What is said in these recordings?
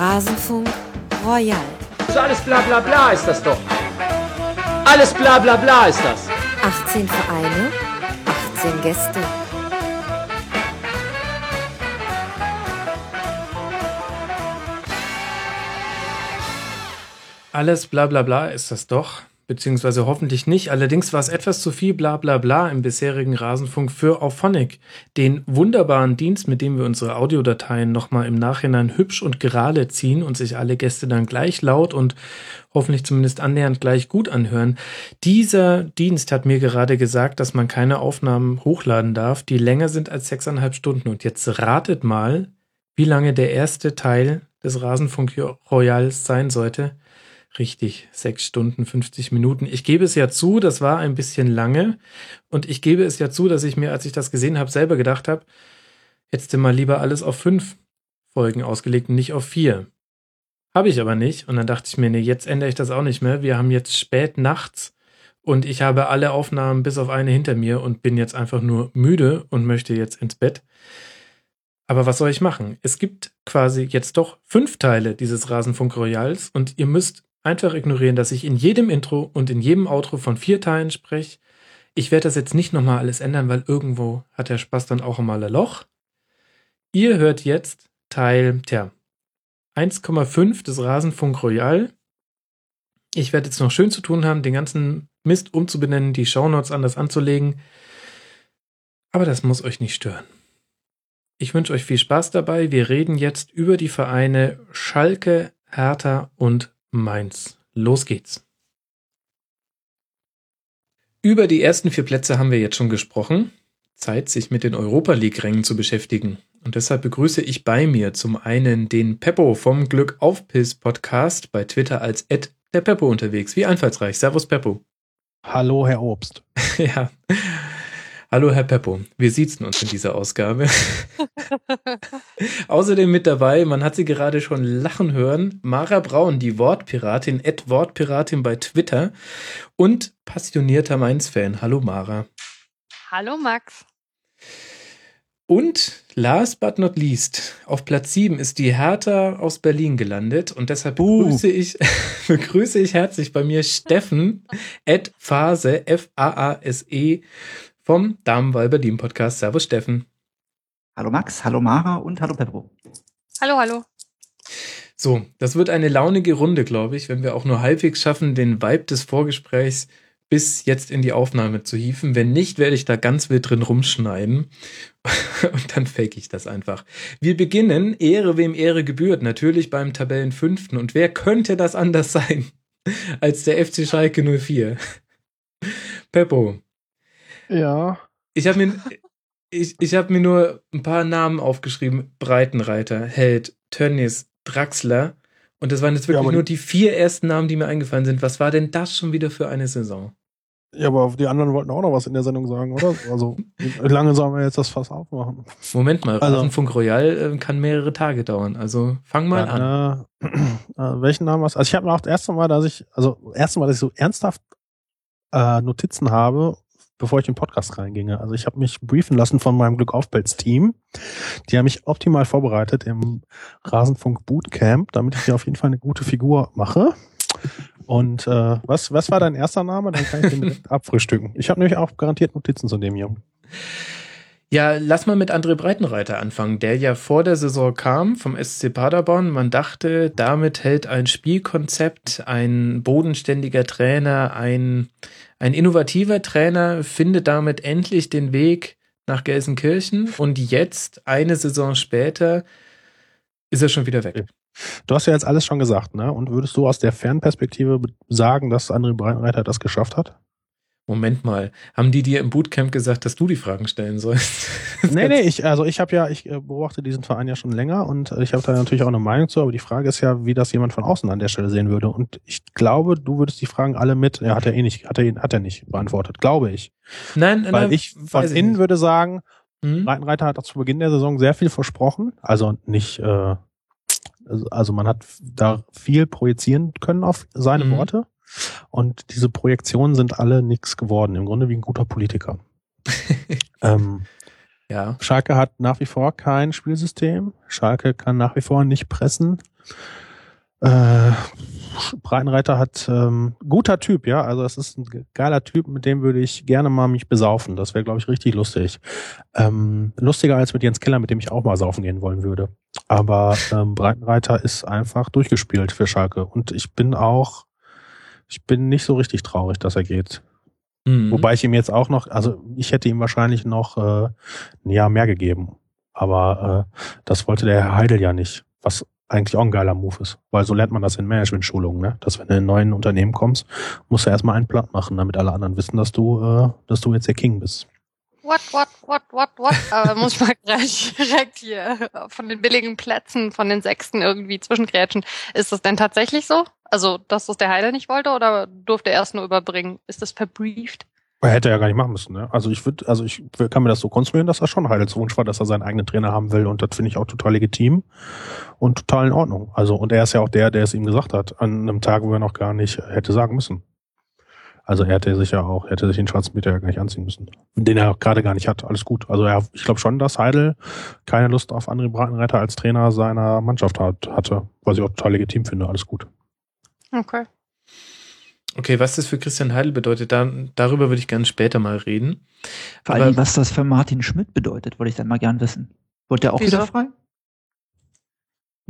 Rasenfunk Royal. So alles bla bla bla ist das doch. Alles bla bla bla ist das. 18 Vereine, 18 Gäste. Alles bla bla bla ist das doch beziehungsweise hoffentlich nicht. Allerdings war es etwas zu viel bla bla bla im bisherigen Rasenfunk für Auphonic, den wunderbaren Dienst, mit dem wir unsere Audiodateien nochmal im Nachhinein hübsch und gerade ziehen und sich alle Gäste dann gleich laut und hoffentlich zumindest annähernd gleich gut anhören. Dieser Dienst hat mir gerade gesagt, dass man keine Aufnahmen hochladen darf, die länger sind als sechseinhalb Stunden. Und jetzt ratet mal, wie lange der erste Teil des Rasenfunk Royals sein sollte. Richtig, sechs Stunden, 50 Minuten. Ich gebe es ja zu, das war ein bisschen lange. Und ich gebe es ja zu, dass ich mir, als ich das gesehen habe, selber gedacht habe, hättest du mal lieber alles auf fünf Folgen ausgelegt und nicht auf vier. Habe ich aber nicht. Und dann dachte ich mir, nee, jetzt ändere ich das auch nicht mehr. Wir haben jetzt spät nachts und ich habe alle Aufnahmen bis auf eine hinter mir und bin jetzt einfach nur müde und möchte jetzt ins Bett. Aber was soll ich machen? Es gibt quasi jetzt doch fünf Teile dieses Rasenfunk Royals und ihr müsst einfach ignorieren, dass ich in jedem Intro und in jedem Outro von vier Teilen spreche. Ich werde das jetzt nicht nochmal alles ändern, weil irgendwo hat der Spaß dann auch einmal ein Loch. Ihr hört jetzt Teil, tja, 1,5 des Rasenfunk Royal. Ich werde jetzt noch schön zu tun haben, den ganzen Mist umzubenennen, die Shownotes anders anzulegen. Aber das muss euch nicht stören. Ich wünsche euch viel Spaß dabei. Wir reden jetzt über die Vereine Schalke, Hertha und Mainz. Los geht's. Über die ersten vier Plätze haben wir jetzt schon gesprochen. Zeit, sich mit den Europa League-Rängen zu beschäftigen. Und deshalb begrüße ich bei mir zum einen den Peppo vom Glück auf Piss Podcast bei Twitter als Ed der Peppo unterwegs. Wie einfallsreich. Servus Peppo. Hallo, Herr Obst. ja. Hallo, Herr Peppo. Wir siezen uns in dieser Ausgabe. Außerdem mit dabei, man hat sie gerade schon lachen hören, Mara Braun, die Wortpiratin, Ed Wortpiratin bei Twitter und passionierter Mainz-Fan. Hallo, Mara. Hallo, Max. Und last but not least, auf Platz 7 ist die Hertha aus Berlin gelandet und deshalb begrüße ich, begrüße ich herzlich bei mir Steffen, Ed Phase, F-A-A-S-E, vom Damenwahl Berlin Podcast. Servus Steffen. Hallo Max, hallo Mara und hallo Pedro. Hallo, hallo. So, das wird eine launige Runde, glaube ich, wenn wir auch nur halbwegs schaffen, den Vibe des Vorgesprächs bis jetzt in die Aufnahme zu hieven. Wenn nicht, werde ich da ganz wild drin rumschneiden. Und dann fake ich das einfach. Wir beginnen, Ehre wem Ehre gebührt, natürlich beim Tabellenfünften. Und wer könnte das anders sein als der FC Schalke 04? Peppo, ja. Ich habe mir, ich, ich hab mir nur ein paar Namen aufgeschrieben. Breitenreiter, Held, Tönnies, Draxler. Und das waren jetzt wirklich ja, nur die vier ersten Namen, die mir eingefallen sind. Was war denn das schon wieder für eine Saison? Ja, aber die anderen wollten auch noch was in der Sendung sagen, oder? Also, wie lange sollen wir jetzt das Fass aufmachen? Moment mal, also, Rasenfunk Royal äh, kann mehrere Tage dauern. Also, fang mal an. Äh, äh, welchen Namen hast du? Also, ich habe mir auch das erste Mal, dass ich, also, erste Mal, dass ich so ernsthaft äh, Notizen habe bevor ich in den Podcast reinginge. Also ich habe mich briefen lassen von meinem Glück aufpelz Team. Die haben mich optimal vorbereitet im Rasenfunk Bootcamp, damit ich hier auf jeden Fall eine gute Figur mache. Und äh, was, was war dein erster Name? Dann kann ich den direkt abfrühstücken. Ich habe nämlich auch garantiert Notizen zu dem hier. Ja, lass mal mit André Breitenreiter anfangen, der ja vor der Saison kam vom SC Paderborn. Man dachte, damit hält ein Spielkonzept, ein bodenständiger Trainer, ein, ein innovativer Trainer findet damit endlich den Weg nach Gelsenkirchen und jetzt, eine Saison später, ist er schon wieder weg. Du hast ja jetzt alles schon gesagt, ne? Und würdest du aus der Fernperspektive sagen, dass André Breitenreiter das geschafft hat? Moment mal, haben die dir im Bootcamp gesagt, dass du die Fragen stellen sollst? nee, nee, ich, also ich habe ja, ich äh, beobachte diesen Verein ja schon länger und ich habe da natürlich auch eine Meinung zu, aber die Frage ist ja, wie das jemand von außen an der Stelle sehen würde. Und ich glaube, du würdest die Fragen alle mit, er hat er eh nicht, hat er, hat er nicht beantwortet, glaube ich. Nein, Weil nein, ich von ich innen nicht. würde sagen, hm? Reitenreiter hat auch zu Beginn der Saison sehr viel versprochen, also nicht, äh, also man hat da viel projizieren können auf seine mhm. Worte. Und diese Projektionen sind alle nichts geworden. Im Grunde wie ein guter Politiker. ähm, Ja. Schalke hat nach wie vor kein Spielsystem. Schalke kann nach wie vor nicht pressen. Äh, Breitenreiter hat ähm, guter Typ, ja. Also das ist ein geiler Typ, mit dem würde ich gerne mal mich besaufen. Das wäre, glaube ich, richtig lustig. Ähm, lustiger als mit Jens Keller, mit dem ich auch mal saufen gehen wollen würde. Aber ähm, Breitenreiter ist einfach durchgespielt für Schalke. Und ich bin auch, ich bin nicht so richtig traurig, dass er geht. Mhm. Wobei ich ihm jetzt auch noch, also ich hätte ihm wahrscheinlich noch äh, ein Jahr mehr gegeben. Aber äh, das wollte der Herr Heidel ja nicht. Was eigentlich auch ein geiler Move ist. Weil so lernt man das in Management-Schulungen, ne? Dass wenn du in ein neues Unternehmen kommst, musst du erstmal einen Platt machen, damit alle anderen wissen, dass du, äh, dass du jetzt der King bist. What, what, what, what, what? Aber muss ich mal gleich direkt hier von den billigen Plätzen, von den Sechsten irgendwie zwischengrätschen. Ist das denn tatsächlich so? Also, dass das der Heidel nicht wollte oder durfte er erst nur überbringen? Ist das verbrieft? Er hätte ja gar nicht machen müssen, ne? Also ich würde, also ich kann mir das so konstruieren, dass er schon Heidels Wunsch war, dass er seinen eigenen Trainer haben will und das finde ich auch total legitim und total in Ordnung. Also und er ist ja auch der, der es ihm gesagt hat, an einem Tag, wo er noch gar nicht hätte sagen müssen. Also er hätte sich ja auch, er hätte sich den schwarzen Peter ja gar nicht anziehen müssen. Den er gerade gar nicht hat. Alles gut. Also er, ich glaube schon, dass Heidel keine Lust auf André Breitenreiter als Trainer seiner Mannschaft hat, hatte. Was ich auch total legitim finde. Alles gut. Okay. Okay, was das für Christian Heidel bedeutet, da, darüber würde ich gerne später mal reden. Vor Aber- allem, was das für Martin Schmidt bedeutet, wollte ich dann mal gern wissen. Wird der auch Wieso? wieder frei?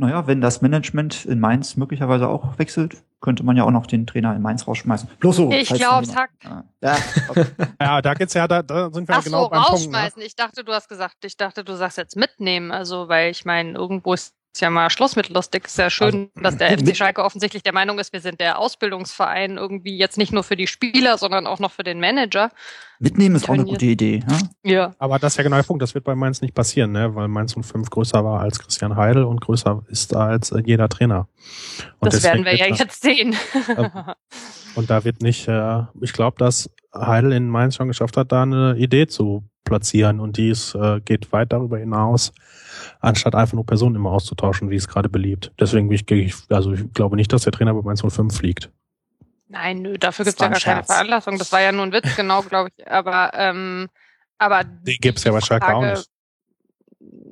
Naja, wenn das Management in Mainz möglicherweise auch wechselt, könnte man ja auch noch den Trainer in Mainz rausschmeißen. Bloß so. Ich noch Hack. jemand- Ja, okay. Ja, da geht's ja, da, da sind wir Ach genau so, beim Punkt. Ne? rausschmeißen. Ich dachte, du hast gesagt, ich dachte, du sagst jetzt mitnehmen. Also, weil ich meine, irgendwo ist ja mal Schluss mit lustig. Ist ja schön, dass der FC mit- Schalke offensichtlich der Meinung ist, wir sind der Ausbildungsverein irgendwie jetzt nicht nur für die Spieler, sondern auch noch für den Manager. Mitnehmen ist auch eine gute Idee. Ja? Ja. Aber das ist ja genau der Punkt. Das wird bei Mainz nicht passieren, ne? weil Mainz 05 größer war als Christian Heidel und größer ist als äh, jeder Trainer. Und Das werden wir ja jetzt sehen. da- Und da wird nicht, äh, ich glaube, dass Heidel in Mainz schon geschafft hat, da eine Idee zu platzieren und die ist, äh, geht weit darüber hinaus, anstatt einfach nur Personen immer auszutauschen, wie es gerade beliebt. Deswegen bin ich, also ich glaube nicht, dass der Trainer bei Mainz 05 fliegt. Nein, nö, dafür Das gibt's ja gar ein keine Scherz. Veranlassung. Das war ja nur ein Witz, genau, glaube ich. Aber, ähm, aber Die gibt's ja bei Schalke auch nicht.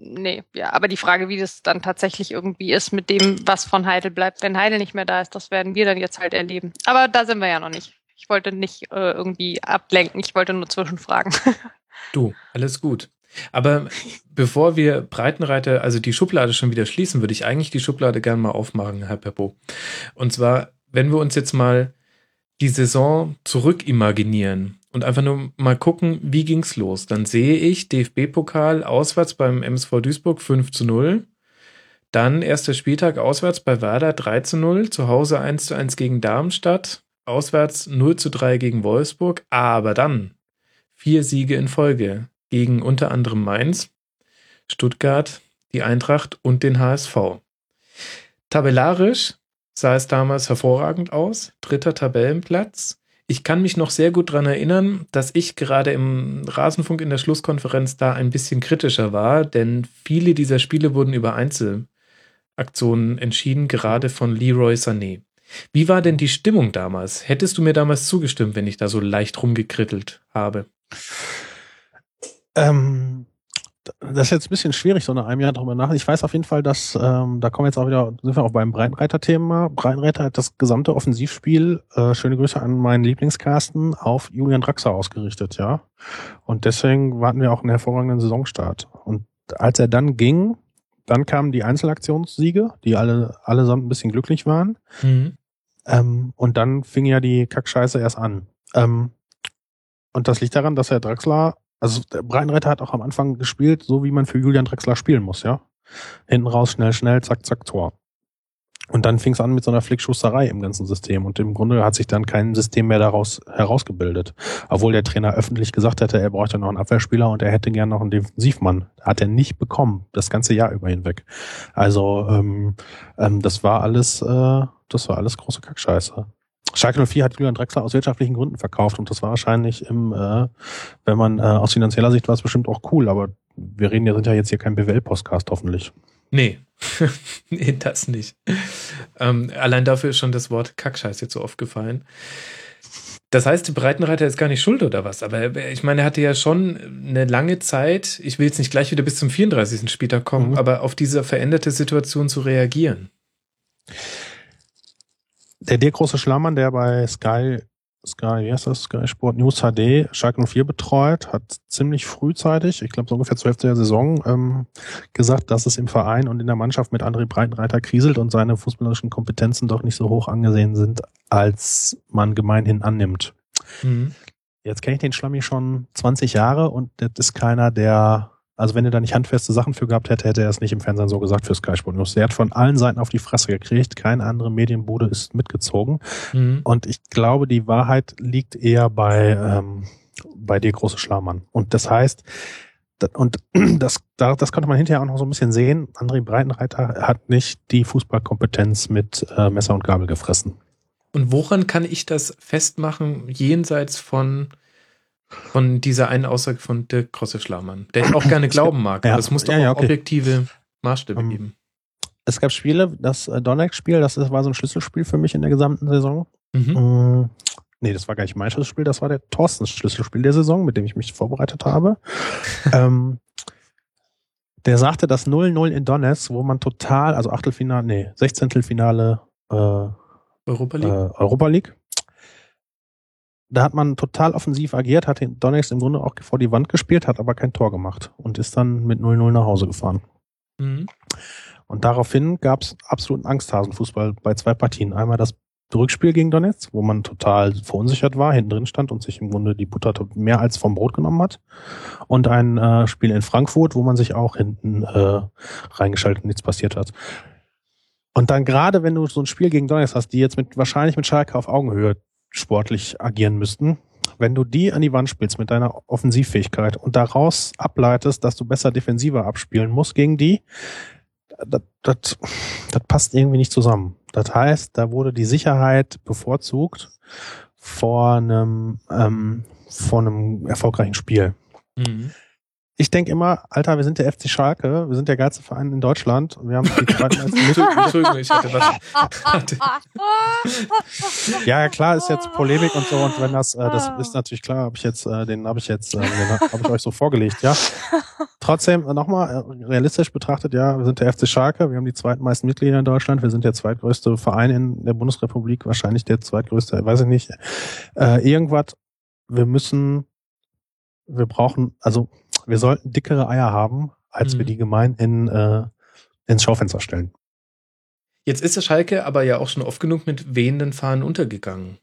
Nee, ja, aber die Frage, wie das dann tatsächlich irgendwie ist mit dem, was von Heidel bleibt, wenn Heidel nicht mehr da ist, das werden wir dann jetzt halt erleben. Aber da sind wir ja noch nicht. Ich wollte nicht äh, irgendwie ablenken, ich wollte nur zwischenfragen. Du, alles gut. Aber bevor wir Breitenreiter, also die Schublade schon wieder schließen, würde ich eigentlich die Schublade gerne mal aufmachen, Herr Peppo. Und zwar, wenn wir uns jetzt mal die Saison zurückimaginieren und einfach nur mal gucken, wie ging's los, dann sehe ich DFB-Pokal auswärts beim MSV Duisburg 5 zu 0. Dann erster Spieltag auswärts bei Werder 3 zu 0, zu Hause 1 zu 1 gegen Darmstadt, auswärts 0 zu 3 gegen Wolfsburg, aber dann vier Siege in Folge gegen unter anderem Mainz, Stuttgart, die Eintracht und den HSV. Tabellarisch sah es damals hervorragend aus, dritter Tabellenplatz. Ich kann mich noch sehr gut daran erinnern, dass ich gerade im Rasenfunk in der Schlusskonferenz da ein bisschen kritischer war, denn viele dieser Spiele wurden über Einzelaktionen entschieden, gerade von Leroy Sané. Wie war denn die Stimmung damals? Hättest du mir damals zugestimmt, wenn ich da so leicht rumgekrittelt habe? Ähm, das ist jetzt ein bisschen schwierig, so nach einem Jahr drüber nach. Ich weiß auf jeden Fall, dass, ähm, da kommen wir jetzt auch wieder, sind wir auch beim Breitenreiter-Thema. Breitenreiter hat das gesamte Offensivspiel, äh, schöne Grüße an meinen Lieblingscasten, auf Julian Draxler ausgerichtet, ja. Und deswegen warten wir auch einen hervorragenden Saisonstart. Und als er dann ging, dann kamen die Einzelaktionssiege, die alle, allesamt ein bisschen glücklich waren. Mhm. Ähm, und dann fing ja die Kackscheiße erst an. Ähm, und das liegt daran, dass Herr Draxler, also der Breitenreiter hat auch am Anfang gespielt, so wie man für Julian Draxler spielen muss, ja. Hinten raus, schnell, schnell, zack, zack, Tor. Und dann fing es an mit so einer Flickschusterei im ganzen System. Und im Grunde hat sich dann kein System mehr daraus herausgebildet. Obwohl der Trainer öffentlich gesagt hätte, er bräuchte noch einen Abwehrspieler und er hätte gern noch einen Defensivmann. Hat er nicht bekommen, das ganze Jahr über hinweg. Also ähm, ähm, das war alles, äh, das war alles große Kackscheiße. Schalke 04 hat Julian Drexler aus wirtschaftlichen Gründen verkauft und das war wahrscheinlich im, äh, wenn man äh, aus finanzieller Sicht war es bestimmt auch cool, aber wir reden ja, sind ja jetzt hier kein BWL-Postcast hoffentlich. Nee. nee, das nicht. Ähm, allein dafür ist schon das Wort Kackscheiß jetzt so oft gefallen. Das heißt, die Breitenreiter ist gar nicht schuld oder was? Aber ich meine, er hatte ja schon eine lange Zeit, ich will jetzt nicht gleich wieder bis zum 34. Spieltag kommen, Mhm. aber auf diese veränderte Situation zu reagieren. Der dir große Schlammann, der bei Sky, Sky, wie heißt das? Sky Sport News HD Schalke 04 betreut, hat ziemlich frühzeitig, ich glaube so ungefähr zur Hälfte der Saison, ähm, gesagt, dass es im Verein und in der Mannschaft mit André Breitenreiter kriselt und seine fußballerischen Kompetenzen doch nicht so hoch angesehen sind, als man gemeinhin annimmt. Mhm. Jetzt kenne ich den Schlammi schon 20 Jahre und das ist keiner, der, also wenn er da nicht handfeste Sachen für gehabt hätte, hätte er es nicht im Fernsehen so gesagt für Sky Sport News. Der hat von allen Seiten auf die Fresse gekriegt, keine andere Medienbude ist mitgezogen. Mhm. Und ich glaube, die Wahrheit liegt eher bei, ähm, bei dir, große Schlamann. Und das heißt, und das, da- das konnte man hinterher auch noch so ein bisschen sehen. André Breitenreiter hat nicht die Fußballkompetenz mit äh, Messer und Gabel gefressen. Und woran kann ich das festmachen, jenseits von, von dieser einen Aussage von Dirk Krosse-Schlamann, der ich auch gerne glauben mag. Ja, aber es muss doch ja, ja, auch okay. objektive Maßstäbe Ähm, geben. Es gab Spiele, das äh, Donetsk-Spiel, das war so ein Schlüsselspiel für mich in der gesamten Saison. Mhm. Mm, Nee, das war gar nicht mein Schlüsselspiel, das war der Thorstens Schlüsselspiel der Saison, mit dem ich mich vorbereitet habe. ähm, der sagte, das 0-0 in Donetsk, wo man total, also Achtelfinale, nee, 16. Finale äh, Europa äh, League. Europa League. Da hat man total offensiv agiert, hat den Donetsk im Grunde auch vor die Wand gespielt, hat aber kein Tor gemacht und ist dann mit 0-0 nach Hause gefahren. Mhm. Und daraufhin gab es absoluten Angsthasenfußball bei zwei Partien. Einmal das Rückspiel gegen Donetsk, wo man total verunsichert war, hinten drin stand und sich im Grunde die Butter mehr als vom Brot genommen hat. Und ein äh, Spiel in Frankfurt, wo man sich auch hinten äh, reingeschaltet und nichts passiert hat. Und dann gerade, wenn du so ein Spiel gegen Donetsk hast, die jetzt mit wahrscheinlich mit Schalke auf Augenhöhe sportlich agieren müssten, wenn du die an die Wand spielst mit deiner Offensivfähigkeit und daraus ableitest, dass du besser defensiver abspielen musst gegen die, das, das, das passt irgendwie nicht zusammen. Das heißt, da wurde die Sicherheit bevorzugt vor einem, ähm, vor einem erfolgreichen Spiel. Mhm. Ich denke immer, Alter, wir sind der FC Schalke, wir sind der geilste Verein in Deutschland. Wir haben die zweitmeisten. Entschuldigung, ich hatte was. Ja, klar, ist jetzt Polemik und so und wenn das, äh, das ist natürlich klar, habe ich jetzt, äh, den habe ich jetzt, äh, habe ich euch so vorgelegt, ja. Trotzdem äh, nochmal äh, realistisch betrachtet, ja, wir sind der FC Schalke, wir haben die zweitmeisten Mitglieder in Deutschland, wir sind der zweitgrößte Verein in der Bundesrepublik, wahrscheinlich der zweitgrößte, weiß ich nicht. Äh, irgendwas, wir müssen, wir brauchen, also wir sollten dickere Eier haben, als wir Mhm. die gemeinhin äh, ins Schaufenster stellen. Jetzt ist der Schalke aber ja auch schon oft genug mit wehenden Fahnen untergegangen.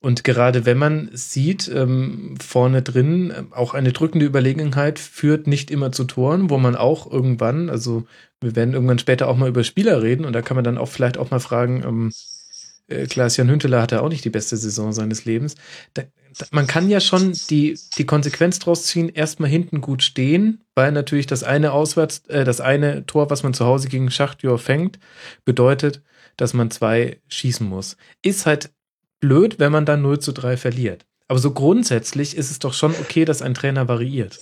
Und gerade wenn man sieht, ähm, vorne drin ähm, auch eine drückende Überlegenheit führt nicht immer zu Toren, wo man auch irgendwann, also wir werden irgendwann später auch mal über Spieler reden und da kann man dann auch vielleicht auch mal fragen, ähm, äh, Klaas-Jan Hünteler hatte auch nicht die beste Saison seines Lebens. Da, man kann ja schon die, die Konsequenz draus ziehen, erstmal hinten gut stehen, weil natürlich das eine Auswärts, äh, das eine Tor, was man zu Hause gegen Schachtjor fängt, bedeutet, dass man zwei schießen muss. Ist halt blöd, wenn man dann 0 zu 3 verliert. Aber so grundsätzlich ist es doch schon okay, dass ein Trainer variiert.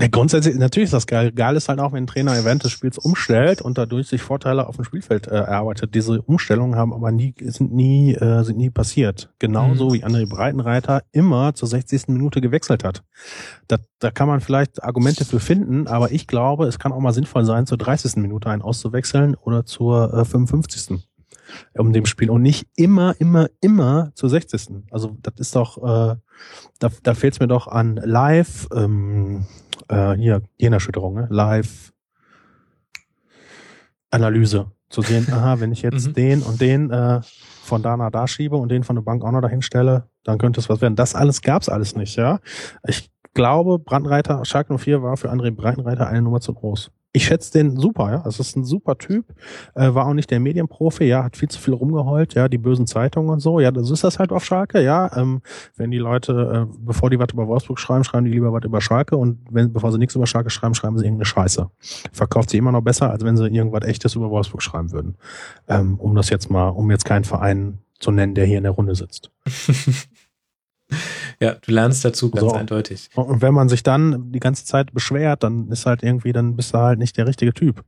Ja, grundsätzlich, natürlich ist das geil. Geil ist halt auch, wenn ein Trainer während des Spiels umstellt und dadurch sich Vorteile auf dem Spielfeld äh, erarbeitet. Diese Umstellungen haben aber nie, sind nie, äh, sind nie passiert. Genauso Mhm. wie André Breitenreiter immer zur 60. Minute gewechselt hat. Da, da kann man vielleicht Argumente für finden, aber ich glaube, es kann auch mal sinnvoll sein, zur 30. Minute einen auszuwechseln oder zur äh, 55. um dem Spiel und nicht immer, immer, immer zur 60. Also das ist doch, äh, da, da fehlt es mir doch an live, ähm, äh, hier, Gehirnerschütterung, ne? live Analyse. Zu sehen, aha, wenn ich jetzt Mhm. den und den äh, von da nach da schiebe und den von der Bank auch noch dahin stelle, dann könnte es was werden. Das alles gab's alles nicht, ja. Ich glaube, Brandreiter, Schalke 04 war für André Breitenreiter eine Nummer zu groß. Ich schätze den super, ja. Es ist ein super Typ. Äh, war auch nicht der Medienprofi, ja, hat viel zu viel rumgeheult, ja, die bösen Zeitungen und so. Ja, das ist das halt auf Schalke, ja. Ähm, wenn die Leute, äh, bevor die was über Wolfsburg schreiben, schreiben die lieber was über Schalke und wenn, bevor sie nichts über Schalke schreiben, schreiben sie irgendeine Scheiße. Verkauft sie immer noch besser, als wenn sie irgendwas echtes über Wolfsburg schreiben würden. Ähm, um das jetzt mal, um jetzt keinen Verein zu nennen, der hier in der Runde sitzt. ja, du lernst dazu ganz So. eindeutig. Und- wenn man sich dann die ganze Zeit beschwert, dann ist halt irgendwie, dann bist du halt nicht der richtige Typ.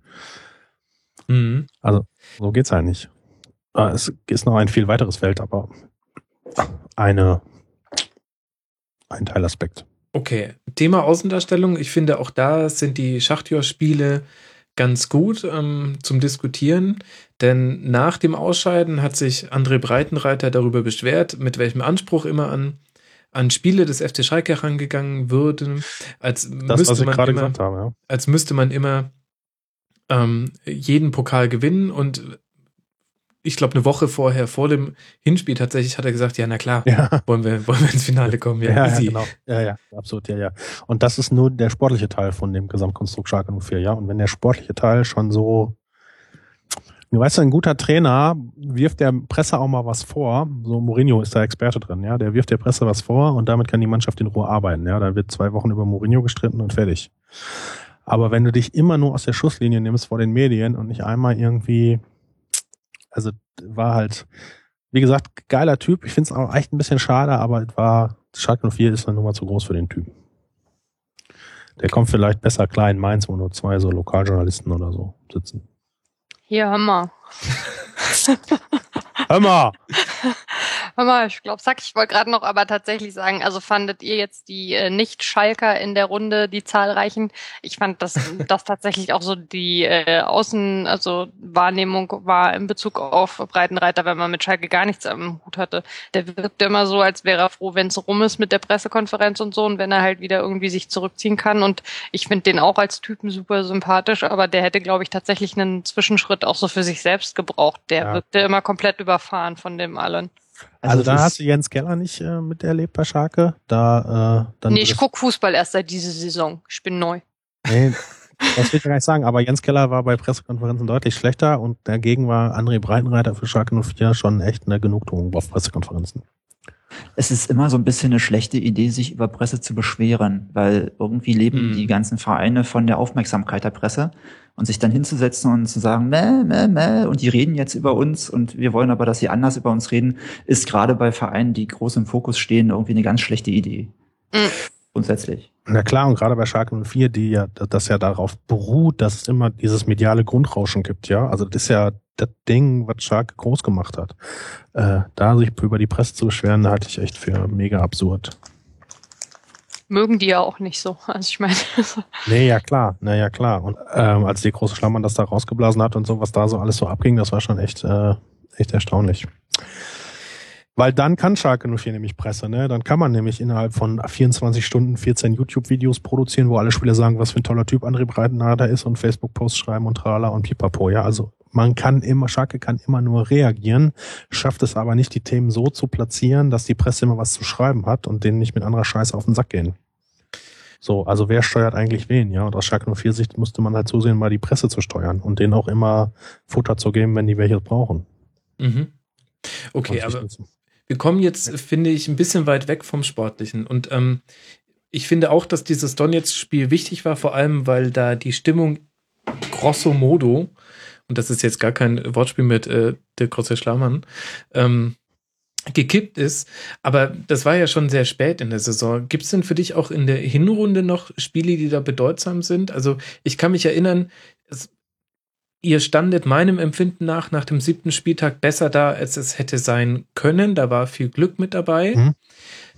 Mhm. So geht's halt nicht. Äh, Es ist noch ein viel weiteres Feld, aber eine ein Teilaspekt. Okay, Thema Außendarstellung. Ich finde, auch da sind die Schachtjör-Spiele ganz gut ähm, zum Diskutieren, denn nach dem Ausscheiden hat sich André Breitenreiter darüber beschwert, mit welchem Anspruch immer an, an Spiele des FC Schalke herangegangen würde, als Das, was müsste man gerade immer, gesagt habe, ja. als müsste man immer ähm, jeden Pokal gewinnen und ich glaube, eine Woche vorher, vor dem Hinspiel tatsächlich, hat er gesagt, ja, na klar, Ja, wollen wir, wollen wir ins Finale kommen. Ja, ja, ja, easy. genau. Ja, ja, absolut, ja, ja. Und das ist nur der sportliche Teil von dem Gesamtkonstrukt Schalke 04, ja. Und wenn der sportliche Teil schon so, weißt du, ein guter Trainer wirft der Presse auch mal was vor. So Mourinho ist da Experte drin, ja. Der wirft der Presse was vor und damit kann die Mannschaft in Ruhe arbeiten, ja. Da wird zwei Wochen über Mourinho gestritten und fertig. Aber wenn du dich immer nur aus der Schusslinie nimmst vor den Medien und nicht einmal irgendwie, also war halt, wie gesagt, geiler Typ. Ich finde es auch echt ein bisschen schade, aber es war, Schalke 04 ist eine Nummer zu groß für den Typen. Der kommt vielleicht besser klar in Mainz, wo nur zwei so Lokaljournalisten oder so sitzen. Hier, hör mal. Hör mal! Hör mal, ich glaube, Sack, ich wollte gerade noch aber tatsächlich sagen, also fandet ihr jetzt die äh, Nicht-Schalker in der Runde, die zahlreichen? Ich fand, dass das tatsächlich auch so die äh, Außen, also Wahrnehmung war in Bezug auf Breitenreiter, wenn man mit Schalke gar nichts am Hut hatte. Der wirkte immer so, als wäre er froh, wenn es rum ist mit der Pressekonferenz und so und wenn er halt wieder irgendwie sich zurückziehen kann. Und ich finde den auch als Typen super sympathisch, aber der hätte, glaube ich, tatsächlich einen Zwischenschritt auch so für sich selbst gebraucht. Der Ja. wirkte immer komplett überfahren von dem allen. Also, es da hast du Jens Keller nicht äh, miterlebt bei Schalke. Da, äh, dann nee, ich guck Fußball erst seit dieser Saison. Ich bin neu. Nee, das will ich gar nicht sagen, aber Jens Keller war bei Pressekonferenzen deutlich schlechter und dagegen war André Breitenreiter für Schalke 04 schon echt eine Genugtuung auf Pressekonferenzen. Es ist immer so ein bisschen eine schlechte Idee, sich über Presse zu beschweren, weil irgendwie leben Mhm. die ganzen Vereine von der Aufmerksamkeit der Presse und sich dann hinzusetzen und zu sagen, meh, meh, meh, und die reden jetzt über uns und wir wollen aber, dass sie anders über uns reden, ist gerade bei Vereinen, die groß im Fokus stehen, irgendwie eine ganz schlechte Idee. Mhm. Grundsätzlich. Na klar, und gerade bei Schalke 04, die ja, das ja darauf beruht, dass es immer dieses mediale Grundrauschen gibt, ja. Also das ist ja das Ding, was Schalke groß gemacht hat. Äh, da sich über die Presse zu beschweren, da halte ich echt für mega absurd. Mögen die ja auch nicht so. Also ich meine, Nee, ja klar, na ja klar. Und ähm, als die große Schlammern das da rausgeblasen hat und so, was da so alles so abging, das war schon echt, äh, echt erstaunlich. Weil dann kann Schalke 04 nämlich Presse, ne? Dann kann man nämlich innerhalb von 24 Stunden 14 YouTube-Videos produzieren, wo alle Spieler sagen, was für ein toller Typ André Breitenreiter ist und Facebook-Posts schreiben und trala und pipapo, ja. Also man kann immer, Schalke kann immer nur reagieren, schafft es aber nicht, die Themen so zu platzieren, dass die Presse immer was zu schreiben hat und denen nicht mit anderer Scheiße auf den Sack gehen. So, also wer steuert eigentlich wen, ja? Und aus Schalke 04 Sicht musste man halt zusehen, mal die Presse zu steuern und denen auch immer Futter zu geben, wenn die welches brauchen. Mhm. Okay, aber nicht- wir kommen jetzt, finde ich, ein bisschen weit weg vom Sportlichen. Und ähm, ich finde auch, dass dieses Donetsk-Spiel wichtig war, vor allem, weil da die Stimmung grosso modo, und das ist jetzt gar kein Wortspiel mit äh, der große Schlamann, ähm, gekippt ist. Aber das war ja schon sehr spät in der Saison. Gibt es denn für dich auch in der Hinrunde noch Spiele, die da bedeutsam sind? Also ich kann mich erinnern, ihr standet meinem Empfinden nach nach dem siebten Spieltag besser da, als es hätte sein können. Da war viel Glück mit dabei. Mhm.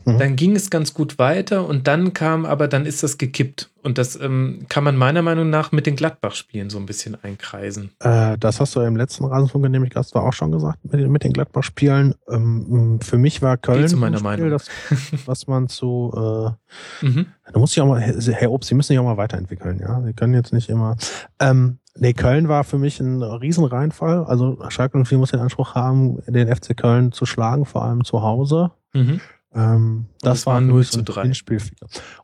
Mhm. Dann ging es ganz gut weiter und dann kam, aber dann ist das gekippt. Und das ähm, kann man meiner Meinung nach mit den Gladbach-Spielen so ein bisschen einkreisen. Äh, das hast du im letzten Rasenfunk, in dem ich Gast war, auch schon gesagt, mit, den- mit den Gladbach-Spielen. Ähm, für mich war Köln zu meiner ein Spiel, Meinung. Das, was man zu, äh, Mhm. da muss ich auch mal, Herr Herr Obst, Sie müssen sich auch mal weiterentwickeln, ja. Sie können jetzt nicht immer, ähm, nee, Köln war für mich ein Riesenreinfall. Also Schalke 04 muss den Anspruch haben, den FC Köln zu schlagen, vor allem zu Hause. Mhm. Ähm, das war war für 0 mich zu ein 3. Hinspiel.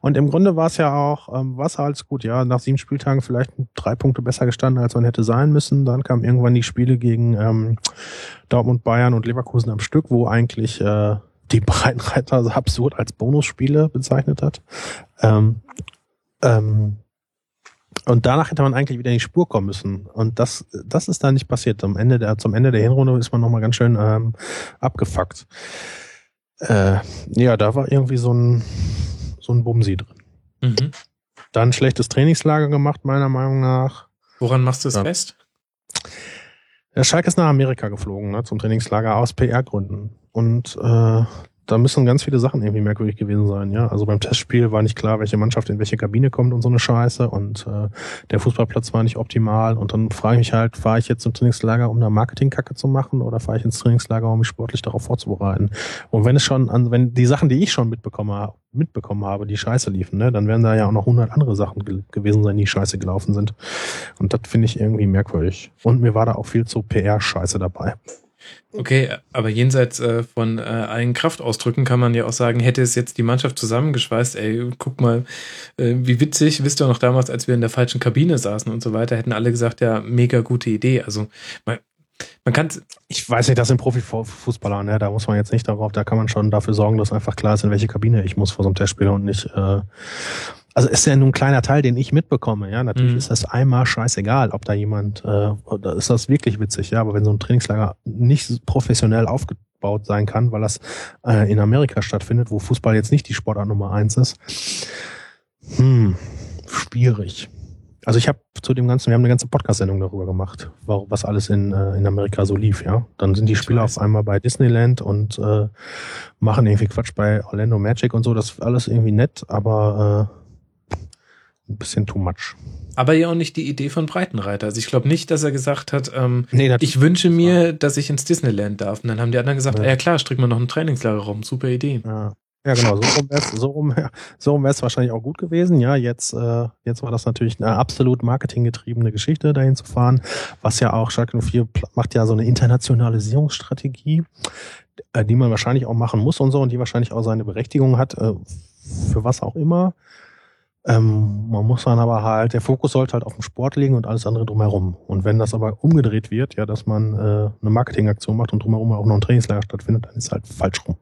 Und im Grunde war es ja auch, ähm, war es alles gut, ja. Nach sieben Spieltagen vielleicht drei Punkte besser gestanden, als man hätte sein müssen. Dann kamen irgendwann die Spiele gegen ähm, Dortmund, Bayern und Leverkusen am Stück, wo eigentlich äh, die Breitenreiter so absurd als Bonusspiele bezeichnet hat. Ähm, ähm, und danach hätte man eigentlich wieder in die Spur kommen müssen. Und das, das ist da nicht passiert. Am Ende der, zum Ende der Hinrunde ist man nochmal ganz schön ähm, abgefuckt. Äh, ja, da war irgendwie so ein, so ein Bumsi drin. Mhm. Dann schlechtes Trainingslager gemacht, meiner Meinung nach. Woran machst du es Ja. fest? Der Schalke ist nach Amerika geflogen, ne, zum Trainingslager aus PR-Gründen. Und äh, da müssen ganz viele Sachen irgendwie merkwürdig gewesen sein, ja. Also beim Testspiel war nicht klar, welche Mannschaft in welche Kabine kommt und so eine Scheiße und äh, der Fußballplatz war nicht optimal und dann frage ich mich halt, fahre ich jetzt zum Trainingslager, um da Marketingkacke zu machen oder fahre ich ins Trainingslager, um mich sportlich darauf vorzubereiten? Und wenn es schon an, wenn die Sachen, die ich schon mitbekomme, mitbekommen habe, die scheiße liefen, ne, dann werden da ja auch noch hundert andere Sachen ge gewesen sein, die scheiße gelaufen sind. Und das finde ich irgendwie merkwürdig. Und mir war da auch viel zu PR-Scheiße dabei. Okay, aber jenseits äh, von äh, allen Kraftausdrücken kann man ja auch sagen, hätte es jetzt die Mannschaft zusammengeschweißt, ey, guck mal, äh, wie witzig, wisst ihr noch damals, als wir in der falschen Kabine saßen und so weiter, hätten alle gesagt, ja, mega gute Idee. Also man, man kann Ich weiß nicht, das sind Profifußballer, ne? Da muss man jetzt nicht darauf, da kann man schon dafür sorgen, dass einfach klar ist, in welche Kabine ich muss vor so einem Testspiel und nicht äh, also ist ja nur ein kleiner Teil, den ich mitbekomme. Ja, natürlich mhm. ist das einmal scheißegal, ob da jemand, äh, da ist das wirklich witzig. Ja, aber wenn so ein Trainingslager nicht professionell aufgebaut sein kann, weil das äh, in Amerika stattfindet, wo Fußball jetzt nicht die Sportart Nummer eins ist, hm, schwierig. Also ich habe zu dem ganzen, wir haben eine ganze Podcast-Sendung darüber gemacht, was alles in, äh, in Amerika so lief, ja. Dann sind die Spieler auf einmal bei Disneyland und äh, machen irgendwie Quatsch bei Orlando Magic und so, das ist alles irgendwie nett, aber äh, ein bisschen too much. Aber ja auch nicht die Idee von Breitenreiter. Also ich glaube nicht, dass er gesagt hat, ähm, nee, ich wünsche mir, dass ich ins Disneyland darf. Und dann haben die anderen gesagt, ja, ja klar, strick mal noch einen Trainingslagerraum. Super Idee. Ja. Ja, genau, so rum wäre es so rum, so rum wär's wahrscheinlich auch gut gewesen. Ja, jetzt, äh, jetzt war das natürlich eine absolut marketinggetriebene Geschichte, dahin zu fahren, was ja auch Schalke 04 macht ja so eine Internationalisierungsstrategie, äh, die man wahrscheinlich auch machen muss und so und die wahrscheinlich auch seine Berechtigung hat, äh, für was auch immer. Ähm, man muss dann aber halt, der Fokus sollte halt auf dem Sport liegen und alles andere drumherum. Und wenn das aber umgedreht wird, ja, dass man äh, eine Marketingaktion macht und drumherum auch noch ein Trainingslager stattfindet, dann ist halt falsch rum.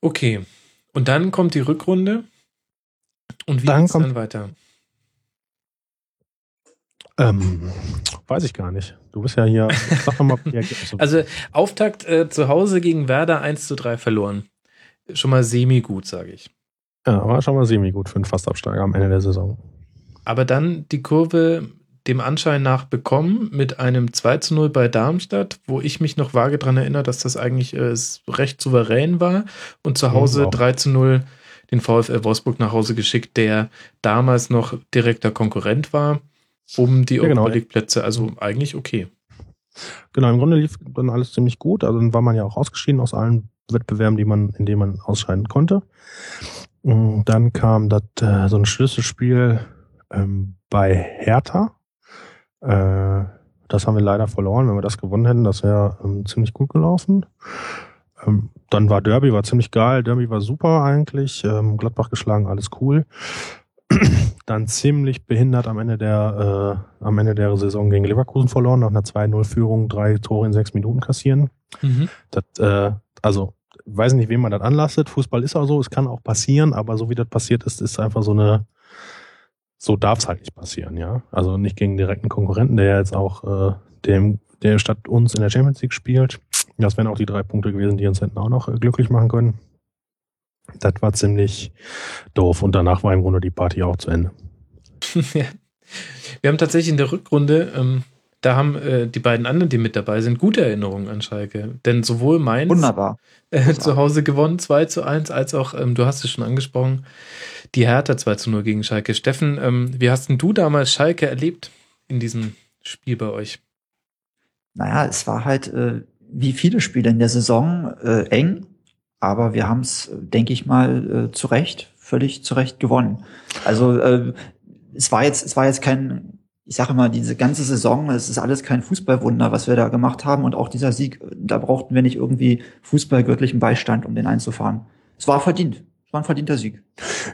Okay. Und dann kommt die Rückrunde. Und wie dann geht's dann weiter? Ähm, weiß ich gar nicht. Du bist ja hier. Sag mal, also Auftakt äh, zu Hause gegen Werder 1 zu 3 verloren. Schon mal semi-gut, sage ich. Ja, war schon mal semi-gut für einen Fastabsteiger am Ende der Saison. Aber dann die Kurve dem Anschein nach bekommen mit einem 2 zu 0 bei Darmstadt, wo ich mich noch vage daran erinnere, dass das eigentlich äh, recht souverän war und zu Hause mhm, 3 zu 0 den VfL Wolfsburg nach Hause geschickt, der damals noch direkter Konkurrent war um die ja, genau. Plätze. Also eigentlich okay. Genau, im Grunde lief dann alles ziemlich gut. Also dann war man ja auch ausgeschieden aus allen Wettbewerben, die man, in denen man ausscheiden konnte. Mm, dann kam das, äh, so ein Schlüsselspiel ähm, bei Hertha. Äh, das haben wir leider verloren. Wenn wir das gewonnen hätten, das wäre ähm, ziemlich gut gelaufen. Ähm, dann war Derby, war ziemlich geil. Derby war super eigentlich. Ähm, Gladbach geschlagen, alles cool. dann ziemlich behindert am Ende der äh, am Ende der Saison gegen Leverkusen verloren, nach einer 2-0-Führung drei Tore in sechs Minuten kassieren. Mhm. Das, äh, also weiß nicht, wem man das anlastet. Fußball ist auch so, es kann auch passieren, aber so wie das passiert ist, ist einfach so eine, so darf es halt nicht passieren, ja. Also nicht gegen direkten Konkurrenten, der jetzt auch äh, dem, der statt uns in der Champions League spielt. Das wären auch die drei Punkte gewesen, die uns hätten auch noch äh, glücklich machen können. Das war ziemlich doof und danach war im Grunde die Party auch zu Ende. Wir haben tatsächlich in der Rückrunde ähm, da haben äh, die beiden anderen, die mit dabei sind, gute Erinnerungen an Schalke. Denn sowohl Mainz Wunderbar. Äh, zu Hause gewonnen, 2 zu 1, als auch, ähm, du hast es schon angesprochen, die Hertha 2 zu 0 gegen Schalke. Steffen, ähm, wie hast denn du damals Schalke erlebt in diesem Spiel bei euch? Naja, es war halt äh, wie viele Spiele in der Saison äh, eng, aber wir haben es, denke ich mal, äh, zu Recht, völlig zu Recht gewonnen. Also äh, es war jetzt, es war jetzt kein ich sage mal, diese ganze Saison, es ist alles kein Fußballwunder, was wir da gemacht haben. Und auch dieser Sieg, da brauchten wir nicht irgendwie fußballgöttlichen Beistand, um den einzufahren. Es war verdient. Es war ein verdienter Sieg.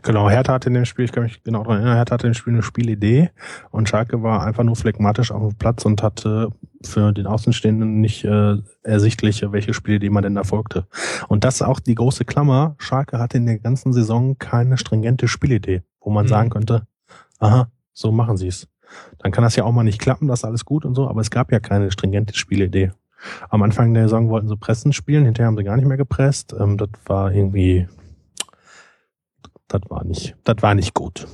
Genau, Hertha hatte in dem Spiel, ich kann mich genau daran erinnern, Hertha hatte in dem Spiel eine Spielidee und Schalke war einfach nur phlegmatisch auf dem Platz und hatte für den Außenstehenden nicht äh, ersichtlich, welche Spielidee man denn da folgte. Und das ist auch die große Klammer. Schalke hatte in der ganzen Saison keine stringente Spielidee, wo man mhm. sagen könnte, aha, so machen sie es dann kann das ja auch mal nicht klappen, das ist alles gut und so, aber es gab ja keine stringente Spielidee. Am Anfang der Saison wollten sie Pressen spielen, hinterher haben sie gar nicht mehr gepresst. Ähm, das war irgendwie, das war nicht, das war nicht gut.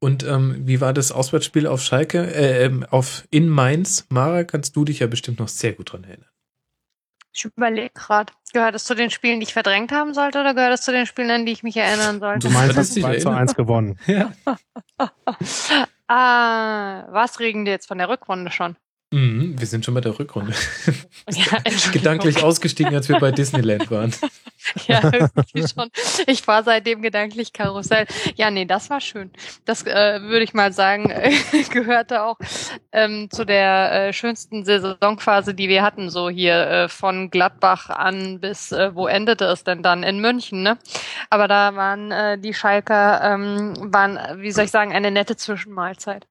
Und ähm, wie war das Auswärtsspiel auf Schalke, äh, ähm, auf in Mainz? Mara, kannst du dich ja bestimmt noch sehr gut dran erinnern. Ich überlege gerade. Gehört es zu den Spielen, die ich verdrängt haben sollte, oder gehört es zu den Spielen, an die ich mich erinnern sollte? Du meinst, Das hast ist 2 zu erinnern. 1 gewonnen. Ja. ah, was regen die jetzt von der Rückrunde schon? Mhm, wir sind schon bei der Rückrunde. Ja. Gedanklich ausgestiegen, als wir bei Disneyland waren. Ja, irgendwie schon. Ich war seitdem gedanklich Karussell. Ja, nee, das war schön. Das äh, würde ich mal sagen, äh, gehörte auch ähm, zu der äh, schönsten Saisonphase, die wir hatten, so hier äh, von Gladbach an bis äh, wo endete es denn dann in München, ne? Aber da waren äh, die Schalker ähm, waren, wie soll ich sagen, eine nette Zwischenmahlzeit.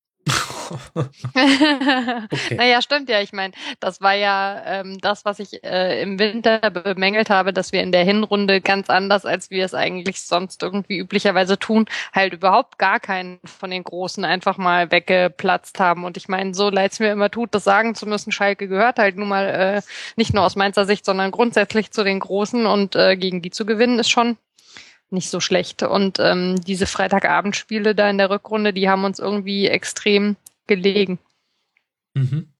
Okay. Naja, stimmt ja. Ich meine, das war ja ähm, das, was ich äh, im Winter bemängelt habe, dass wir in der Hinrunde ganz anders, als wir es eigentlich sonst irgendwie üblicherweise tun, halt überhaupt gar keinen von den Großen einfach mal weggeplatzt haben. Und ich meine, so leid es mir immer tut, das sagen zu müssen, Schalke gehört halt nun mal äh, nicht nur aus Mainzer Sicht, sondern grundsätzlich zu den Großen und äh, gegen die zu gewinnen ist schon nicht so schlecht. Und ähm, diese Freitagabendspiele da in der Rückrunde, die haben uns irgendwie extrem gelegen. Mhm.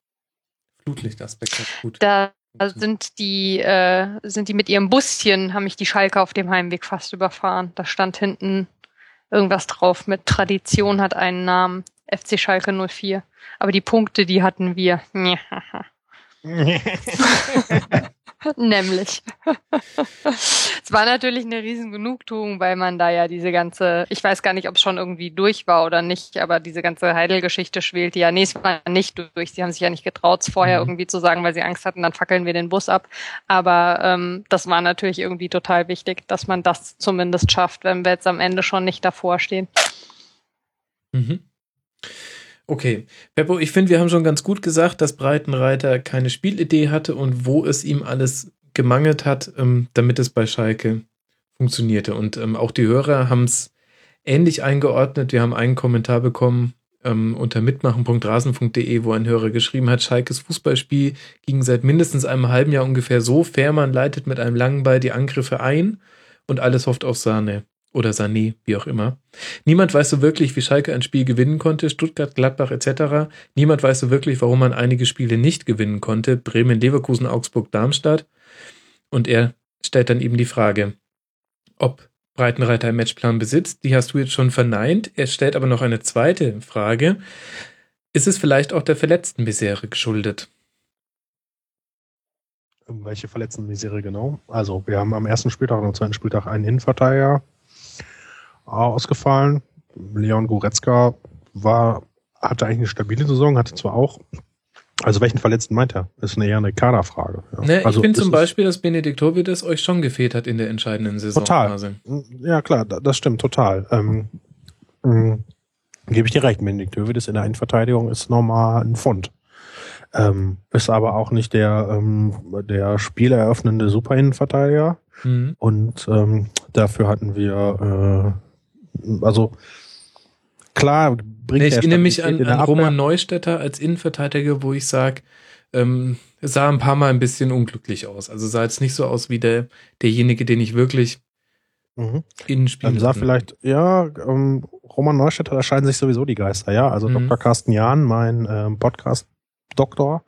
Flutlichtaspekt ist gut. Da sind die, äh, sind die mit ihrem Buschen, haben mich die Schalke auf dem Heimweg fast überfahren. Da stand hinten irgendwas drauf mit Tradition hat einen Namen. FC Schalke 04. Aber die Punkte, die hatten wir. Nämlich. es war natürlich eine riesen Genugtuung, weil man da ja diese ganze, ich weiß gar nicht, ob es schon irgendwie durch war oder nicht, aber diese ganze Heidel-Geschichte schwelte ja, nee, es war nicht durch. Sie haben sich ja nicht getraut, es vorher Mhm. irgendwie zu sagen, weil sie Angst hatten, dann fackeln wir den Bus ab. Aber ähm, das war natürlich irgendwie total wichtig, dass man das zumindest schafft, wenn wir jetzt am Ende schon nicht davor stehen. Mhm. Okay. Beppo, ich finde, wir haben schon ganz gut gesagt, dass Breitenreiter keine Spielidee hatte und wo es ihm alles gemangelt hat, ähm, damit es bei Schalke funktionierte. Und ähm, auch die Hörer haben es ähnlich eingeordnet. Wir haben einen Kommentar bekommen ähm, unter mitmachen.rasen.de, wo ein Hörer geschrieben hat, Schalkes Fußballspiel ging seit mindestens einem halben Jahr ungefähr so. Fährmann leitet mit einem langen Ball die Angriffe ein und alles hofft auf Sahne. Oder Sané, wie auch immer. Niemand weiß so wirklich, wie Schalke ein Spiel gewinnen konnte, Stuttgart, Gladbach etc. Niemand weiß so wirklich, warum man einige Spiele nicht gewinnen konnte, Bremen, Leverkusen, Augsburg, Darmstadt. Und er stellt dann eben die Frage, ob Breitenreiter einen Matchplan besitzt. Die hast du jetzt schon verneint. Er stellt aber noch eine zweite Frage. Ist es vielleicht auch der verletzten Misere geschuldet? Welche verletzten Misere genau? Also, wir haben am ersten Spieltag und am zweiten Spieltag einen Innenverteidiger ausgefallen. Leon Goretzka war, hatte eigentlich eine stabile Saison, hatte zwar auch, also welchen Verletzten meint er? Das ist eine eher eine Kaderfrage. Ja. Ne, ich also finde es zum Beispiel, dass Benediktovic euch schon gefehlt hat in der entscheidenden Total. Saisonphase. Ja, klar, da- das stimmt total. Ähm, mh, Gebe ich dir recht, Mendig Dövides in der Innenverteidigung ist nochmal ein Pfund. Ähm, ist aber auch nicht der, ähm, der spieleröffnende Super-Innenverteidiger. Mhm. Und ähm, dafür hatten wir, äh, also klar, bringt Nee, ich er erinnere mich an, an. Roman Neustädter als Innenverteidiger, wo ich sage, ähm, sah ein paar Mal ein bisschen unglücklich aus. Also sah jetzt nicht so aus wie der, derjenige, den ich wirklich Mhm. innen spielen Ähm, sah vielleicht, ja, ähm, Roman Neustädter, da scheiden sich sowieso die Geister, ja. Also Mhm. Dr. Carsten Jahn, mein ähm, Podcast-Doktor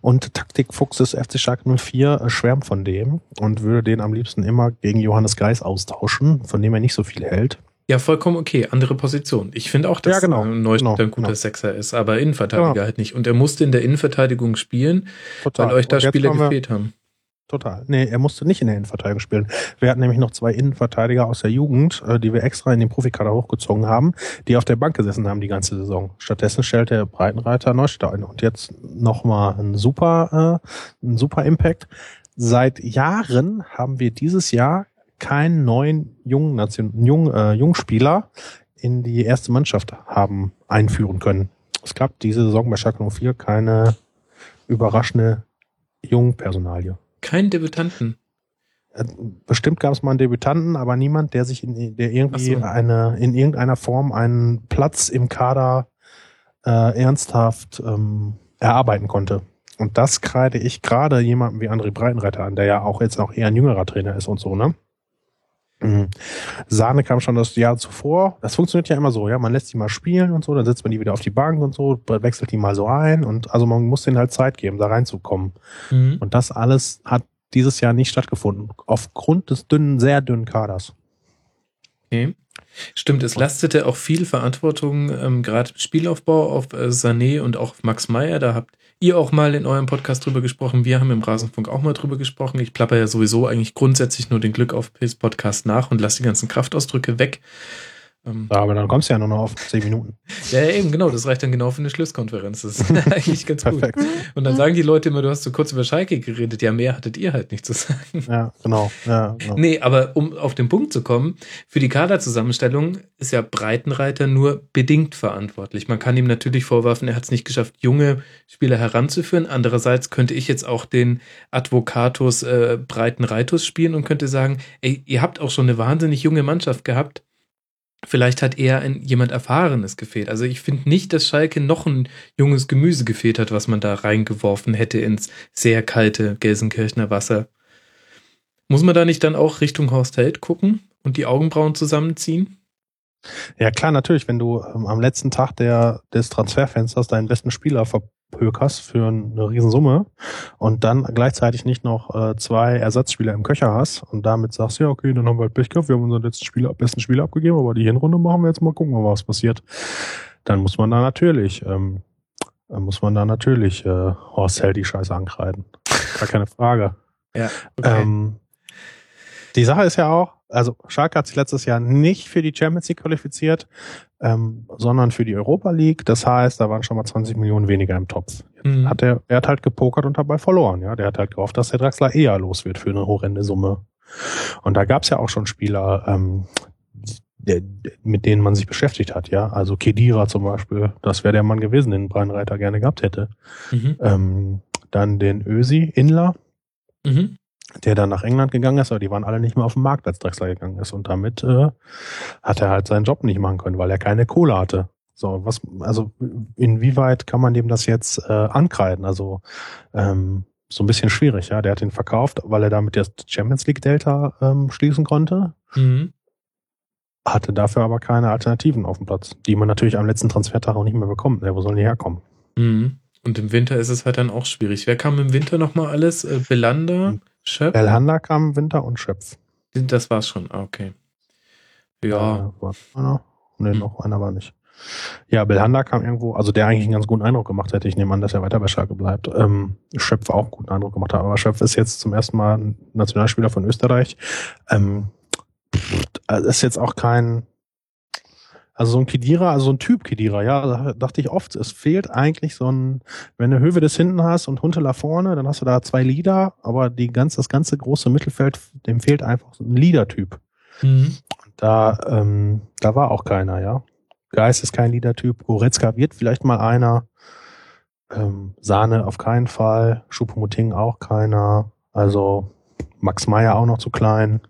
und Taktikfuchs des FC Schalke 04 äh, schwärmt von dem und würde den am liebsten immer gegen Johannes Geis austauschen, von dem er nicht so viel hält. Ja, vollkommen okay. Andere Position. Ich finde auch, dass Ja, genau. Neustädter Genau, ein guter genau. Sechser ist, aber Innenverteidiger Genau. halt nicht. Und er musste in der Innenverteidigung spielen, Total. weil euch da Spieler haben gefehlt haben. Total. Nee, er musste nicht in der Innenverteidigung spielen. Wir hatten nämlich noch zwei Innenverteidiger aus der Jugend, äh, die wir extra in den Profikader hochgezogen haben, die auf der Bank gesessen haben die ganze Saison. Stattdessen stellt der Breitenreiter Neustädter ein. Und jetzt nochmal ein super, äh, ein super Impact. Seit Jahren haben wir dieses Jahr keinen neuen jungen, Nation, jungen, äh, Jungspieler in die erste Mannschaft haben einführen können. Es gab diese Saison bei Schalke 04 keine überraschende Jungpersonalie. Kein Debütanten. Äh, Bestimmt gab es mal einen Debütanten, aber niemand, der sich in der irgendwie so. eine in irgendeiner Form einen Platz im Kader äh, ernsthaft ähm, erarbeiten konnte. Und das kreide ich gerade jemandem wie André Breitenreiter an, der ja auch jetzt auch eher ein jüngerer Trainer ist und so, ne? Mhm. Sahne kam schon das Jahr zuvor. Das funktioniert ja immer so, ja. Man lässt die mal spielen und so, dann setzt man die wieder auf die Bank und so, wechselt die mal so ein und also man muss denen halt Zeit geben, da reinzukommen. Mhm. Und das alles hat dieses Jahr nicht stattgefunden. Aufgrund des dünnen, sehr dünnen Kaders. Okay. Stimmt, es lastete auch viel Verantwortung, ähm, gerade Spielaufbau auf äh, Sané und auch auf Max Meyer. Da habt ihr auch mal in eurem Podcast drüber gesprochen. Wir haben im Rasenfunk auch mal drüber gesprochen. Ich plapper ja sowieso eigentlich grundsätzlich nur den Glück auf Piss Podcast nach und lasse die ganzen Kraftausdrücke weg. Ähm, aber dann kommst du ja nur noch auf zehn Minuten. ja, eben, genau. Das reicht dann genau für eine Schlusskonferenz. Das ist eigentlich ganz gut. Und dann sagen die Leute immer, du hast so kurz über Schalke geredet. Ja, mehr hattet ihr halt nicht zu sagen. Ja, genau. Ja, genau. Nee, aber um auf den Punkt zu kommen, für die Kaderzusammenstellung ist ja Breitenreiter nur bedingt verantwortlich. Man kann ihm natürlich vorwerfen, er hat es nicht geschafft, junge Spieler heranzuführen. Andererseits könnte ich jetzt auch den Advocatus äh, Breitenreitus spielen und könnte sagen, ey, ihr habt auch schon eine wahnsinnig junge Mannschaft gehabt Vielleicht hat eher ein, jemand Erfahrenes gefehlt. Also ich finde nicht, dass Schalke noch ein junges Gemüse gefehlt hat, was man da reingeworfen hätte ins sehr kalte Gelsenkirchener Wasser. Muss man da nicht dann auch Richtung Horst Held gucken und die Augenbrauen zusammenziehen? Ja klar, natürlich, wenn du ähm, am letzten Tag der, des Transferfensters deinen besten Spieler ver Hökers für eine Riesensumme und dann gleichzeitig nicht noch äh, zwei Ersatzspieler im Köcher hast und damit sagst, ja, okay, dann haben wir halt Pech gehabt, wir haben unseren letzten Spieler, besten Spieler abgegeben, aber die Hinrunde machen wir jetzt mal gucken, was passiert. Dann muss man da natürlich, ähm, dann muss man da natürlich äh, Horst Held die Scheiße ankreiden. Gar keine Frage. Ja, okay. Ähm, die Sache ist ja auch, also Schalke hat sich letztes Jahr nicht für die Champions League qualifiziert, ähm, sondern für die Europa League. Das heißt, da waren schon mal 20 Millionen weniger im Topf. Mhm. Hat er, er hat halt gepokert und dabei verloren. Ja, der hat halt gehofft, dass der Draxler eher los wird für eine horrende Summe. Und da gab's ja auch schon Spieler, ähm, der, mit denen man sich beschäftigt hat. Ja, also Kedira zum Beispiel, das wäre der Mann gewesen, den Breinreiter gerne gehabt hätte. Mhm. Ähm, dann den Ösi Inler. Mhm der dann nach England gegangen ist, aber die waren alle nicht mehr auf dem Markt, als Drexler gegangen ist. Und damit äh, hat er halt seinen Job nicht machen können, weil er keine Kohle hatte. So, was, also inwieweit kann man dem das jetzt äh, ankreiden? Also ähm, so ein bisschen schwierig, ja. Der hat ihn verkauft, weil er damit das Champions League Delta ähm, schließen konnte. Mhm. Hatte dafür aber keine Alternativen auf dem Platz, die man natürlich am letzten Transfertag auch nicht mehr bekommt. Ja, wo sollen die herkommen? Mhm. Und im Winter ist es halt dann auch schwierig. Wer kam im Winter nochmal alles? Äh, Belander? Schöpf? Belhanda kam Winter und Schöpf. Das war's schon, ah, okay. Ja. ja war Nee, hm. noch einer war nicht. Ja, Belhanda kam irgendwo, also der eigentlich einen ganz guten Eindruck gemacht hätte. Ich nehme an, dass er weiter bei Schalke bleibt. Ähm, Schöpf auch einen guten Eindruck gemacht hat, aber Schöpf ist jetzt zum ersten Mal Nationalspieler von Österreich. Ähm, ist jetzt auch kein, also so ein Kedira, also so ein Typ Kedira, ja, da dachte ich oft, es fehlt eigentlich so ein, wenn du Höwe des hinten hast und Huntela vorne, dann hast du da zwei Leader, aber die ganz, das ganze große Mittelfeld, dem fehlt einfach so ein Leader-Typ. Mhm. Da, ähm, da war auch keiner, ja. Geist ist kein Leader-Typ, Goretzka wird vielleicht mal einer, ähm, Sahne auf keinen Fall, Schupumuting auch keiner, also Max Meyer auch noch zu klein,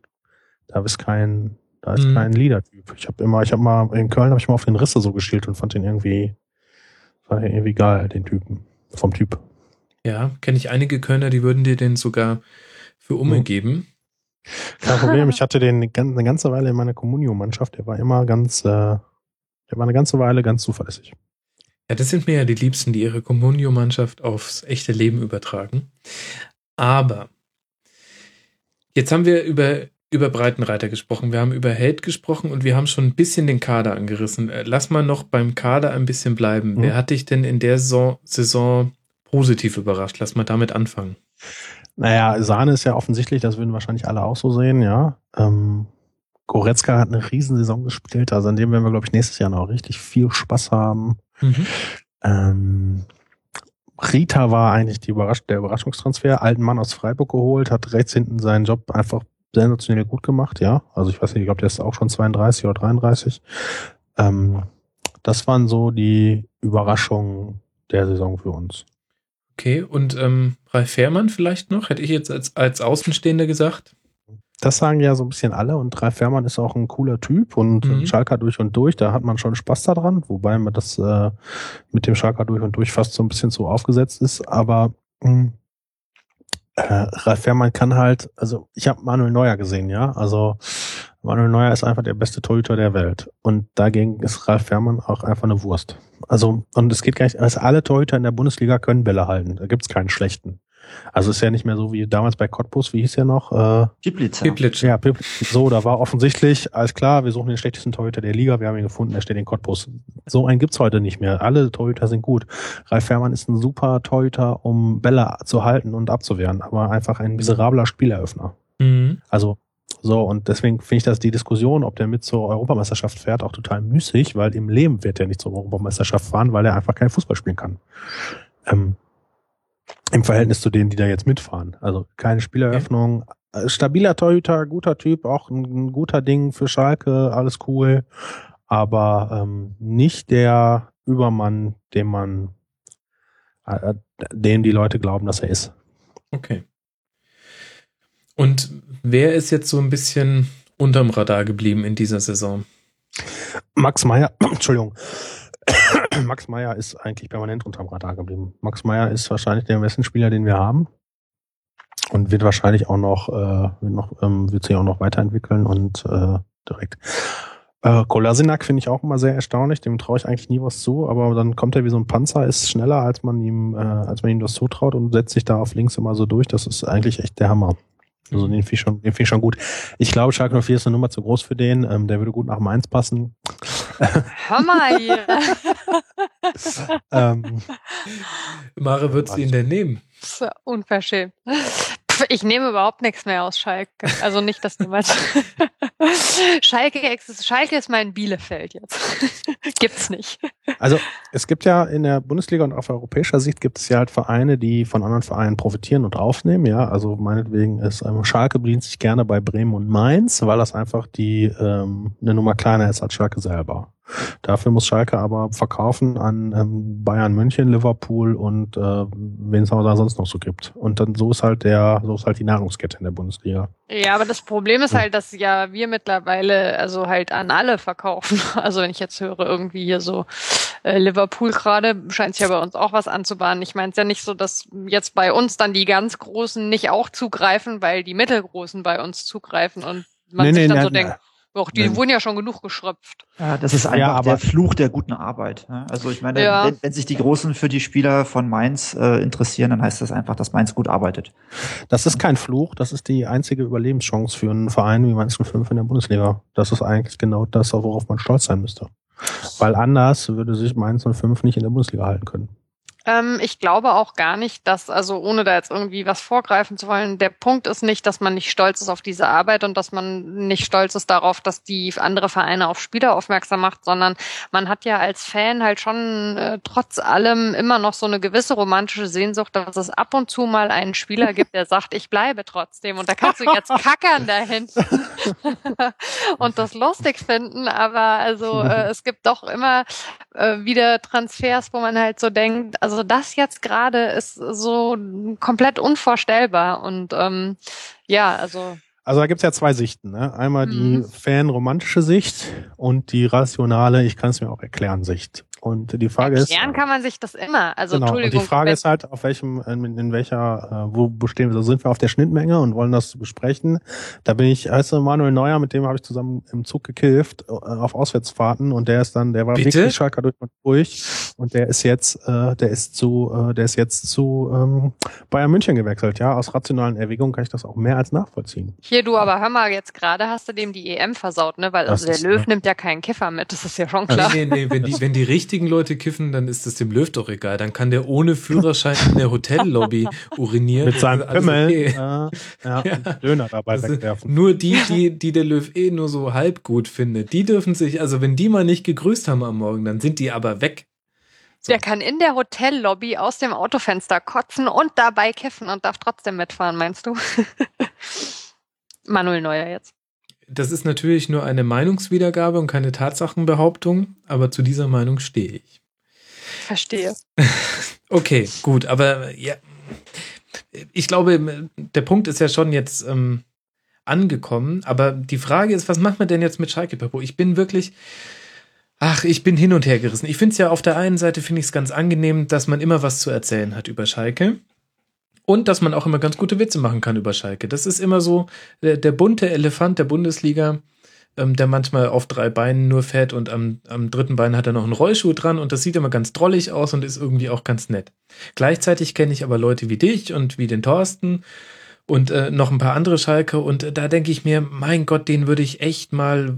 da ist kein, da ist mhm. kein Leader-Typ. Ich habe immer, ich habe mal in Köln habe ich mal auf den Risse so gespielt und fand den irgendwie, war irgendwie geil, den Typen vom Typ. Ja, kenne ich einige Kölner, die würden dir den sogar für Umme mhm. geben. Kein Problem, ich hatte den eine ganze Weile in meiner Communio-Mannschaft, der war immer ganz, äh, der war eine ganze Weile ganz zuverlässig. Ja, das sind mir ja die Liebsten, die ihre Communio-Mannschaft aufs echte Leben übertragen. Aber jetzt haben wir über über Breitenreiter gesprochen, wir haben über Held gesprochen und wir haben schon ein bisschen den Kader angerissen. Äh, lass mal noch beim Kader ein bisschen bleiben. Mhm. Wer hat dich denn in der Saison, Saison positiv überrascht? Lass mal damit anfangen. Naja, Sahne ist ja offensichtlich, das würden wahrscheinlich alle auch so sehen, ja. Ähm, Goretzka hat eine Riesensaison gespielt, also an dem werden wir, glaube ich, nächstes Jahr noch richtig viel Spaß haben. Mhm. Ähm, Rita war eigentlich die Überrasch der Überraschungstransfer, alten Mann aus Freiburg geholt, hat rechts hinten seinen Job einfach sensationell gut gemacht, ja. Also ich weiß nicht, ich glaube, der ist auch schon 32 oder 33. Ähm, das waren so die Überraschungen der Saison für uns. Okay, und ähm, Ralf Fährmann vielleicht noch? Hätte ich jetzt als, als Außenstehender gesagt? Das sagen ja so ein bisschen alle und Ralf Fährmann ist auch ein cooler Typ und mhm. Schalker durch und durch, da hat man schon Spaß daran, wobei man das äh, mit dem Schalker durch und durch fast so ein bisschen so aufgesetzt ist, aber mh, hm, äh, Ralf Fährmann kann halt, also ich habe Manuel Neuer gesehen, ja. Also Manuel Neuer ist einfach der beste Torhüter der Welt. Und dagegen ist Ralf Fährmann auch einfach eine Wurst. Also, und es geht gar nicht, also alle Torhüter in der Bundesliga können Bälle halten. Da gibt's keinen schlechten. Also ist ja nicht mehr so wie damals bei Cottbus, wie hieß der noch? Äh, Giblitzer. Piplic. ja, Pip- so, da war offensichtlich, alles klar, wir suchen den schlechtesten Torhüter der Liga, wir haben ihn gefunden, der steht in Cottbus. So einen gibt's heute nicht mehr. Alle Torhüter sind gut. Ralf Fährmann ist ein super Torhüter, um Bälle zu halten und abzuwehren, aber einfach ein miserabler Spieleröffner. Mhm. Also so, und deswegen finde ich, dass die Diskussion, ob der mit zur Europameisterschaft fährt, auch total müßig, weil im Leben wird er nicht zur Europameisterschaft fahren, weil er einfach kein Fußball spielen kann. Ähm, Im Verhältnis zu denen, die da jetzt mitfahren. Also keine Spieleröffnung. Äh, Stabiler Torhüter, guter Typ, auch ein, ein guter Ding für Schalke, alles cool. Aber ähm, nicht der Übermann, dem man, äh, dem die Leute glauben, dass er ist. Okay. Und wer ist jetzt so ein bisschen unterm Radar geblieben in dieser Saison? Max Meyer, Entschuldigung. Max Meyer ist eigentlich permanent unterm Radar geblieben. Max Meyer ist wahrscheinlich der besten Spieler, den wir haben. Und wird wahrscheinlich auch noch, äh, wird noch, ähm, wird sich auch noch weiterentwickeln und äh, direkt. Äh, Kolasinac finde ich auch immer sehr erstaunlich, dem traue ich eigentlich nie was zu, aber dann kommt er wie so ein Panzer, ist schneller, als man ihm, äh, als man ihm das zutraut und setzt sich da auf links immer so durch. Das ist eigentlich echt der Hammer. Also den finde ich schon, den finde ich schon gut. Ich glaube, Schalke 04 ist eine Nummer zu groß für den. Ähm, der würde gut nach Mainz passen. Hör mal hier. ähm, Mare würdest du ihn denn nehmen? Das ist ja unverschämt. Ich nehme überhaupt nichts mehr aus Schalke. Also nicht, dass du was. Schalke, Schalke ist mein Bielefeld jetzt. Gibt's nicht. Also es gibt ja in der Bundesliga und auf europäischer Sicht gibt es ja halt Vereine, die von anderen Vereinen profitieren und aufnehmen. Ja, also meinetwegen ist ähm, Schalke bedient sich gerne bei Bremen und Mainz, weil das einfach die ähm, eine Nummer kleiner ist als Schalke selber. Dafür muss Schalke aber verkaufen an ähm, Bayern München, Liverpool und äh, wen es aber da sonst noch so gibt. Und dann so ist halt der, so ist halt die Nahrungskette in der Bundesliga. Ja, aber das Problem ist halt, dass ja wir mittlerweile also halt an alle verkaufen. Also wenn ich jetzt höre, irgendwie hier so äh, Liverpool gerade, scheint sich ja bei uns auch was anzubahnen. Ich meine es ja nicht so, dass jetzt bei uns dann die ganz Großen nicht auch zugreifen, weil die Mittelgroßen bei uns zugreifen und man Nee, sich nee, dann nee, so denkt, ach, die Nee. wurden ja schon genug geschröpft. Ja, das ist einfach Ja, aber- der Fluch der guten Arbeit. ne? Also ich meine, Ja. wenn, wenn sich die Großen für die Spieler von Mainz äh, interessieren, dann heißt das einfach, dass Mainz gut arbeitet. Das ist kein Fluch, das ist die einzige Überlebenschance für einen Verein wie Mainz 05 in der Bundesliga. Das ist eigentlich genau das, worauf man stolz sein müsste. Weil anders würde sich Mainz 05 nicht in der Bundesliga halten können. Ähm, ich glaube auch gar nicht, dass, also ohne da jetzt irgendwie was vorgreifen zu wollen, der Punkt ist nicht, dass man nicht stolz ist auf diese Arbeit und dass man nicht stolz ist darauf, dass die andere Vereine auf Spieler aufmerksam macht, sondern man hat ja als Fan halt schon äh, trotz allem immer noch so eine gewisse romantische Sehnsucht, dass es ab und zu mal einen Spieler gibt, der sagt, ich bleibe trotzdem und da kannst du jetzt kackern da hinten und das lustig finden, aber also äh, es gibt doch immer äh, wieder Transfers, wo man halt so denkt, also das jetzt gerade ist so komplett unvorstellbar und ähm, ja, also Also da gibt's ja zwei Sichten. Ne? Einmal die Mhm. fan-romantische Sicht und die rationale, ich kann es mir auch erklären, Sicht. Und die Frage ist, erklären kann man sich das immer. Also genau, und Entschuldigung, die Frage ist halt, auf welchem, in, in welcher, äh, wo bestehen wir? Sind wir auf der Schnittmenge und wollen das besprechen? Da bin ich, heißt du, Manuel Neuer, mit dem habe ich zusammen im Zug gekilft äh, auf Auswärtsfahrten und der ist dann, der war Bitte? wirklich Schalker durch und durch und der ist jetzt, äh, der ist zu, äh, der ist jetzt zu ähm, Bayern München gewechselt. Ja, aus rationalen Erwägungen kann ich das auch mehr als nachvollziehen. hier du, aber hör mal, jetzt gerade hast du dem die EM versaut, ne? Weil Das also der Löw ja. nimmt ja keinen Kiffer mit, das ist ja schon klar. Nee, nee, nee, wenn die, wenn die richtigen Leute kiffen, dann ist das dem Löw doch egal. Dann kann der ohne Führerschein in der Hotellobby urinieren. Mit seinem alles Pimmel okay. äh, ja, und Döner dabei sind wegwerfen. nur die, die, die der Löw eh nur so halb gut findet, die dürfen sich, also wenn die mal nicht gegrüßt haben am Morgen, dann sind die aber weg. So. Der kann in der Hotellobby aus dem Autofenster kotzen und dabei kiffen und darf trotzdem mitfahren, meinst du? Manuel Neuer jetzt. Das ist natürlich nur eine Meinungswiedergabe und keine Tatsachenbehauptung, aber zu dieser Meinung stehe ich. Verstehe. Okay, gut, aber ja, ich glaube, der Punkt ist ja schon jetzt ähm, angekommen, aber die Frage ist, was macht man denn jetzt mit Schalke, Papo? Ich bin wirklich, ach, ich bin hin und her gerissen. Ich finde es ja auf der einen Seite, finde ich es ganz angenehm, dass man immer was zu erzählen hat über Schalke. Und dass man auch immer ganz gute Witze machen kann über Schalke. Das ist immer so der, der bunte Elefant der Bundesliga, ähm, der manchmal auf drei Beinen nur fährt und am, am dritten Bein hat er noch einen Rollschuh dran und das sieht immer ganz drollig aus und ist irgendwie auch ganz nett. Gleichzeitig kenne ich aber Leute wie dich und wie den Thorsten und äh, noch ein paar andere Schalke und äh, da denke ich mir, mein Gott, den würde ich echt mal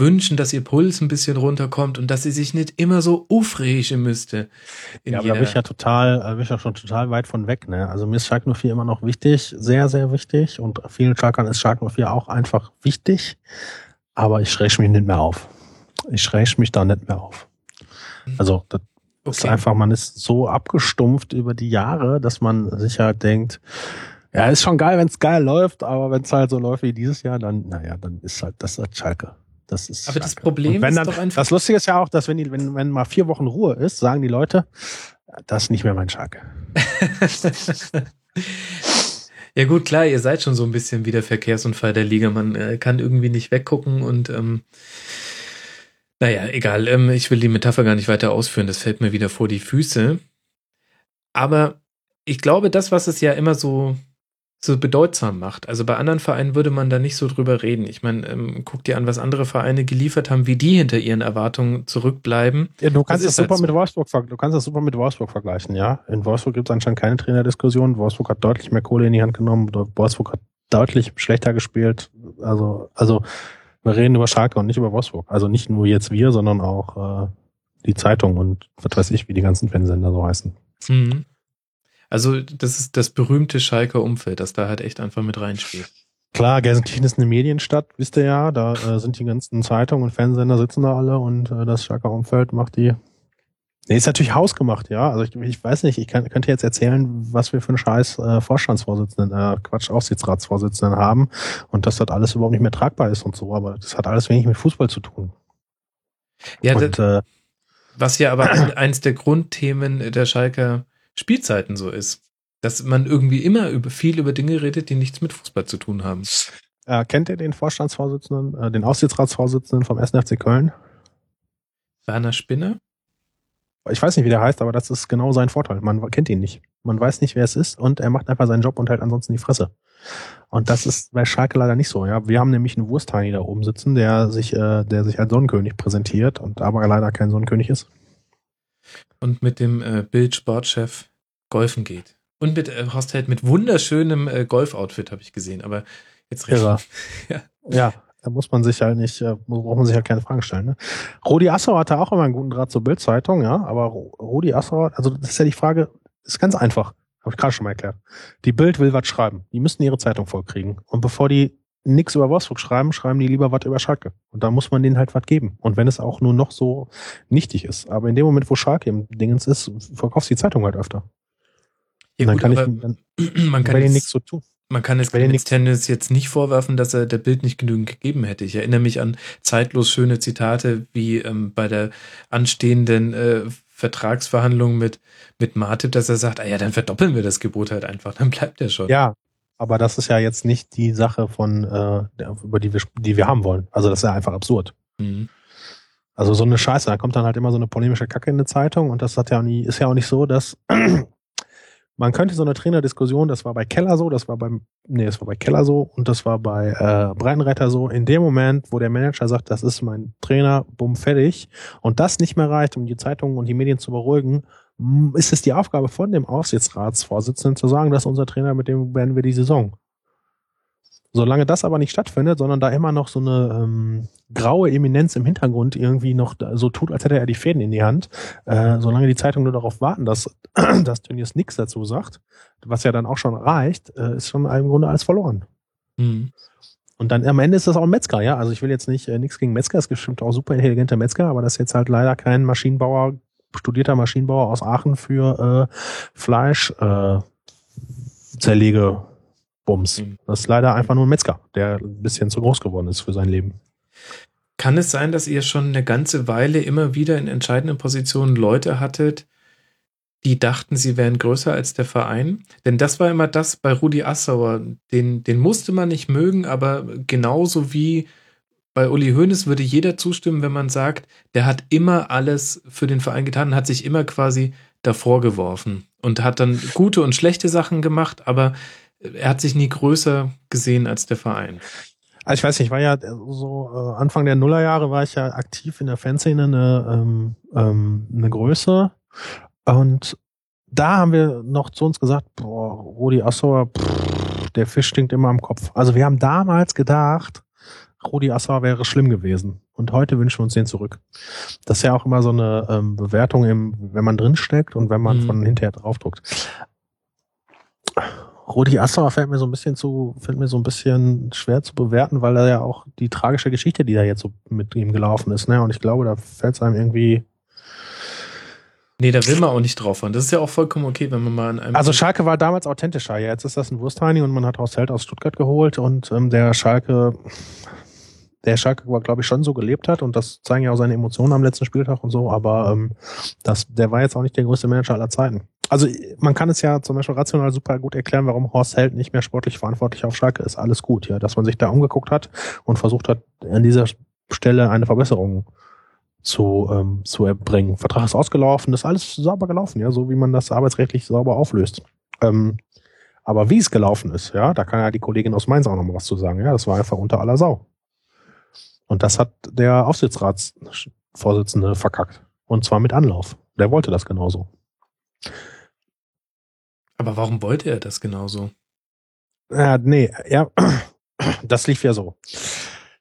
wünschen, dass ihr Puls ein bisschen runterkommt und dass sie sich nicht immer so aufregen müsste. ja, aber da bin ich ja total, da bin ich ja schon total weit von weg, ne? Also mir ist Schalke 04 immer noch wichtig, sehr, sehr wichtig und vielen Schalkern ist Schalke 04 auch einfach wichtig, aber ich schräg mich nicht mehr auf. Ich schräg mich da nicht mehr auf. Also, das okay. ist einfach, man ist so abgestumpft über die Jahre, dass man sich halt denkt, ja, ist schon geil, wenn es geil läuft, aber wenn es halt so läuft wie dieses Jahr, dann, naja, dann ist halt das halt Schalke. Das ist aber das Problem ist dann, doch einfach. Das Lustige ist ja auch, dass wenn, die, wenn, wenn mal vier Wochen Ruhe ist, sagen die Leute, das ist nicht mehr mein Schalke. ja gut, klar, ihr seid schon so ein bisschen wie der Verkehrsunfall der Liga. Man äh, kann irgendwie nicht weggucken und ähm, naja, egal. Ähm, ich will die Metapher gar nicht weiter ausführen. Das fällt mir wieder vor die Füße. Aber ich glaube, das, was es ja immer so so bedeutsam macht. Also bei anderen Vereinen würde man da nicht so drüber reden. Ich meine, ähm, guck dir an, was andere Vereine geliefert haben, wie die hinter ihren Erwartungen zurückbleiben. Ja, du kannst das, das super halt so. mit Wolfsburg, du kannst das super mit Wolfsburg vergleichen, ja. In Wolfsburg gibt es anscheinend keine Trainerdiskussion. Wolfsburg hat deutlich mehr Kohle in die Hand genommen. Wolfsburg hat deutlich schlechter gespielt. Also, also wir reden über Schalke und nicht über Wolfsburg. Also nicht nur jetzt wir, sondern auch äh, die Zeitung und was weiß ich, wie die ganzen Fernsehsender so heißen. Mhm. Also das ist das berühmte Schalker Umfeld, das da halt echt einfach mit reinspielt. Klar, Gelsenkirchen ist eine Medienstadt, wisst ihr ja. Da äh, sind die ganzen Zeitungen und Fernsehsender sitzen da alle und äh, das Schalker Umfeld macht die. Nee, ist natürlich hausgemacht, ja. Also ich, ich weiß nicht, ich kann, könnte jetzt erzählen, was wir für einen scheiß äh, Vorstandsvorsitzenden, äh, Quatsch, Aufsichtsratsvorsitzenden haben und dass das alles überhaupt nicht mehr tragbar ist und so, aber das hat alles wenig mit Fußball zu tun. Ja, und, das, äh, was ja aber eins der Grundthemen der Schalker Spielzeiten so ist. Dass man irgendwie immer über, viel über Dinge redet, die nichts mit Fußball zu tun haben. Äh, kennt ihr den Vorstandsvorsitzenden, äh, den Aussichtsratsvorsitzenden vom 1. FC Köln? Werner Spinner? Ich weiß nicht, wie der heißt, aber das ist genau sein Vorteil. Man kennt ihn nicht. Man weiß nicht, wer es ist und er macht einfach seinen Job und hält ansonsten die Fresse. Und das ist bei Schalke leider nicht so. Ja, wir haben nämlich einen Wursthani da oben sitzen, der sich, äh, der sich als Sonnenkönig präsentiert und aber leider kein Sonnenkönig ist. Und mit dem äh, Bild-Sportchef golfen geht. Und mit äh, Horst Held mit wunderschönem äh, Golf-Outfit habe ich gesehen. Aber jetzt recht. ja. ja, da muss man sich halt nicht, äh, braucht man sich halt keine Fragen stellen. Ne? Rudi Assauer hatte auch immer einen guten Draht zur Bild-Zeitung, ja, aber Rudi Assauer, also das ist ja die Frage, ist ganz einfach. Habe ich gerade schon mal erklärt. Die Bild will was schreiben. Die müssen ihre Zeitung vollkriegen. Und bevor die nichts über Wolfsburg schreiben, schreiben die lieber was über Schalke. Und da muss man denen halt was geben. Und wenn es auch nur noch so nichtig ist. Aber in dem Moment, wo Schalke im Dingens ist, verkaufst du die Zeitung halt öfter. Ja, dann gut, kann ich dann, man kann jetzt, nichts so tun. Man kann es Tennis jetzt nicht vorwerfen, dass er der Bild nicht genügend gegeben hätte. Ich erinnere mich an zeitlos schöne Zitate wie ähm, bei der anstehenden äh, Vertragsverhandlung mit, mit Martip, dass er sagt, ah ja, dann verdoppeln wir das Gebot halt einfach, dann bleibt er schon. Ja, aber das ist ja jetzt nicht die Sache von, äh, über die wir, die wir haben wollen. Also das ist ja einfach absurd. Mhm. Also so eine Scheiße, da kommt dann halt immer so eine polemische Kacke in eine Zeitung und das hat ja nie, ist ja auch nicht so, dass man könnte so eine Trainerdiskussion, das war bei Keller so, das war beim, nee, das war bei Keller so und das war bei äh, Breitenreiter so, in dem Moment, wo der Manager sagt, das ist mein Trainer, bumm, fertig, und das nicht mehr reicht, um die Zeitungen und die Medien zu beruhigen, ist es die Aufgabe von dem Aufsichtsratsvorsitzenden zu sagen, dass unser Trainer, mit dem werden wir die Saison. Solange das aber nicht stattfindet, sondern da immer noch so eine ähm, graue Eminenz im Hintergrund irgendwie noch so tut, als hätte er die Fäden in die Hand, äh, solange die Zeitungen nur darauf warten, dass, dass Tönnies nichts dazu sagt, was ja dann auch schon reicht, äh, ist schon im Grunde alles verloren. Mhm. Und dann am Ende ist das auch ein Metzger, ja. Also ich will jetzt nicht äh, nichts gegen Metzger, es gibt bestimmt auch super intelligente Metzger, aber das ist jetzt halt leider kein Maschinenbauer, studierter Maschinenbauer aus Aachen für äh, Fleisch äh, Zerlege Bums. Mhm. Das ist leider einfach nur ein Metzger, der ein bisschen zu groß geworden ist für sein Leben. Kann es sein, dass ihr schon eine ganze Weile immer wieder in entscheidenden Positionen Leute hattet, die dachten, sie wären größer als der Verein? Denn das war immer das bei Rudi Assauer. Den, den musste man nicht mögen, aber genauso wie bei Uli Hoeneß würde jeder zustimmen, wenn man sagt, der hat immer alles für den Verein getan, hat sich immer quasi davor geworfen und hat dann gute und schlechte Sachen gemacht, aber er hat sich nie größer gesehen als der Verein. Also ich weiß nicht, ich war ja so äh, Anfang der Nullerjahre war ich ja aktiv in der Fanszene eine, ähm, ähm, eine Größe und da haben wir noch zu uns gesagt, boah, Rudi Assauer, pff, der Fisch stinkt immer am Kopf. Also wir haben damals gedacht, Rudi Assauer wäre schlimm gewesen. Und heute wünschen wir uns den zurück. Das ist ja auch immer so eine ähm, Bewertung, im, wenn man drinsteckt und wenn man Mhm. von hinterher draufdruckt. Rudi Assauer fällt mir so ein bisschen zu, fällt mir so ein bisschen schwer zu bewerten, weil er ja auch die tragische Geschichte, die da jetzt so mit ihm gelaufen ist, ne? Und ich glaube, da fällt es einem irgendwie. Nee, da will man auch nicht drauf fahren. Das ist ja auch vollkommen okay, wenn man mal an einem. Also Schalke war damals authentischer. Jetzt ist das ein Wurstheini und man hat Horst Held aus Stuttgart geholt und ähm, der Schalke, der Schalke, glaube ich, schon so gelebt hat und das zeigen ja auch seine Emotionen am letzten Spieltag und so, aber ähm, das, der war jetzt auch nicht der größte Manager aller Zeiten. Also man kann es ja zum Beispiel rational super gut erklären, warum Horst Held nicht mehr sportlich verantwortlich auf Schalke ist. Alles gut, ja, dass man sich da umgeguckt hat und versucht hat, an dieser Stelle eine Verbesserung zu, ähm, zu erbringen. Vertrag ist ausgelaufen, ist alles sauber gelaufen, ja, so wie man das arbeitsrechtlich sauber auflöst. Ähm, aber wie es gelaufen ist, ja, da kann ja die Kollegin aus Mainz auch noch mal was zu sagen. Ja, das war einfach unter aller Sau. Und das hat der Aufsichtsratsvorsitzende verkackt. Und zwar mit Anlauf. Der wollte das genauso. Aber warum wollte er das genauso? Ja, nee, ja, das lief ja so.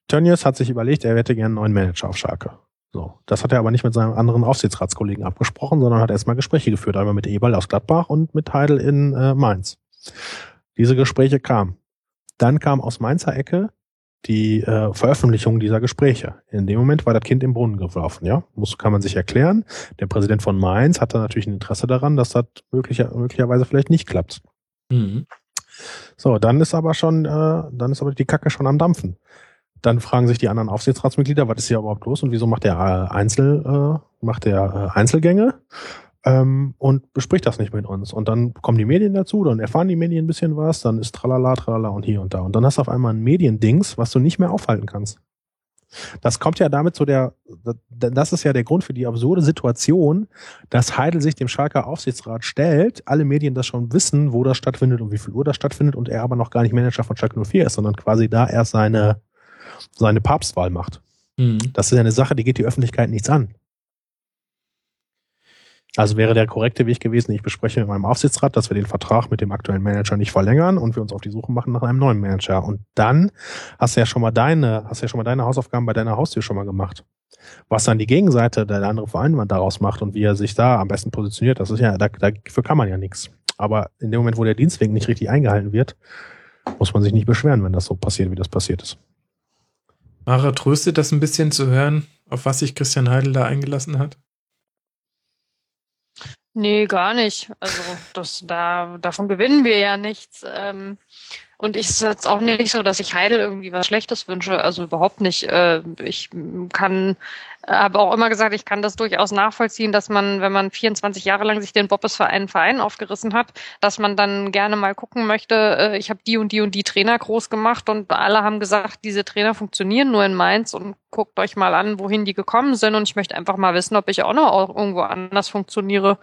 Tönnies hat sich überlegt, er hätte gerne einen neuen Manager auf Schalke. So, das hat er aber nicht mit seinem anderen Aufsichtsratskollegen abgesprochen, sondern hat erstmal Gespräche geführt, einmal mit Eberl aus Gladbach und mit Heidel in äh, Mainz. Diese Gespräche kamen. Dann kam aus Mainzer Ecke die äh, Veröffentlichung dieser Gespräche. In dem Moment war das Kind im Brunnen geworfen, ja. Muss, kann man sich erklären. Der Präsident von Mainz hatte natürlich ein Interesse daran, dass das möglicher, möglicherweise vielleicht nicht klappt. Mhm. So, dann ist aber schon, äh, dann ist aber die Kacke schon am Dampfen. Dann fragen sich die anderen Aufsichtsratsmitglieder, was ist hier überhaupt los und wieso macht der äh, Einzel, äh, macht der äh, Einzelgänge ähm, und bespricht das nicht mit uns. Und dann kommen die Medien dazu, dann erfahren die Medien ein bisschen was, dann ist tralala, tralala und hier und da. Und dann hast du auf einmal ein Mediendings, was du nicht mehr aufhalten kannst. Das kommt ja damit zu der, das ist ja der Grund für die absurde Situation, dass Heidel sich dem Schalker Aufsichtsrat stellt, alle Medien das schon wissen, wo das stattfindet und wie viel Uhr das stattfindet und er aber noch gar nicht Manager von Schalke 04 ist, sondern quasi da erst seine, seine Papstwahl macht. Mhm. Das ist ja eine Sache, die geht die Öffentlichkeit nichts an. Also wäre der korrekte Weg gewesen, ich bespreche mit meinem Aufsichtsrat, dass wir den Vertrag mit dem aktuellen Manager nicht verlängern und wir uns auf die Suche machen nach einem neuen Manager. Und dann hast du ja schon mal deine, hast du ja schon mal deine Hausaufgaben bei deiner Haustür schon mal gemacht. Was dann die Gegenseite, der andere Verein daraus macht und wie er sich da am besten positioniert, das ist ja, da, dafür kann man ja nichts. Aber in dem Moment, wo der Dienstweg nicht richtig eingehalten wird, muss man sich nicht beschweren, wenn das so passiert, wie das passiert ist. Mara, tröstet das ein bisschen zu hören, auf was sich Christian Heidel da eingelassen hat? Nee, gar nicht. Also das, da, davon gewinnen wir ja nichts. Ähm, und ich ist jetzt auch nicht so, dass ich Heidel irgendwie was Schlechtes wünsche. Also überhaupt nicht. Äh, ich kann, habe auch immer gesagt, ich kann das durchaus nachvollziehen, dass man, wenn man 24 Jahre lang sich den Bobbes Verein aufgerissen hat, dass man dann gerne mal gucken möchte, äh, ich habe die und die und die Trainer groß gemacht und alle haben gesagt, diese Trainer funktionieren nur in Mainz und guckt euch mal an, wohin die gekommen sind und ich möchte einfach mal wissen, ob ich auch noch irgendwo anders funktioniere.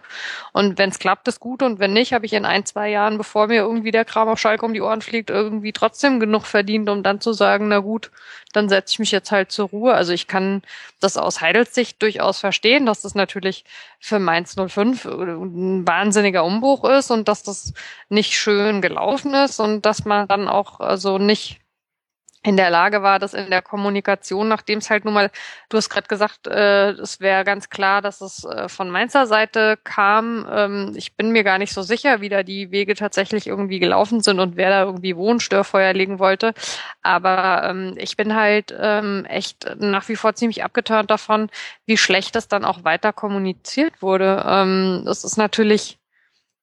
Und wenn es klappt, ist gut und wenn nicht, habe ich in ein, zwei Jahren, bevor mir irgendwie der Kram auf Schalke um die Ohren fliegt, irgendwie trotzdem genug verdient, um dann zu sagen, na gut, dann setze ich mich jetzt halt zur Ruhe. Also ich kann das aus Heidels Sicht durchaus verstehen, dass das natürlich für Mainz 05 ein wahnsinniger Umbruch ist und dass das nicht schön gelaufen ist und dass man dann auch also nicht in der Lage war, das in der Kommunikation, nachdem es halt nun mal, du hast gerade gesagt, äh, es wäre ganz klar, dass es äh, von Mainzer Seite kam. Ähm, ich bin mir gar nicht so sicher, wie da die Wege tatsächlich irgendwie gelaufen sind und wer da irgendwie Wohnstörfeuer legen wollte. Aber ähm, ich bin halt ähm, echt nach wie vor ziemlich abgeturnt davon, wie schlecht das dann auch weiter kommuniziert wurde. Ähm, das ist natürlich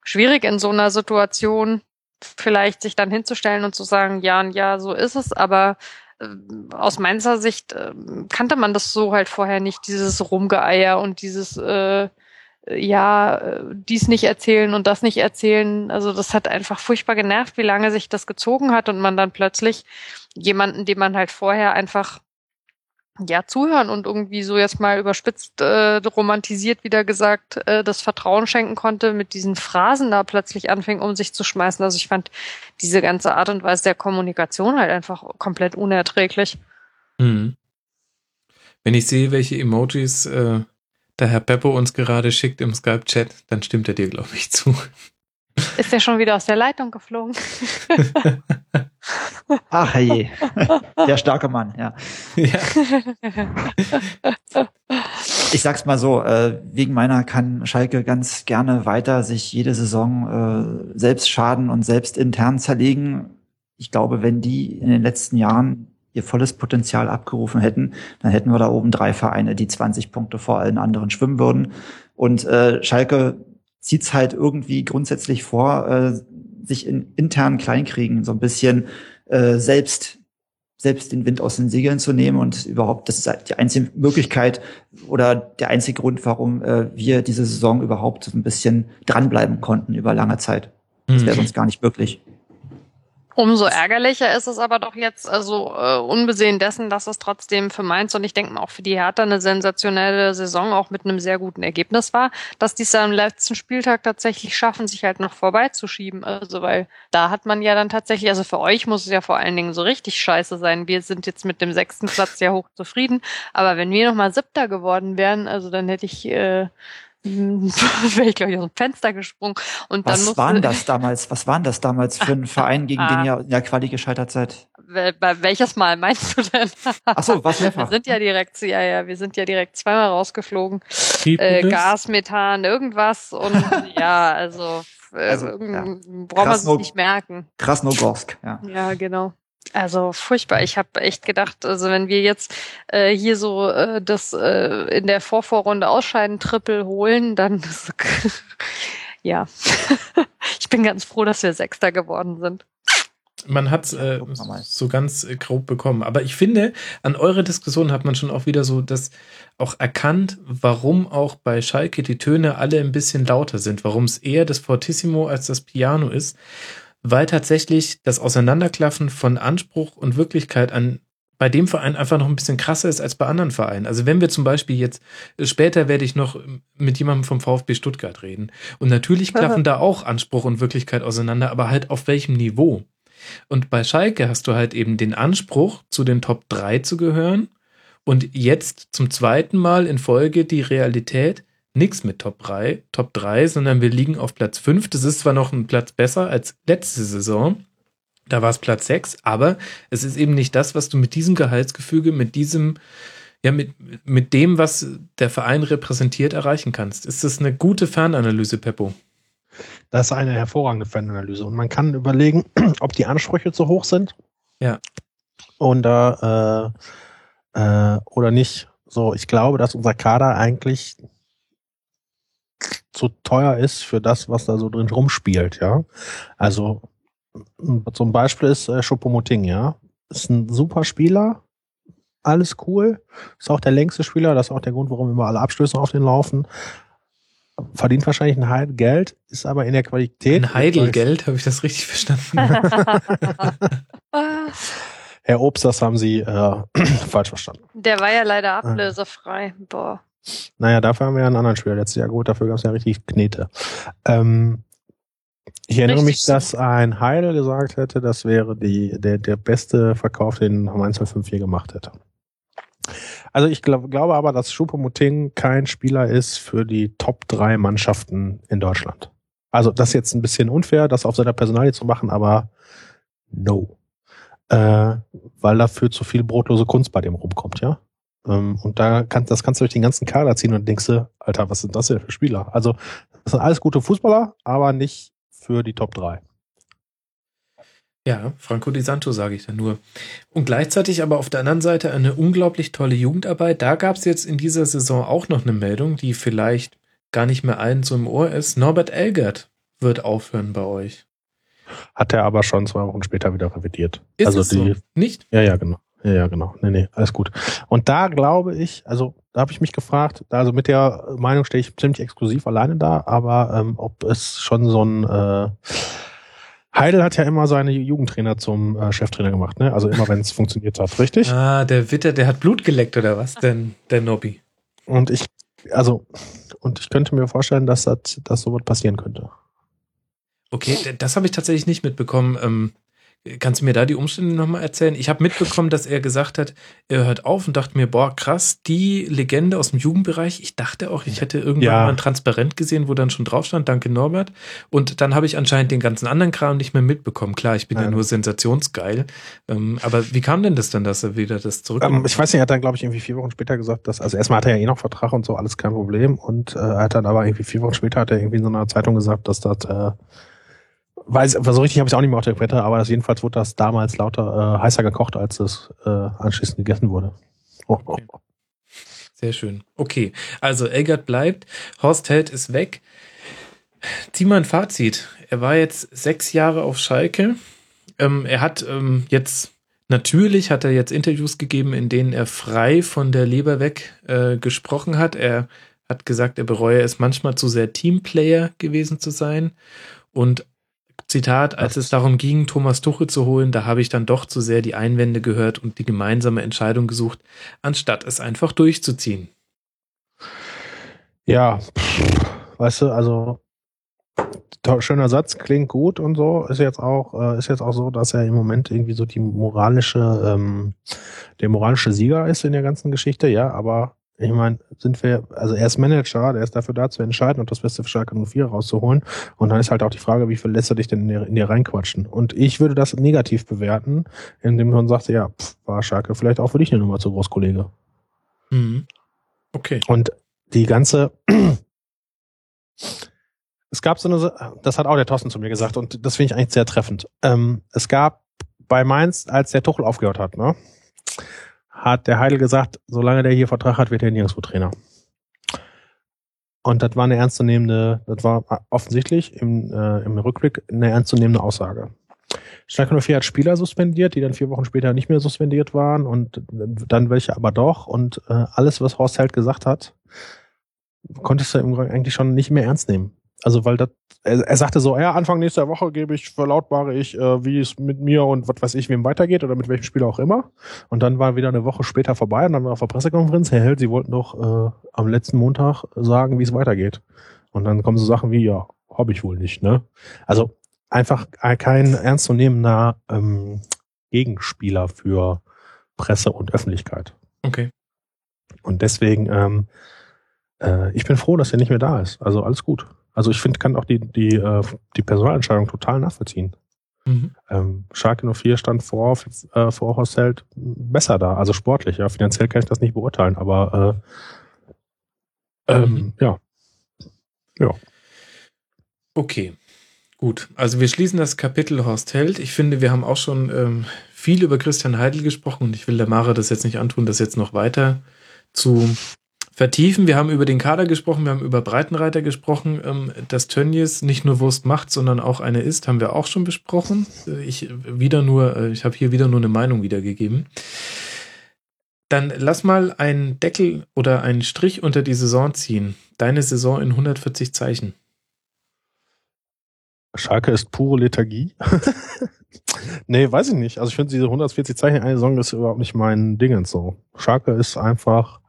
schwierig in so einer Situation vielleicht sich dann hinzustellen und zu sagen, ja, ja, so ist es, aber äh, aus meiner Sicht äh, kannte man das so halt vorher nicht, dieses Rumgeeier und dieses äh, ja, äh, dies nicht erzählen und das nicht erzählen. Also das hat einfach furchtbar genervt, wie lange sich das gezogen hat und man dann plötzlich jemanden, den man halt vorher einfach ja, zuhören und irgendwie so jetzt mal überspitzt äh, romantisiert wieder gesagt, äh, das Vertrauen schenken konnte, mit diesen Phrasen da plötzlich anfing, um sich zu schmeißen. Also ich fand diese ganze Art und Weise der Kommunikation halt einfach komplett unerträglich. Mhm. Wenn ich sehe, welche Emojis äh, der Herr Peppo uns gerade schickt im Skype-Chat, dann stimmt er dir, glaube ich, zu. Ist der schon wieder aus der Leitung geflogen? Ach je, der starke Mann, ja. ja. Ich sag's mal so, äh, wegen meiner kann Schalke ganz gerne weiter sich jede Saison äh, selbst schaden und selbst intern zerlegen. Ich glaube, wenn die in den letzten Jahren ihr volles Potenzial abgerufen hätten, dann hätten wir da oben drei Vereine, die 20 Punkte vor allen anderen schwimmen würden. Und äh, Schalke zieht's halt irgendwie grundsätzlich vor, äh, sich in internen Kleinkriegen so ein bisschen äh, selbst selbst den Wind aus den Segeln zu nehmen und überhaupt, das ist halt die einzige Möglichkeit oder der einzige Grund, warum äh, wir diese Saison überhaupt so ein bisschen dranbleiben konnten über lange Zeit. Das wäre Mhm. sonst gar nicht möglich. Umso ärgerlicher ist es aber doch jetzt, also äh, unbesehen dessen, dass es trotzdem für Mainz und ich denke mal auch für die Hertha eine sensationelle Saison auch mit einem sehr guten Ergebnis war, dass die es am letzten Spieltag tatsächlich schaffen, sich halt noch vorbeizuschieben. Also weil da hat man ja dann tatsächlich, also für euch muss es ja vor allen Dingen so richtig scheiße sein. Wir sind jetzt mit dem sechsten Platz ja hoch zufrieden, aber wenn wir nochmal siebter geworden wären, also dann hätte ich äh, wäre ich, glaube ich, aus dem Fenster gesprungen. Und dann Was waren das damals? Was waren das damals für ein Verein, gegen den Ah. ihr in der Quali gescheitert seid? Bei welches Mal meinst du denn? Ach so, was Wir mehrfach? sind ja direkt, ja, ja, wir sind ja direkt zweimal rausgeflogen. Äh? Gas, Methan, irgendwas und ja, also, äh, Also, irgend- braucht man sich Krasno- nicht merken. Krasnogorsk, ja. Ja, genau. Also furchtbar. Ich habe echt gedacht, also wenn wir jetzt äh, hier so äh, das äh, in der Vorvorrunde ausscheiden Triple holen, dann ja. ich bin ganz froh, dass wir Sechster geworden sind. Man hat äh, so ganz äh, grob bekommen. Aber ich finde, an eurer Diskussion hat man schon auch wieder so das auch erkannt, warum auch bei Schalke die Töne alle ein bisschen lauter sind, warum es eher das Fortissimo als das Piano ist, weil tatsächlich das Auseinanderklaffen von Anspruch und Wirklichkeit an bei dem Verein einfach noch ein bisschen krasser ist als bei anderen Vereinen. Also wenn wir zum Beispiel jetzt, später werde ich noch mit jemandem vom VfB Stuttgart reden. Und natürlich klaffen da auch Anspruch und Wirklichkeit auseinander, aber halt auf welchem Niveau? Und bei Schalke hast du halt eben den Anspruch, zu den Top 3 zu gehören. Und jetzt zum zweiten Mal in Folge die Realität, nichts mit Top 3, Top 3, sondern wir liegen auf Platz 5. Das ist zwar noch ein Platz besser als letzte Saison. Da war es Platz 6, aber es ist eben nicht das, was du mit diesem Gehaltsgefüge, mit diesem, ja, mit, mit dem, was der Verein repräsentiert, erreichen kannst. Ist das eine gute Fernanalyse, Peppo? Das ist eine hervorragende Fananalyse. Und man kann überlegen, ob die Ansprüche zu hoch sind. Ja. Und äh, äh, oder nicht. So, ich glaube, dass unser Kader eigentlich zu teuer ist für das, was da so drin rumspielt, ja. Also zum Beispiel ist äh, Choupo-Moting, ja. Ist ein super Spieler, alles cool. Ist auch der längste Spieler, das ist auch der Grund, warum immer alle Abstöße auf den laufen. Verdient wahrscheinlich ein Heil Geld, ist aber in der Qualität. Ein Heidelgeld, habe ich das richtig verstanden? Ah, Herr Obst, das haben Sie äh, falsch verstanden. Der war ja leider ablösefrei. Boah. Naja, dafür haben wir ja einen anderen Spieler letztes Jahr gut, dafür gab es ja richtig Knete. Ähm, ich erinnere Richtig mich, dass ein Heidel gesagt hätte, das wäre die, der, der beste Verkauf, den Mainz 05 gemacht hätte. Also ich glaub, glaube aber, dass Choupo-Moting kein Spieler ist für die Top 3 Mannschaften in Deutschland. Also das ist jetzt ein bisschen unfair, das auf seiner Personalie zu machen, aber no. Äh, weil dafür zu viel brotlose Kunst bei dem rumkommt, ja. Ähm, und da kann, das kannst du durch den ganzen Kader ziehen und denkst du, Alter, was sind das denn für Spieler? Also, das sind alles gute Fußballer, aber nicht für die Top 3. Ja, Franco Di Santo sage ich da nur. Und gleichzeitig aber auf der anderen Seite eine unglaublich tolle Jugendarbeit. Da gab es jetzt in dieser Saison auch noch eine Meldung, die vielleicht gar nicht mehr allen so im Ohr ist. Norbert Elgert wird aufhören bei euch. Hat er aber schon zwei Wochen später wieder revidiert. Ist also es die, so? Nicht? ja, ja, genau. Ja, genau. Nee, nee, alles gut. Und da glaube ich, also da habe ich mich gefragt, also mit der Meinung stehe ich ziemlich exklusiv alleine da, aber ähm, ob es schon so ein, äh, Heidel hat ja immer seine Jugendtrainer zum äh, Cheftrainer gemacht, ne? Also immer, wenn es funktioniert hat, richtig? Ah, der Witter, der hat Blut geleckt oder was? Denn der Nobby. Und ich, also, und ich könnte mir vorstellen, dass das, dass sowas passieren könnte. Okay, das habe ich tatsächlich nicht mitbekommen. Ähm, kannst du mir da die Umstände nochmal erzählen? Ich habe mitbekommen, dass er gesagt hat, er hört auf und dachte mir, boah, krass, die Legende aus dem Jugendbereich. Ich dachte auch, ich hätte irgendwann Ja. mal ein Transparent gesehen, wo dann schon drauf stand, danke Norbert. Und dann habe ich anscheinend den ganzen anderen Kram nicht mehr mitbekommen. Klar, ich bin ja Ja. nur sensationsgeil. Ähm, aber wie kam denn das dann, dass er wieder das zurück? Ähm, ich weiß nicht, er hat dann, glaube ich, irgendwie vier Wochen später gesagt, dass, also erstmal hat er ja eh noch Vertrag und so, alles kein Problem. Und äh, er hat dann aber irgendwie vier Wochen später hat er irgendwie in so einer Zeitung gesagt, dass das, äh, weiß, so richtig habe ich auch nicht mehr auf der Quette, aber das, jedenfalls wurde das damals lauter äh, heißer gekocht, als es äh, anschließend gegessen wurde. Oh, oh, oh. Sehr schön. Okay, also Elgert bleibt, Horst Held ist weg. Zieh mal ein Fazit. Er war jetzt sechs Jahre auf Schalke. Ähm, er hat ähm, jetzt, natürlich hat er jetzt Interviews gegeben, in denen er frei von der Leber weg äh, gesprochen hat. Er hat gesagt, er bereue es manchmal zu sehr Teamplayer gewesen zu sein. Und Zitat, als es darum ging, Thomas Tuchel zu holen, da habe ich dann doch zu sehr die Einwände gehört und die gemeinsame Entscheidung gesucht, anstatt es einfach durchzuziehen. Ja, weißt du, also schöner Satz, klingt gut und so. Ist jetzt auch, äh, ist jetzt auch so, dass er im Moment irgendwie so die moralische, ähm, der moralische Sieger ist in der ganzen Geschichte, ja, aber ich meine, sind wir, also er ist Manager, der ist dafür da zu entscheiden und das Beste für Schalke 04 rauszuholen. Und dann ist halt auch die Frage, wie viel lässt er dich denn in dir, in dir reinquatschen? Und ich würde das negativ bewerten, indem man sagt, ja, pff, war Schalke vielleicht auch für dich eine Nummer zu groß, Kollege. Mhm. Okay. Und die ganze, es gab so eine, das hat auch der Thorsten zu mir gesagt und das finde ich eigentlich sehr treffend. Ähm, es gab bei Mainz, als der Tuchel aufgehört hat, ne, hat der Heidel gesagt, solange der hier Vertrag hat, wird er nirgendwo Trainer. Und das war eine ernstzunehmende, das war offensichtlich im, äh, im Rückblick eine ernstzunehmende Aussage. Schalke 04 hat Spieler suspendiert, die dann vier Wochen später nicht mehr suspendiert waren und dann welche aber doch. Und äh, alles, was Horst Held gesagt hat, konntest du im Grunde eigentlich schon nicht mehr ernst nehmen. Also weil das, er, er sagte so, ja, Anfang nächster Woche gebe ich, verlautbare ich, äh, wie es mit mir und was weiß ich, wem weitergeht oder mit welchem Spieler auch immer. Und dann war wieder eine Woche später vorbei und dann war auf der Pressekonferenz, Herr Held, Sie wollten doch äh, am letzten Montag sagen, wie es weitergeht. Und dann kommen so Sachen wie, ja, habe ich wohl nicht, ne? Also einfach kein ernstzunehmender ähm, Gegenspieler für Presse und Öffentlichkeit. Okay. Und deswegen, ähm, äh, ich bin froh, dass er nicht mehr da ist. Also alles gut. Also ich finde, kann auch die, die, äh, die Personalentscheidung total nachvollziehen. Mhm. Ähm, Schalke 04 stand vor, äh, vor Horst Held besser da, also sportlich. Ja, finanziell kann ich das nicht beurteilen, aber äh, ähm, Mhm. ja. Ja. Okay. Gut, also wir schließen das Kapitel Horst Held. Ich finde, wir haben auch schon ähm, viel über Christian Heidel gesprochen und ich will der Mara das jetzt nicht antun, das jetzt noch weiter zu vertiefen. Wir haben über den Kader gesprochen, wir haben über Breitenreiter gesprochen. Ähm, dass Tönnies nicht nur Wurst macht, sondern auch eine ist, haben wir auch schon besprochen. Äh, Ich wieder nur, äh, ich habe hier wieder nur eine Meinung wiedergegeben. Dann lass mal einen Deckel oder einen Strich unter die Saison ziehen. Deine Saison in 140 Zeichen. Schalke ist pure Lethargie. nee, weiß ich nicht. Also ich finde diese 140 Zeichen in einer Saison ist überhaupt nicht mein Ding und so. Schalke ist einfach.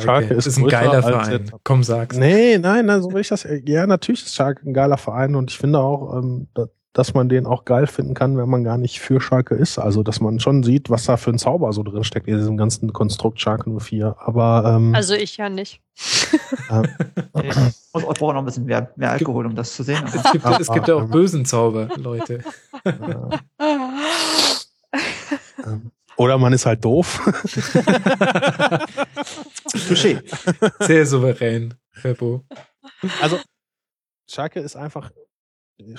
Schalke ist ist ein geiler Verein. Komm, sag's. Nee, nein, nein, so will ich das. Ja, natürlich ist Schalke ein geiler Verein und ich finde auch, ähm, da- dass man den auch geil finden kann, wenn man gar nicht für Schalke ist. Also, dass man schon sieht, was da für ein Zauber so drin steckt in diesem ganzen Konstrukt Schalke 04. Aber ähm, Also ich ja nicht. Nee. Und ich brauche noch ein bisschen mehr, mehr Alkohol, um das zu sehen. Es gibt, es gibt ja auch bösen Zauber, Leute. äh, ähm, oder man ist halt doof. Touché. Sehr souverän, Rebo. Also Schalke ist einfach,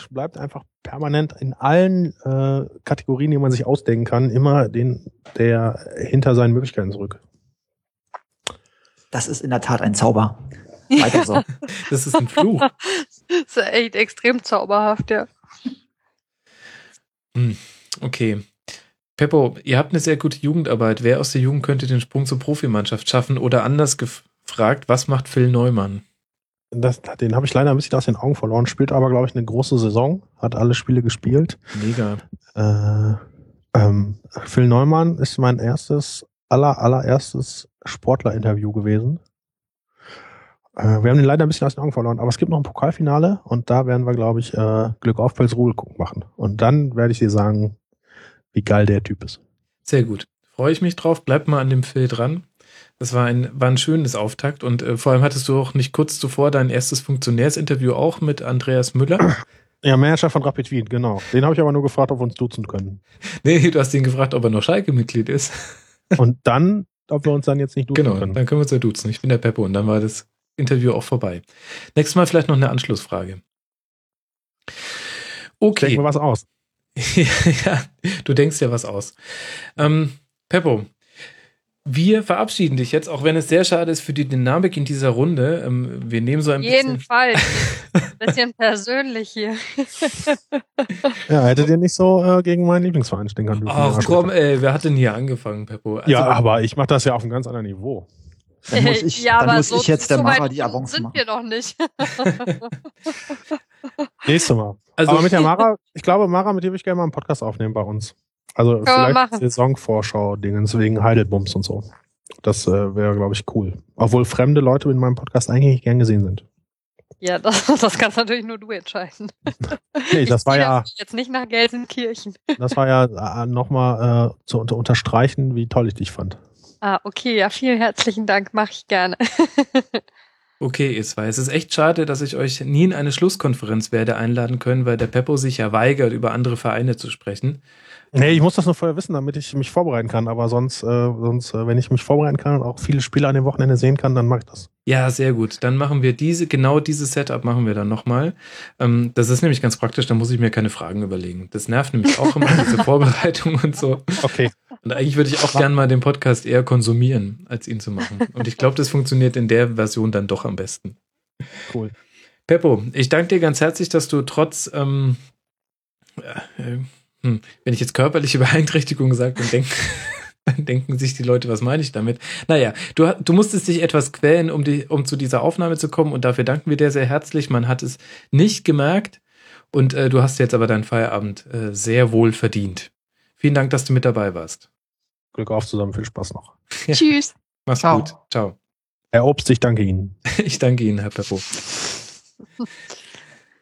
bleibt einfach permanent in allen äh, Kategorien, die man sich ausdenken kann, immer den, der hinter seinen Möglichkeiten zurück. Das ist in der Tat ein Zauber. Weiter so. Das ist ein Fluch. Das ist echt extrem zauberhaft, ja. Okay. Peppo, ihr habt eine sehr gute Jugendarbeit. Wer aus der Jugend könnte den Sprung zur Profimannschaft schaffen? Oder anders gefragt, was macht Phil Neumann? das, den habe ich leider ein bisschen aus den Augen verloren, spielt aber, glaube ich, eine große Saison, hat alle Spiele gespielt. Mega. Äh, ähm, Phil Neumann ist mein erstes, aller, allererstes Sportler-Interview gewesen. Äh, wir haben den leider ein bisschen aus den Augen verloren, aber es gibt noch ein Pokalfinale und da werden wir, glaube ich, äh, Glück auf Pelsruhe machen. Und dann werde ich dir sagen, wie geil der Typ ist. Sehr gut. Freue ich mich drauf. Bleib mal an dem Phil dran. Das war ein, war ein schönes Auftakt und äh, vor allem hattest du auch nicht kurz zuvor dein erstes Funktionärsinterview auch mit Andreas Müller. Ja, Manager von Rapid Wien, genau. Den habe ich aber nur gefragt, ob wir uns duzen können. Nee, du hast ihn gefragt, ob er noch Schalke-Mitglied ist. Und dann, ob wir uns dann jetzt nicht duzen Genau, können. dann können wir uns ja duzen. Ich bin der Peppo und dann war das Interview auch vorbei. Nächstes Mal vielleicht noch eine Anschlussfrage. Okay. Denken wir was aus. ja, du denkst ja was aus. Ähm, Peppo, wir verabschieden dich jetzt, auch wenn es sehr schade ist für die Dynamik in dieser Runde. Ähm, wir nehmen so ein bisschen. Jedenfalls. Ein bisschen persönlich hier. Ja, hättet ihr nicht so äh, gegen meinen Lieblingsverein stehen können. Ach komm, ey, wer hat denn hier angefangen, Peppo? Also, ja, aber ich mache das ja auf einem ganz anderen Niveau. Dann muss ich, ja, dann aber muss so, ich jetzt der Mara die Avance sind machen. wir noch nicht. Nächste Mal. Also- aber mit der Mara, ich glaube, Mara, mit dir würde ich gerne mal einen Podcast aufnehmen bei uns. Also vielleicht. Saisonvorschau-Dingens wegen Heidelbums und so. Das äh, wäre, glaube ich, cool. Obwohl fremde Leute in meinem Podcast eigentlich gern gesehen sind. Ja, das, das kannst natürlich nur du entscheiden. Nee, das Ich war ja, Jetzt nicht nach Gelsenkirchen. das war ja äh, nochmal äh, zu unter unterstreichen, wie toll ich dich fand. Ah, okay, ja, vielen herzlichen Dank, mache ich gerne. Okay, ihr zwei. Es ist echt schade, dass ich euch nie in eine Schlusskonferenz werde einladen können, weil der Peppo sich ja weigert, über andere Vereine zu sprechen. Nee, ich muss das nur vorher wissen, damit ich mich vorbereiten kann. Aber sonst, äh, sonst, äh, wenn ich mich vorbereiten kann und auch viele Spiele an dem Wochenende sehen kann, dann mache ich das. Ja, sehr gut. Dann machen wir diese, genau dieses Setup machen wir dann nochmal. Ähm, das ist nämlich ganz praktisch, da muss ich mir keine Fragen überlegen. Das nervt nämlich auch immer, diese Vorbereitung und so. Okay. Und eigentlich würde ich auch gern mal den Podcast eher konsumieren, als ihn zu machen. Und ich glaube, das funktioniert in der Version dann doch am besten. Cool. Peppo, ich danke dir ganz herzlich, dass du trotz, ähm, äh, hm, wenn ich jetzt körperliche Beeinträchtigung sage, dann, denk, dann denken sich die Leute, was meine ich damit? Naja, du, du musstest dich etwas quälen, um, die, um zu dieser Aufnahme zu kommen und dafür danken wir dir sehr herzlich. Man hat es nicht gemerkt und äh, du hast jetzt aber deinen Feierabend äh, sehr wohl verdient. Vielen Dank, dass du mit dabei warst. Glück auf zusammen, viel Spaß noch. Ja. Tschüss. Mach's Ciao. gut. Ciao. Herr Obst, ich danke Ihnen. Ich danke Ihnen, Herr Peppo.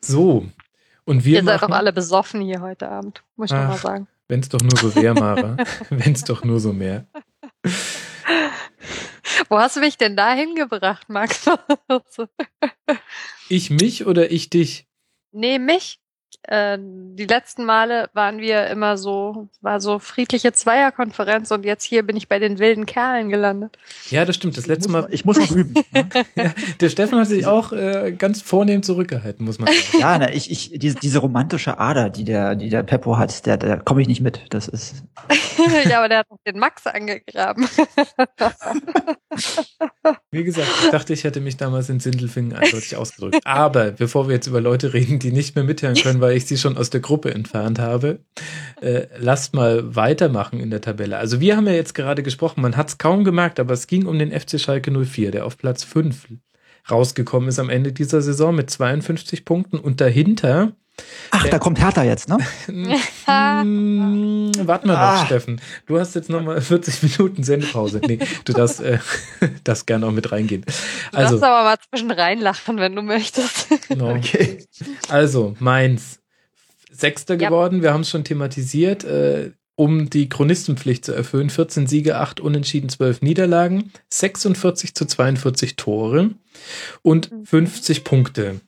So. Und wir Ihr seid doch alle besoffen hier heute Abend, muss ich doch mal Ach. sagen. wenn es doch nur so wäre, Mara. wenn es doch nur so mehr. Wo hast du mich denn da hingebracht, Max? Ich mich oder ich dich? nee, mich. Äh, die letzten Male waren wir immer so, war so friedliche Zweierkonferenz und jetzt hier bin ich bei den wilden Kerlen gelandet. Ja, das stimmt. Das letzte ich muss, Mal, Ich muss noch üben. ne? ja, der Steffen hat sich auch äh, ganz vornehm zurückgehalten, muss man sagen. Ja, na, ich, ich, diese, diese romantische Ader, die der, die der Peppo hat, der, der komme ich nicht mit. Das ist. ja, aber der hat den Max angegraben. Wie gesagt, ich dachte, ich hätte mich damals in Sindelfingen eindeutig ausgedrückt. Aber bevor wir jetzt über Leute reden, die nicht mehr mithören können, weil ich sie schon aus der Gruppe entfernt habe, äh, lasst mal weitermachen in der Tabelle. Also wir haben ja jetzt gerade gesprochen, man hat es kaum gemerkt, aber es ging um den FC Schalke 04, der auf Platz 5 rausgekommen ist am Ende dieser Saison mit 52 Punkten und dahinter Ach, da kommt Hertha jetzt, ne? Hm, warte mal noch, Ah. Steffen. Du hast jetzt nochmal 40 Minuten Sendepause. Nee, du darfst, äh, darfst gerne auch mit reingehen. Du Also, darfst aber mal zwischen reinlachen, wenn du möchtest. genau. Okay. also Mainz. Sechster Ja. geworden, wir haben es schon thematisiert, äh, um die Chronistenpflicht zu erfüllen. 14 Siege, 8 Unentschieden, 12 Niederlagen, 46 zu 42 Tore und 50 Punkte.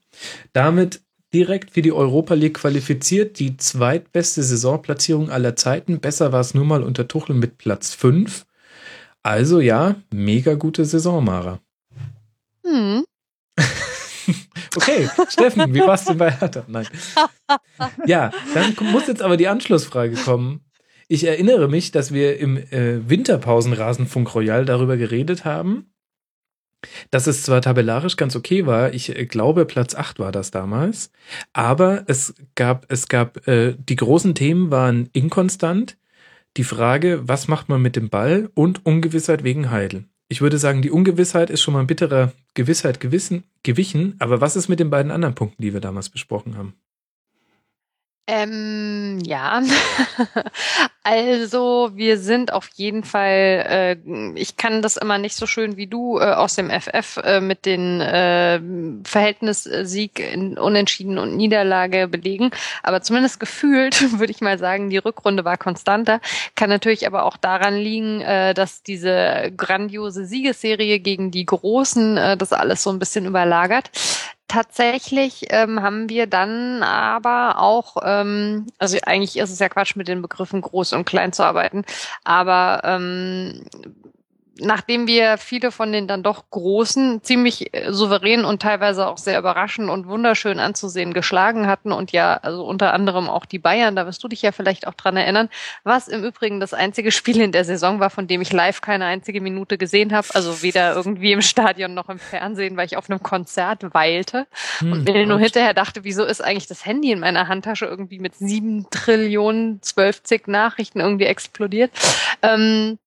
Damit direkt für die Europa League qualifiziert, die zweitbeste Saisonplatzierung aller Zeiten. Besser war es nur mal unter Tuchel mit Platz 5. Also ja, mega gute Saison, Mara. Hm. Okay, Steffen, wie war's denn bei Hertha? Nein. Ja, dann muss jetzt aber die Anschlussfrage kommen. Ich erinnere mich, dass wir im äh, Winterpausenrasenfunk Royal darüber geredet haben, dass es zwar tabellarisch ganz okay war, ich äh, glaube Platz 8 war das damals, aber es gab, es gab, äh, die großen Themen waren inkonstant, die Frage, was macht man mit dem Ball und Ungewissheit wegen Heidel. Ich würde sagen, die Ungewissheit ist schon mal ein bitterer Gewissheit gewissen, gewichen. Aber was ist mit den beiden anderen Punkten, die wir damals besprochen haben? Ähm, ja. also wir sind auf jeden Fall, äh, ich kann das immer nicht so schön wie du äh, aus dem FF äh, mit den äh, Verhältnis Sieg in Unentschieden und Niederlage belegen, aber zumindest gefühlt würde ich mal sagen, die Rückrunde war konstanter. Kann natürlich aber auch daran liegen, äh, dass diese grandiose Siegesserie gegen die Großen äh, das alles so ein bisschen überlagert. Tatsächlich ähm, haben wir dann aber auch, ähm, also eigentlich ist es ja Quatsch, mit den Begriffen groß und klein zu arbeiten, aber ähm, nachdem wir viele von den dann doch großen, ziemlich äh, souverän und teilweise auch sehr überraschend und wunderschön anzusehen geschlagen hatten und ja, also unter anderem auch die Bayern, da wirst du dich ja vielleicht auch dran erinnern, was im Übrigen das einzige Spiel in der Saison war, von dem ich live keine einzige Minute gesehen habe, also weder irgendwie im Stadion noch im Fernsehen, weil ich auf einem Konzert weilte hm, und mir nur hinterher dachte, wieso ist eigentlich das Handy in meiner Handtasche irgendwie mit sieben Trillionen, zwölfzig Nachrichten irgendwie explodiert. Ähm,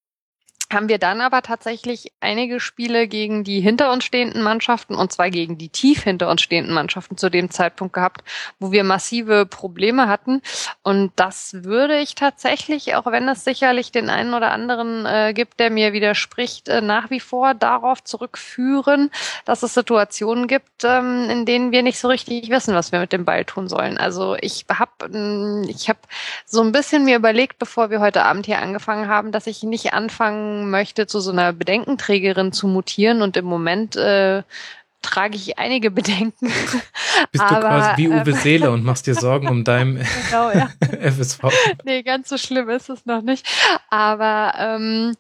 haben wir dann aber tatsächlich einige Spiele gegen die hinter uns stehenden Mannschaften und zwar gegen die tief hinter uns stehenden Mannschaften zu dem Zeitpunkt gehabt, wo wir massive Probleme hatten. Und das würde ich tatsächlich, auch wenn es sicherlich den einen oder anderen äh, gibt, der mir widerspricht, äh, nach wie vor darauf zurückführen, dass es Situationen gibt, ähm, in denen wir nicht so richtig wissen, was wir mit dem Ball tun sollen. Also ich habe ich hab so ein bisschen mir überlegt, bevor wir heute Abend hier angefangen haben, dass ich nicht anfangen möchte, zu so einer Bedenkenträgerin zu mutieren und im Moment äh, trage ich einige Bedenken. Bist Aber, du quasi wie Uwe ähm, Seele und machst dir Sorgen um deinem genau, ja. FSV? Nee, ganz so schlimm ist es noch nicht. Aber ähm,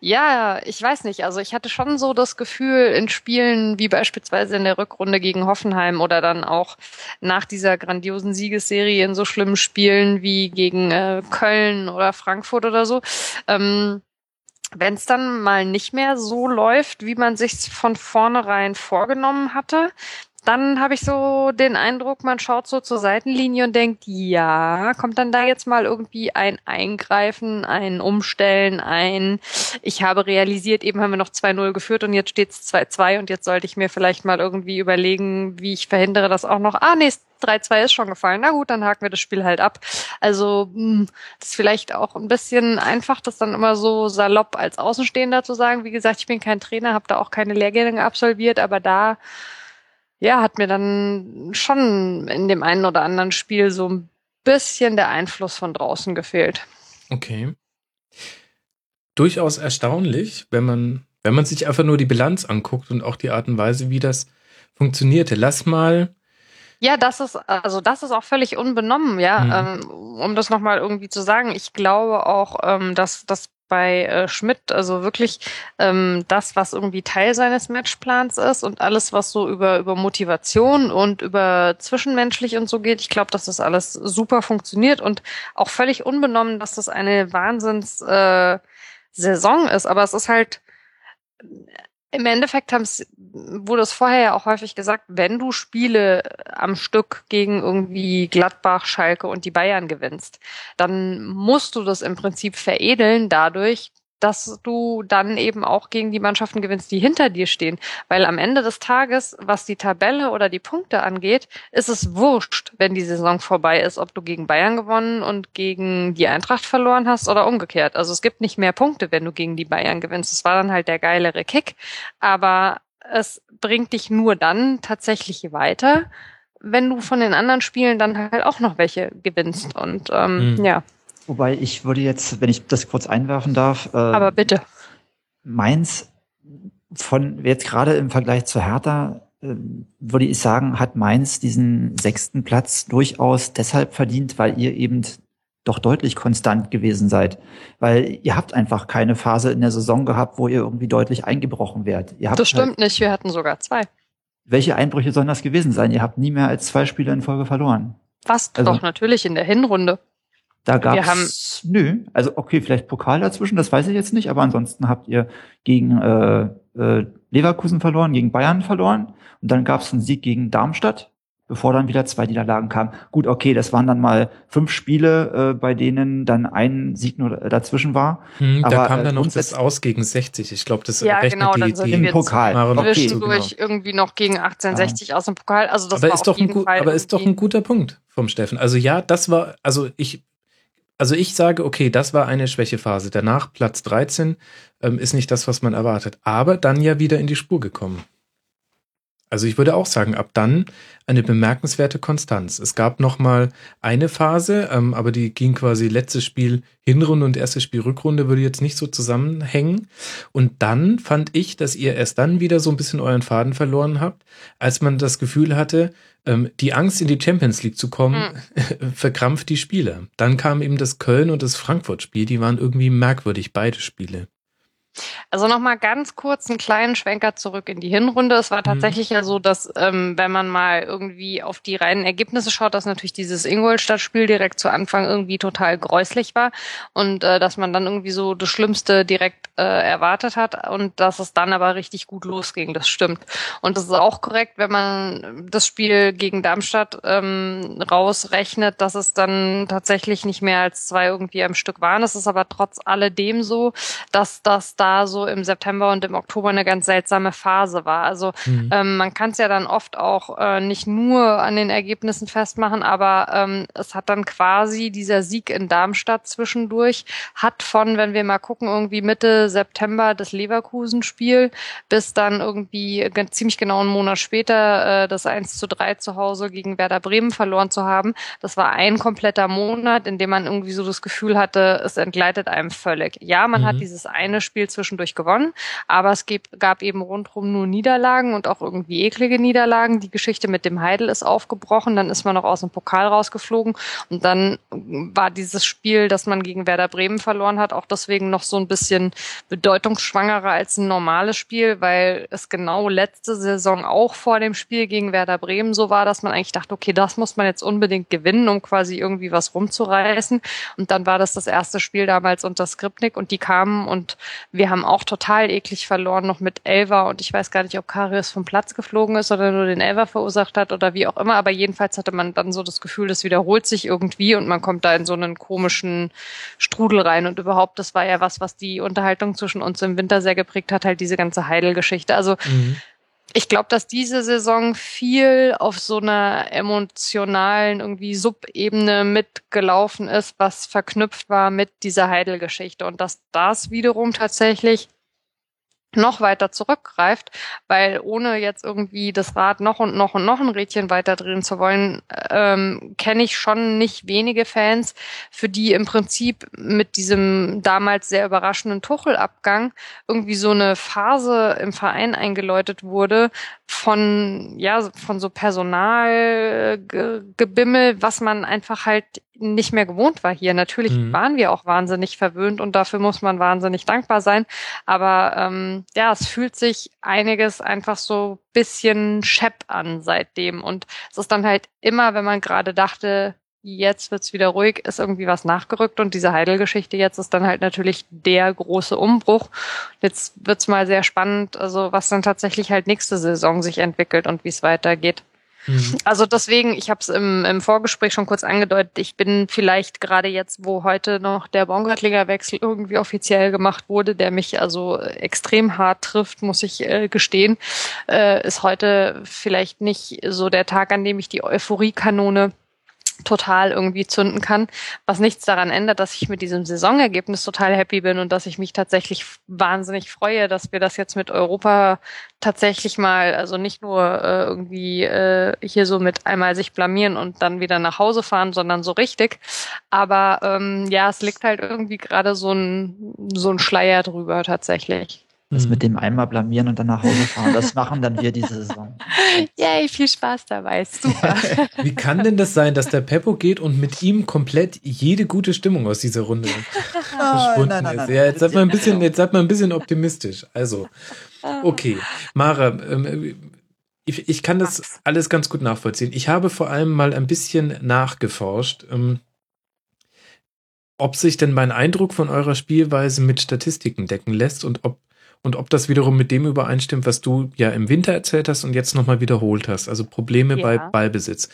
ja, ich weiß nicht. Also ich hatte schon so das Gefühl in Spielen wie beispielsweise in der Rückrunde gegen Hoffenheim oder dann auch nach dieser grandiosen Siegesserie in so schlimmen Spielen wie gegen äh, Köln oder Frankfurt oder so. Ähm, wenn es dann mal nicht mehr so läuft, wie man sich von vornherein vorgenommen hatte, dann habe ich so den Eindruck, man schaut so zur Seitenlinie und denkt, ja, kommt dann da jetzt mal irgendwie ein Eingreifen, ein Umstellen, ein, ich habe realisiert, eben haben wir noch 2-0 geführt und jetzt steht es 2-2 und jetzt sollte ich mir vielleicht mal irgendwie überlegen, wie ich verhindere, dass auch noch, ah nee, 3-2 ist schon gefallen. Na gut, dann haken wir das Spiel halt ab. Also hm, das ist vielleicht auch ein bisschen einfach, das dann immer so salopp als Außenstehender zu sagen. Wie gesagt, ich bin kein Trainer, habe da auch keine Lehrgänge absolviert, aber da ja, hat mir dann schon in dem einen oder anderen Spiel so ein bisschen der Einfluss von draußen gefehlt. Okay. Durchaus erstaunlich, wenn man, wenn man sich einfach nur die Bilanz anguckt und auch die Art und Weise, wie das funktionierte. Lass mal. Ja, das ist, also das ist auch völlig unbenommen, ja. Mhm. Ähm, um das nochmal irgendwie zu sagen, ich glaube auch, ähm, dass das bei äh, Schmidt, also wirklich ähm, das, was irgendwie Teil seines Matchplans ist und alles, was so über, über Motivation und über zwischenmenschlich und so geht. Ich glaube, dass das alles super funktioniert und auch völlig unbenommen, dass das eine Wahnsinns äh, Saison ist. Aber es ist halt im Endeffekt wurde es vorher ja auch häufig gesagt, wenn du Spiele am Stück gegen irgendwie Gladbach, Schalke und die Bayern gewinnst, dann musst du das im Prinzip veredeln dadurch, dass du dann eben auch gegen die Mannschaften gewinnst, die hinter dir stehen. Weil am Ende des Tages, was die Tabelle oder die Punkte angeht, ist es wurscht, wenn die Saison vorbei ist, ob du gegen Bayern gewonnen und gegen die Eintracht verloren hast oder umgekehrt. Also es gibt nicht mehr Punkte, wenn du gegen die Bayern gewinnst. Das war dann halt der geilere Kick. Aber es bringt dich nur dann tatsächlich weiter, wenn du von den anderen Spielen dann halt auch noch welche gewinnst. Und ähm, mhm. ja. Wobei ich würde jetzt, wenn ich das kurz einwerfen darf. Äh, Aber bitte. Mainz von jetzt gerade im Vergleich zu Hertha äh, würde ich sagen, hat Mainz diesen sechsten Platz durchaus deshalb verdient, weil ihr eben doch deutlich konstant gewesen seid. Weil ihr habt einfach keine Phase in der Saison gehabt, wo ihr irgendwie deutlich eingebrochen habt das stimmt halt, nicht, wir hatten sogar zwei. Welche Einbrüche sollen das gewesen sein? Ihr habt nie mehr als zwei Spiele in Folge verloren. Fast also, doch, natürlich in der Hinrunde. Da gab es, nö, also okay, vielleicht Pokal dazwischen, das weiß ich jetzt nicht, aber ansonsten habt ihr gegen äh, äh, Leverkusen verloren, gegen Bayern verloren und dann gab es einen Sieg gegen Darmstadt bevor dann wieder zwei Niederlagen kamen. Gut, okay, das waren dann mal fünf Spiele, äh, bei denen dann ein Sieg nur dazwischen war. Hm, da Aber, kam äh, dann noch das Aus gegen 60. Ich glaube, das Ja, rechnet genau, die, dann sind die wir Im Pokal. Okay. genau. Zwischendurch irgendwie noch gegen 1860 aus dem Pokal. Also das aber war ist auf doch ein Fall aber ist doch ein guter Punkt vom Steffen. Also ja, das war, also ich, also ich sage, okay, das war eine Schwächephase. Danach Platz 13 ähm, ist nicht das, was man erwartet. Aber dann ja wieder in die Spur gekommen. Also ich würde auch sagen, ab dann eine bemerkenswerte Konstanz. Es gab noch mal eine Phase, ähm, aber die ging quasi letztes Spiel Hinrunde und erstes Spiel Rückrunde würde jetzt nicht so zusammenhängen. Und dann fand ich, dass ihr erst dann wieder so ein bisschen euren Faden verloren habt, als man das Gefühl hatte, ähm, die Angst in die Champions League zu kommen, verkrampft die Spieler. Dann kam eben das Köln und das Frankfurt-Spiel, die waren irgendwie merkwürdig, beide Spiele. Also nochmal ganz kurz einen kleinen Schwenker zurück in die Hinrunde. Es war tatsächlich ja so, dass ähm, wenn man mal irgendwie auf die reinen Ergebnisse schaut, dass natürlich dieses Ingolstadt-Spiel direkt zu Anfang irgendwie total gräuslich war und äh, dass man dann irgendwie so das Schlimmste direkt äh, erwartet hat und dass es dann aber richtig gut losging. Das stimmt. Und das ist auch korrekt, wenn man das Spiel gegen Darmstadt ähm, rausrechnet, dass es dann tatsächlich nicht mehr als zwei irgendwie am Stück waren. Es ist aber trotz alledem so, dass das da so im September und im Oktober eine ganz seltsame Phase war. Also Mhm. ähm, man kann es ja dann oft auch äh, nicht nur an den Ergebnissen festmachen, aber ähm, es hat dann quasi dieser Sieg in Darmstadt zwischendurch, hat von, wenn wir mal gucken, irgendwie Mitte September das Leverkusen-Spiel bis dann irgendwie ge- ziemlich genau einen Monat später äh, das 1 zu 3 zu Hause gegen Werder Bremen verloren zu haben. Das war ein kompletter Monat, in dem man irgendwie so das Gefühl hatte, es entgleitet einem völlig. Ja, man Mhm. hat dieses eine Spiel zwischendurch gewonnen, aber es gab, eben rundherum nur Niederlagen und auch irgendwie eklige Niederlagen. Die Geschichte mit dem Heidel ist aufgebrochen, dann ist man noch aus dem Pokal rausgeflogen und dann war dieses Spiel, das man gegen Werder Bremen verloren hat, auch deswegen noch so ein bisschen bedeutungsschwangerer als ein normales Spiel, weil es genau letzte Saison auch vor dem Spiel gegen Werder Bremen so war, dass man eigentlich dachte, okay, das muss man jetzt unbedingt gewinnen, um quasi irgendwie was rumzureißen. Und dann war das das erste Spiel damals unter Skripnik und die kamen und wir haben auch total eklig verloren, noch mit Elver und ich weiß gar nicht, ob Karius vom Platz geflogen ist oder nur den Elver verursacht hat oder wie auch immer, aber jedenfalls hatte man dann so das Gefühl, das wiederholt sich irgendwie und man kommt da in so einen komischen Strudel rein und überhaupt, das war ja was, was die Unterhaltung zwischen uns im Winter sehr geprägt hat, halt diese ganze Heidel-Geschichte. Also Mhm. Ich glaube, dass diese Saison viel auf so einer emotionalen irgendwie Subebene mitgelaufen ist, was verknüpft war mit dieser Heidel-Geschichte. Und dass das wiederum tatsächlich noch weiter zurückgreift, weil ohne jetzt irgendwie das Rad noch und noch und noch ein Rädchen weiter drehen zu wollen, ähm, kenne ich schon nicht wenige Fans, für die im Prinzip mit diesem damals sehr überraschenden Tuchelabgang irgendwie so eine Phase im Verein eingeläutet wurde von ja von so Personalgebimmel, was man einfach halt nicht mehr gewohnt war hier. Natürlich Mhm. waren wir auch wahnsinnig verwöhnt und dafür muss man wahnsinnig dankbar sein. Aber ähm, ja, es fühlt sich einiges einfach so bisschen schepp an seitdem. Und es ist dann halt immer, wenn man gerade dachte, jetzt wird's wieder ruhig, ist irgendwie was nachgerückt und diese Heidel-Geschichte jetzt ist dann halt natürlich der große Umbruch. Jetzt wird's mal sehr spannend, also was dann tatsächlich halt nächste Saison sich entwickelt und wie es weitergeht. Mhm. Also deswegen, ich habe es im, im Vorgespräch schon kurz angedeutet, ich bin vielleicht gerade jetzt, wo heute noch der Baumgartlinger Wechsel irgendwie offiziell gemacht wurde, der mich also extrem hart trifft, muss ich äh, gestehen, äh, ist heute vielleicht nicht so der Tag, an dem ich die Euphoriekanone total irgendwie zünden kann, was nichts daran ändert, dass ich mit diesem Saisonergebnis total happy bin und dass ich mich tatsächlich wahnsinnig freue, dass wir das jetzt mit Europa tatsächlich mal, also nicht nur äh, irgendwie äh, hier so mit einmal sich blamieren und dann wieder nach Hause fahren, sondern so richtig. Aber ähm, ja, es liegt halt irgendwie gerade so ein so ein Schleier drüber tatsächlich. Das Mhm. mit dem einmal blamieren und dann nach Hause fahren, das machen dann wir diese Saison. Yay, viel Spaß dabei, super. Wie kann denn das sein, dass der Peppo geht und mit ihm komplett jede gute Stimmung aus dieser Runde verschwunden ist? Ja, jetzt seid mal ein bisschen, jetzt seid mal ein bisschen optimistisch. Also, okay. Mara, ähm, ich, ich kann das alles ganz gut nachvollziehen. Ich habe vor allem mal ein bisschen nachgeforscht, ähm, ob sich denn mein Eindruck von eurer Spielweise mit Statistiken decken lässt und ob, und ob das wiederum mit dem übereinstimmt, was du ja im Winter erzählt hast und jetzt nochmal wiederholt hast. Also Probleme Ja. bei Ballbesitz.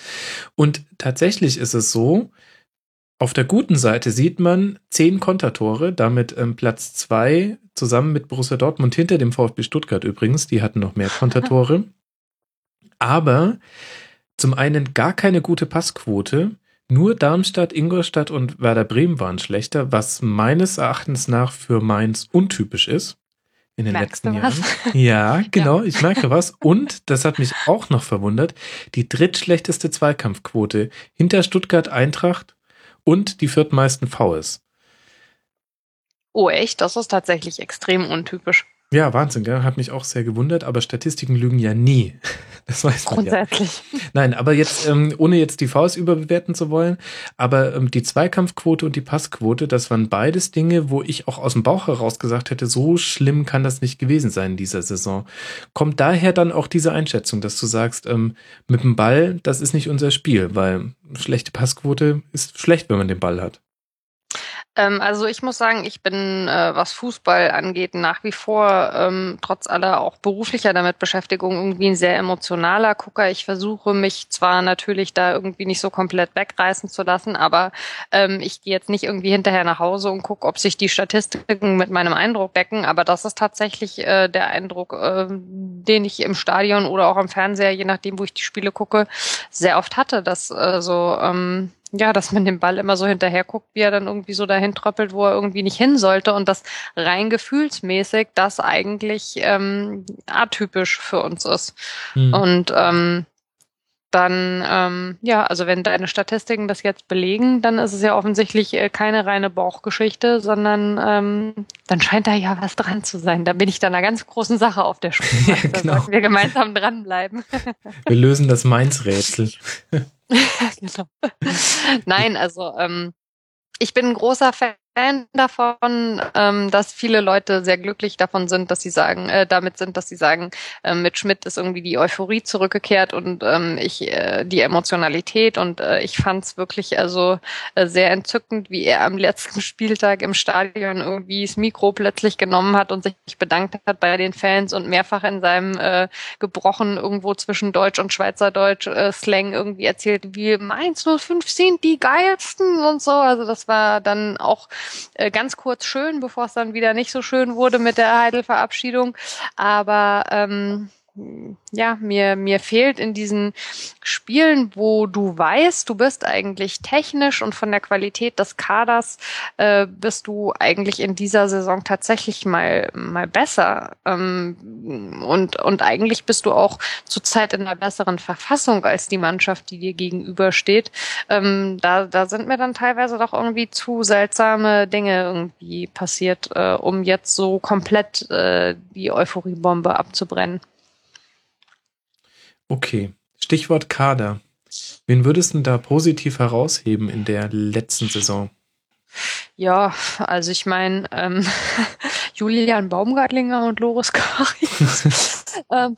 Und tatsächlich ist es so, auf der guten Seite sieht man zehn Kontertore, damit ähm, Platz zwei zusammen mit Borussia Dortmund hinter dem VfB Stuttgart übrigens. Die hatten noch mehr Kontertore. Aber zum einen gar keine gute Passquote. Nur Darmstadt, Ingolstadt und Werder Bremen waren schlechter, was meines Erachtens nach für Mainz untypisch ist in den Merkst letzten? Jahren. Ja, genau, ich merke was. Und, das hat mich auch noch verwundert, die drittschlechteste Zweikampfquote hinter Stuttgart Eintracht und die viertmeisten Vs. Oh, echt? Das ist tatsächlich extrem untypisch. Ja, Wahnsinn, gell? Hat mich auch sehr gewundert, aber Statistiken lügen ja nie. Das weiß man ja. Grundsätzlich. Nein, aber jetzt, ähm, ohne jetzt die Vs überbewerten zu wollen, aber ähm, die Zweikampfquote und die Passquote, das waren beides Dinge, wo ich auch aus dem Bauch heraus gesagt hätte, so schlimm kann das nicht gewesen sein in dieser Saison. Kommt daher dann auch diese Einschätzung, dass du sagst, ähm, mit dem Ball, das ist nicht unser Spiel, weil schlechte Passquote ist schlecht, wenn man den Ball hat. Ähm, also ich muss sagen, ich bin, äh, was Fußball angeht, nach wie vor ähm, trotz aller auch beruflicher damit Beschäftigung irgendwie ein sehr emotionaler Gucker. Ich versuche mich zwar natürlich da irgendwie nicht so komplett wegreißen zu lassen, aber ähm, ich gehe jetzt nicht irgendwie hinterher nach Hause und gucke, ob sich die Statistiken mit meinem Eindruck decken. Aber das ist tatsächlich äh, der Eindruck, äh, den ich im Stadion oder auch im Fernseher, je nachdem, wo ich die Spiele gucke, sehr oft hatte, dass so ja, dass man dem Ball immer so hinterher guckt, wie er dann irgendwie so dahin tröppelt, wo er irgendwie nicht hin sollte und das rein gefühlsmäßig das eigentlich ähm, atypisch für uns ist. Hm. Und ähm, dann, ähm, ja, also wenn deine Statistiken das jetzt belegen, dann ist es ja offensichtlich äh, keine reine Bauchgeschichte, sondern ähm, dann scheint da ja was dran zu sein. Da bin ich dann einer ganz großen Sache auf der Spur. Ja, Da genau. sollten wir gemeinsam dranbleiben. Wir lösen das Mainz-Rätsel. genau. Nein, also ähm, ich bin ein großer Fan davon, ähm, dass viele Leute sehr glücklich davon sind, dass sie sagen, äh, damit sind, dass sie sagen, äh, mit Schmidt ist irgendwie die Euphorie zurückgekehrt und ähm, ich äh, die Emotionalität und äh, ich fand es wirklich also äh, sehr entzückend, wie er am letzten Spieltag im Stadion irgendwie das Mikro plötzlich genommen hat und sich bedankt hat bei den Fans und mehrfach in seinem äh, gebrochen irgendwo zwischen Deutsch und Schweizerdeutsch äh, Slang irgendwie erzählt, wie Mainz 05 sind die geilsten und so. Also das war dann auch äh, ganz kurz schön, bevor es dann wieder nicht so schön wurde mit der Heidel-Verabschiedung. Aber ähm, ja, mir, mir fehlt in diesen Spielen, wo du weißt, du bist eigentlich technisch und von der Qualität des Kaders äh, bist du eigentlich in dieser Saison tatsächlich mal, mal besser. Ähm, und, und eigentlich bist du auch zurzeit in einer besseren Verfassung als die Mannschaft, die dir gegenübersteht. Ähm, da, da sind mir dann teilweise doch irgendwie zu seltsame Dinge irgendwie passiert, äh, um jetzt so komplett äh, die Euphoriebombe abzubrennen. Okay. Stichwort Kader. Wen würdest du da positiv herausheben in der letzten Saison? Ja, also ich meine, ähm, Julian Baumgartlinger und Loris Karius, ähm,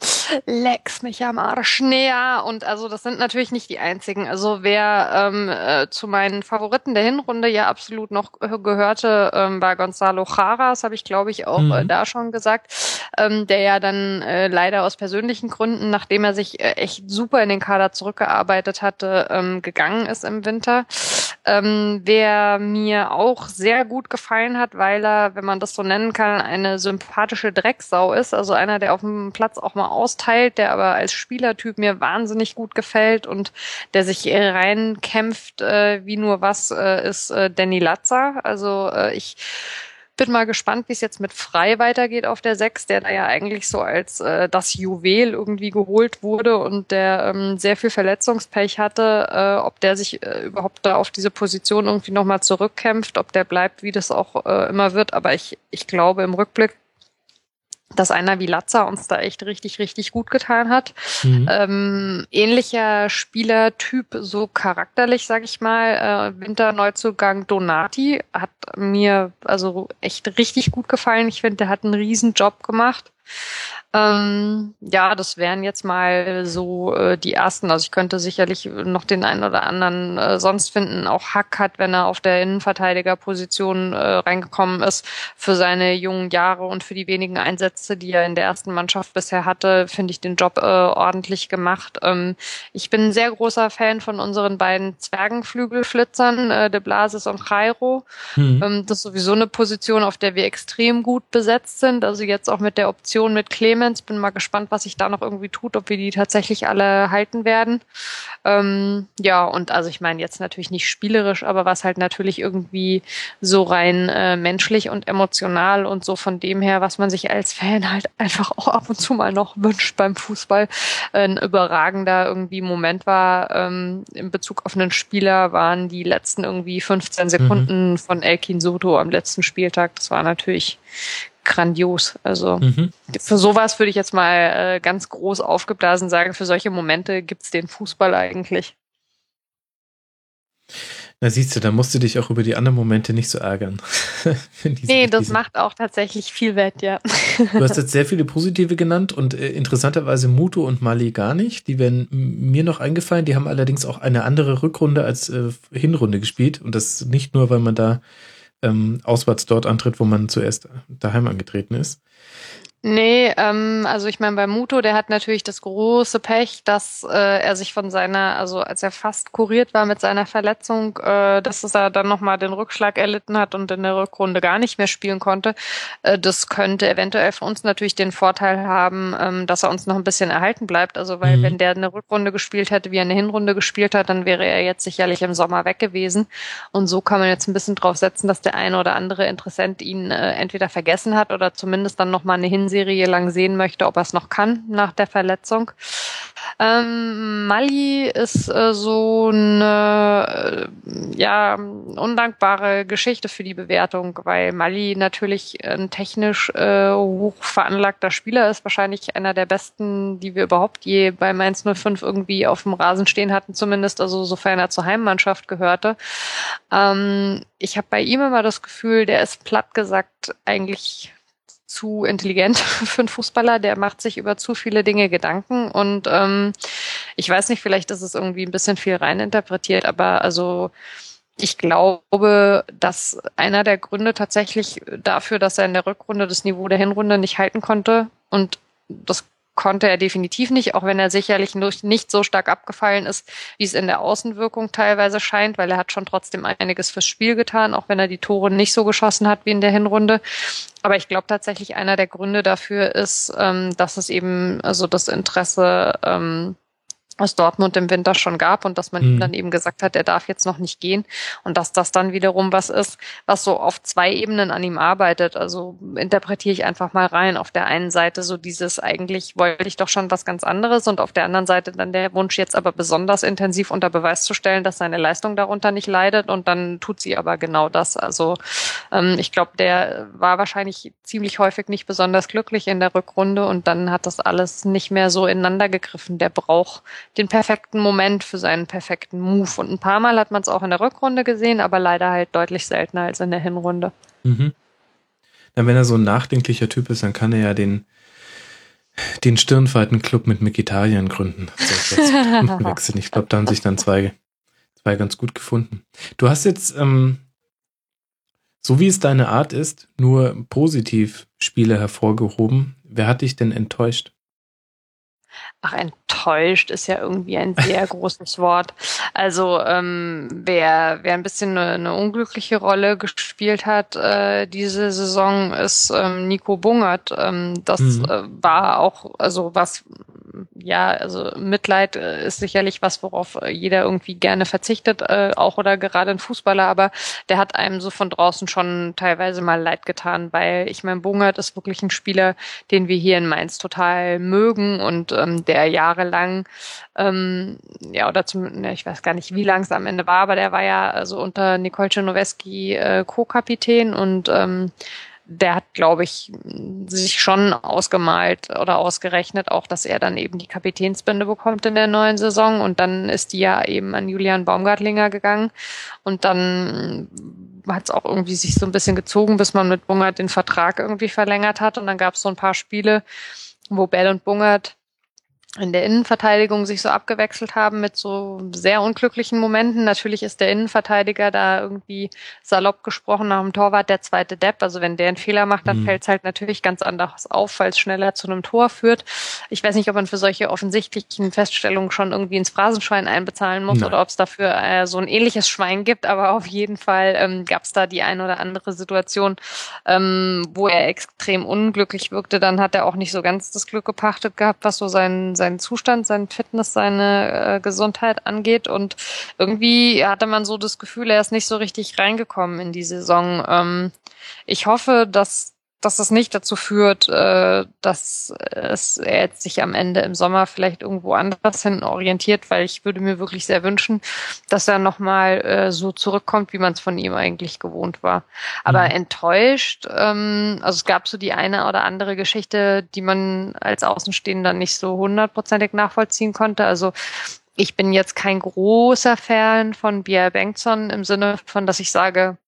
Lex mich am Arsch näher und also das sind natürlich nicht die einzigen. Also wer ähm, äh, zu meinen Favoriten der Hinrunde ja absolut noch äh, gehörte, ähm, war Gonzalo Jara, das habe ich glaube ich auch Mhm. äh, da schon gesagt, ähm, der ja dann äh, leider aus persönlichen Gründen, nachdem er sich äh, echt super in den Kader zurückgearbeitet hatte, ähm, gegangen ist im Winter. Ähm, wer mir auch sehr gut gefallen hat, weil er, wenn man das so nennen kann, eine sympathische Drecksau ist. Also einer, der auf dem Platz auch mal austeilt, der aber als Spielertyp mir wahnsinnig gut gefällt und der sich reinkämpft äh, wie nur was, äh, ist äh, Danny Latzer. Also äh, ich bin mal gespannt, wie es jetzt mit Frei weitergeht auf der 6, der da ja eigentlich so als äh, das Juwel irgendwie geholt wurde und der ähm, sehr viel Verletzungspech hatte, äh, ob der sich äh, überhaupt da auf diese Position irgendwie nochmal zurückkämpft, ob der bleibt, wie das auch äh, immer wird. Aber ich, ich glaube im Rückblick, dass einer wie Latza uns da echt richtig, richtig gut getan hat. Mhm. Ähm, ähnlicher Spielertyp, so charakterlich, sag ich mal. Äh, Winterneuzugang Donati hat mir also echt richtig gut gefallen. Ich finde, der hat einen riesen Job gemacht. Ähm, ja, das wären jetzt mal so äh, die ersten. Also ich könnte sicherlich noch den einen oder anderen äh, sonst finden. Auch Hack hat, wenn er auf der Innenverteidigerposition äh, reingekommen ist, für seine jungen Jahre und für die wenigen Einsätze, die er in der ersten Mannschaft bisher hatte, finde ich den Job äh, ordentlich gemacht. Ähm, ich bin ein sehr großer Fan von unseren beiden Zwergenflügelflitzern, äh, De Blasis und Jairo. Mhm. Ähm, das ist sowieso eine Position, auf der wir extrem gut besetzt sind. Also jetzt auch mit der Option mit Clemens Clemens. Bin mal gespannt, was sich da noch irgendwie tut, ob wir die tatsächlich alle halten werden. Ähm, ja, und also ich meine jetzt natürlich nicht spielerisch, aber was halt natürlich irgendwie so rein äh, menschlich und emotional und so von dem her, was man sich als Fan halt einfach auch ab und zu mal noch wünscht beim Fußball, ein überragender irgendwie Moment war. Ähm, in Bezug auf einen Spieler waren die letzten irgendwie 15 Sekunden mhm. von Elkin Soto am letzten Spieltag. Das war natürlich grandios. Also mhm. für sowas würde ich jetzt mal äh, ganz groß aufgeblasen sagen, für solche Momente gibt's den Fußball eigentlich. Na siehst du, da musst du dich auch über die anderen Momente nicht so ärgern. nee, das diese. macht auch tatsächlich viel wett, ja. du hast jetzt sehr viele positive genannt und äh, interessanterweise Muto und Mali gar nicht. Die wären mir noch eingefallen. Die haben allerdings auch eine andere Rückrunde als äh, Hinrunde gespielt. Und das nicht nur, weil man da ähm, auswärts dort antritt, wo man zuerst daheim angetreten ist. Nee, ähm, also ich meine, bei Muto, der hat natürlich das große Pech, dass äh, er sich von seiner, also als er fast kuriert war mit seiner Verletzung, äh, dass er dann nochmal den Rückschlag erlitten hat und in der Rückrunde gar nicht mehr spielen konnte. Äh, das könnte eventuell für uns natürlich den Vorteil haben, ähm, dass er uns noch ein bisschen erhalten bleibt. Also weil mhm. wenn der eine Rückrunde gespielt hätte, wie er eine Hinrunde gespielt hat, dann wäre er jetzt sicherlich im Sommer weg gewesen. Und so kann man jetzt ein bisschen drauf setzen, dass der eine oder andere Interessent ihn äh, entweder vergessen hat oder zumindest dann nochmal eine Hinserie Serie lang sehen möchte, ob er es noch kann nach der Verletzung. Ähm, Mali ist äh, so eine äh, ja undankbare Geschichte für die Bewertung, weil Mali natürlich ein technisch äh, hoch veranlagter Spieler ist, wahrscheinlich einer der besten, die wir überhaupt je bei Mainz 05 irgendwie auf dem Rasen stehen hatten, zumindest also sofern er zur Heimmannschaft gehörte. Ähm, ich habe bei ihm immer das Gefühl, der ist platt gesagt eigentlich zu intelligent für einen Fußballer, der macht sich über zu viele Dinge Gedanken. Und ähm, ich weiß nicht, vielleicht ist es irgendwie ein bisschen viel reininterpretiert, aber also ich glaube, dass einer der Gründe tatsächlich dafür, dass er in der Rückrunde das Niveau der Hinrunde nicht halten konnte und das konnte er definitiv nicht, auch wenn er sicherlich nicht so stark abgefallen ist, wie es in der Außenwirkung teilweise scheint, weil er hat schon trotzdem einiges fürs Spiel getan, auch wenn er die Tore nicht so geschossen hat wie in der Hinrunde. Aber ich glaube tatsächlich, einer der Gründe dafür ist, ähm, dass es eben also das Interesse aus Dortmund im Winter schon gab und dass man mhm. ihm dann eben gesagt hat, er darf jetzt noch nicht gehen und dass das dann wiederum was ist, was so auf zwei Ebenen an ihm arbeitet. Also interpretiere ich einfach mal rein. Auf der einen Seite so dieses eigentlich wollte ich doch schon was ganz anderes und auf der anderen Seite dann der Wunsch jetzt aber besonders intensiv unter Beweis zu stellen, dass seine Leistung darunter nicht leidet und dann tut sie aber genau das. Also ähm, ich glaube, der war wahrscheinlich ziemlich häufig nicht besonders glücklich in der Rückrunde und dann hat das alles nicht mehr so ineinander gegriffen. Der braucht den perfekten Moment für seinen perfekten Move. Und ein paar Mal hat man es auch in der Rückrunde gesehen, aber leider halt deutlich seltener als in der Hinrunde. Mhm. Ja, wenn er so ein nachdenklicher Typ ist, dann kann er ja den, den Stirnfalten-Club mit Mikitarien gründen. wechseln. Ich glaube, da haben sich dann zwei, zwei ganz gut gefunden. Du hast jetzt, ähm, so wie es deine Art ist, nur positiv Spiele hervorgehoben. Wer hat dich denn enttäuscht? Ach, enttäuscht ist ja irgendwie ein sehr großes Wort. Also ähm, wer, wer ein bisschen eine, eine unglückliche Rolle gespielt hat äh, diese Saison, ist ähm, Nico Bungert. Ähm, das mhm. äh, war auch, also was ja, also Mitleid äh, ist sicherlich was, worauf jeder irgendwie gerne verzichtet, äh, auch oder gerade ein Fußballer, aber der hat einem so von draußen schon teilweise mal leid getan, weil ich mein, Bungert ist wirklich ein Spieler, den wir hier in Mainz total mögen und ähm, der jahrelang, ähm, ja, oder zum, ich weiß gar nicht, wie lang es am Ende war, aber der war ja also unter Nicole Czernoweski äh, Co-Kapitän und ähm, der hat, glaube ich, sich schon ausgemalt oder ausgerechnet, auch dass er dann eben die Kapitänsbinde bekommt in der neuen Saison. Und dann ist die ja eben an Julian Baumgartlinger gegangen. Und dann hat es auch irgendwie sich so ein bisschen gezogen, bis man mit Bungert den Vertrag irgendwie verlängert hat. Und dann gab es so ein paar Spiele, wo Bell und Bungert in der Innenverteidigung sich so abgewechselt haben mit so sehr unglücklichen Momenten. Natürlich ist der Innenverteidiger da irgendwie salopp gesprochen nach dem Torwart der zweite Depp. Also wenn der einen Fehler macht, dann mhm. fällt es halt natürlich ganz anders auf, weil es schneller zu einem Tor führt. Ich weiß nicht, ob man für solche offensichtlichen Feststellungen schon irgendwie ins Phrasenschwein einbezahlen muss Nein. oder ob es dafür äh, so ein ähnliches Schwein gibt. Aber auf jeden Fall ähm, gab es da die ein oder andere Situation, ähm, wo er extrem unglücklich wirkte. Dann hat er auch nicht so ganz das Glück gepachtet gehabt, was so sein seinen Zustand, seinen Fitness, seine äh, Gesundheit angeht. Und irgendwie hatte man so das Gefühl, er ist nicht so richtig reingekommen in die Saison. Ähm, ich hoffe, dass dass das nicht dazu führt, äh, dass es er jetzt sich am Ende im Sommer vielleicht irgendwo anders hin orientiert, weil ich würde mir wirklich sehr wünschen, dass er nochmal äh, so zurückkommt, wie man es von ihm eigentlich gewohnt war. Aber mhm. enttäuscht, ähm, also es gab so die eine oder andere Geschichte, die man als Außenstehender nicht so hundertprozentig nachvollziehen konnte. Also ich bin jetzt kein großer Fan von Bia Bengtson im Sinne von, dass ich sage,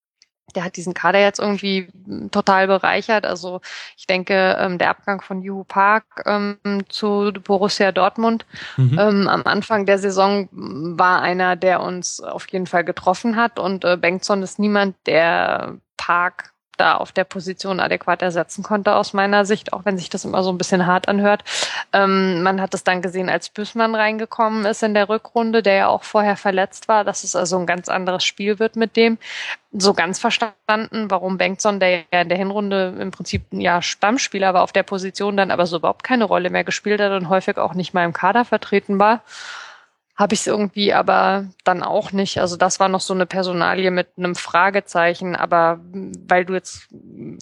der hat diesen Kader jetzt irgendwie total bereichert. Also ich denke, ähm, der Abgang von Juhu Park ähm, zu Borussia Dortmund mhm. ähm, am Anfang der Saison war einer, der uns auf jeden Fall getroffen hat. Und äh, Bengtson ist niemand, der Park da auf der Position adäquat ersetzen konnte aus meiner Sicht, auch wenn sich das immer so ein bisschen hart anhört. Ähm, man hat es dann gesehen, als Büßmann reingekommen ist in der Rückrunde, der ja auch vorher verletzt war, dass es also ein ganz anderes Spiel wird mit dem. So ganz verstanden, warum Bengtson, der ja in der Hinrunde im Prinzip ja Stammspieler war auf der Position, dann aber so überhaupt keine Rolle mehr gespielt hat und häufig auch nicht mal im Kader vertreten war habe ich es irgendwie aber dann auch nicht. Also das war noch so eine Personalie mit einem Fragezeichen, aber weil du jetzt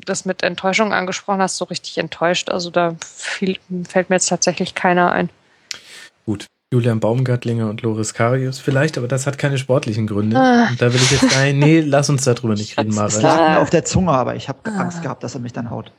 das mit Enttäuschung angesprochen hast, so richtig enttäuscht. Also da fiel, fällt mir jetzt tatsächlich keiner ein. Gut. Julian Baumgartlinger und Loris Karius vielleicht, aber das hat keine sportlichen Gründe. Ah. Und da will ich jetzt gar nee, lass uns darüber nicht reden, Mara. Es lag mir auf der Zunge, aber ich habe ah. Angst gehabt, dass er mich dann haut.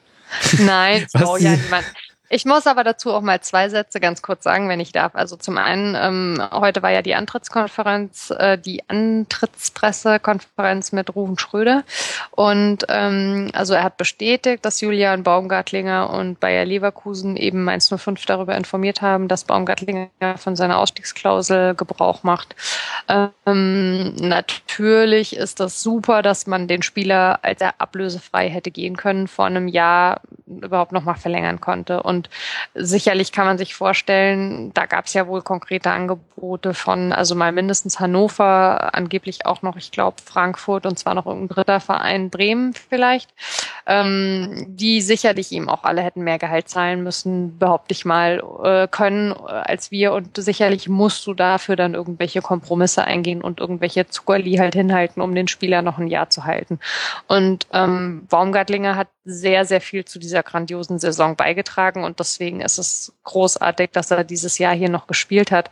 Nein, oh ja niemand. Ich muss aber dazu auch mal zwei Sätze ganz kurz sagen, wenn ich darf. Also zum einen, ähm, heute war ja die Antrittskonferenz, äh, die Antrittspressekonferenz mit Rufen Schröder. Und ähm, also er hat bestätigt, dass Julian Baumgartlinger und Bayer Leverkusen eben Mainz 05 darüber informiert haben, dass Baumgartlinger von seiner Ausstiegsklausel Gebrauch macht. Ähm, natürlich ist das super, dass man den Spieler, als er ablösefrei hätte gehen können, vor einem Jahr überhaupt noch mal verlängern konnte. Und sicherlich kann man sich vorstellen, da gab es ja wohl konkrete Angebote von, also mal mindestens Hannover, angeblich auch noch, ich glaube, Frankfurt und zwar noch irgendein dritter Verein, Bremen vielleicht, ähm, die sicherlich ihm auch alle hätten mehr Gehalt zahlen müssen, behaupte ich mal, äh, können äh, als wir. Und sicherlich musst du dafür dann irgendwelche Kompromisse eingehen und irgendwelche Zuckerli halt hinhalten, um den Spieler noch ein Jahr zu halten. Und ähm, Baumgartlinger hat sehr, sehr viel zu dieser grandiosen Saison beigetragen und deswegen ist es großartig, dass er dieses Jahr hier noch gespielt hat.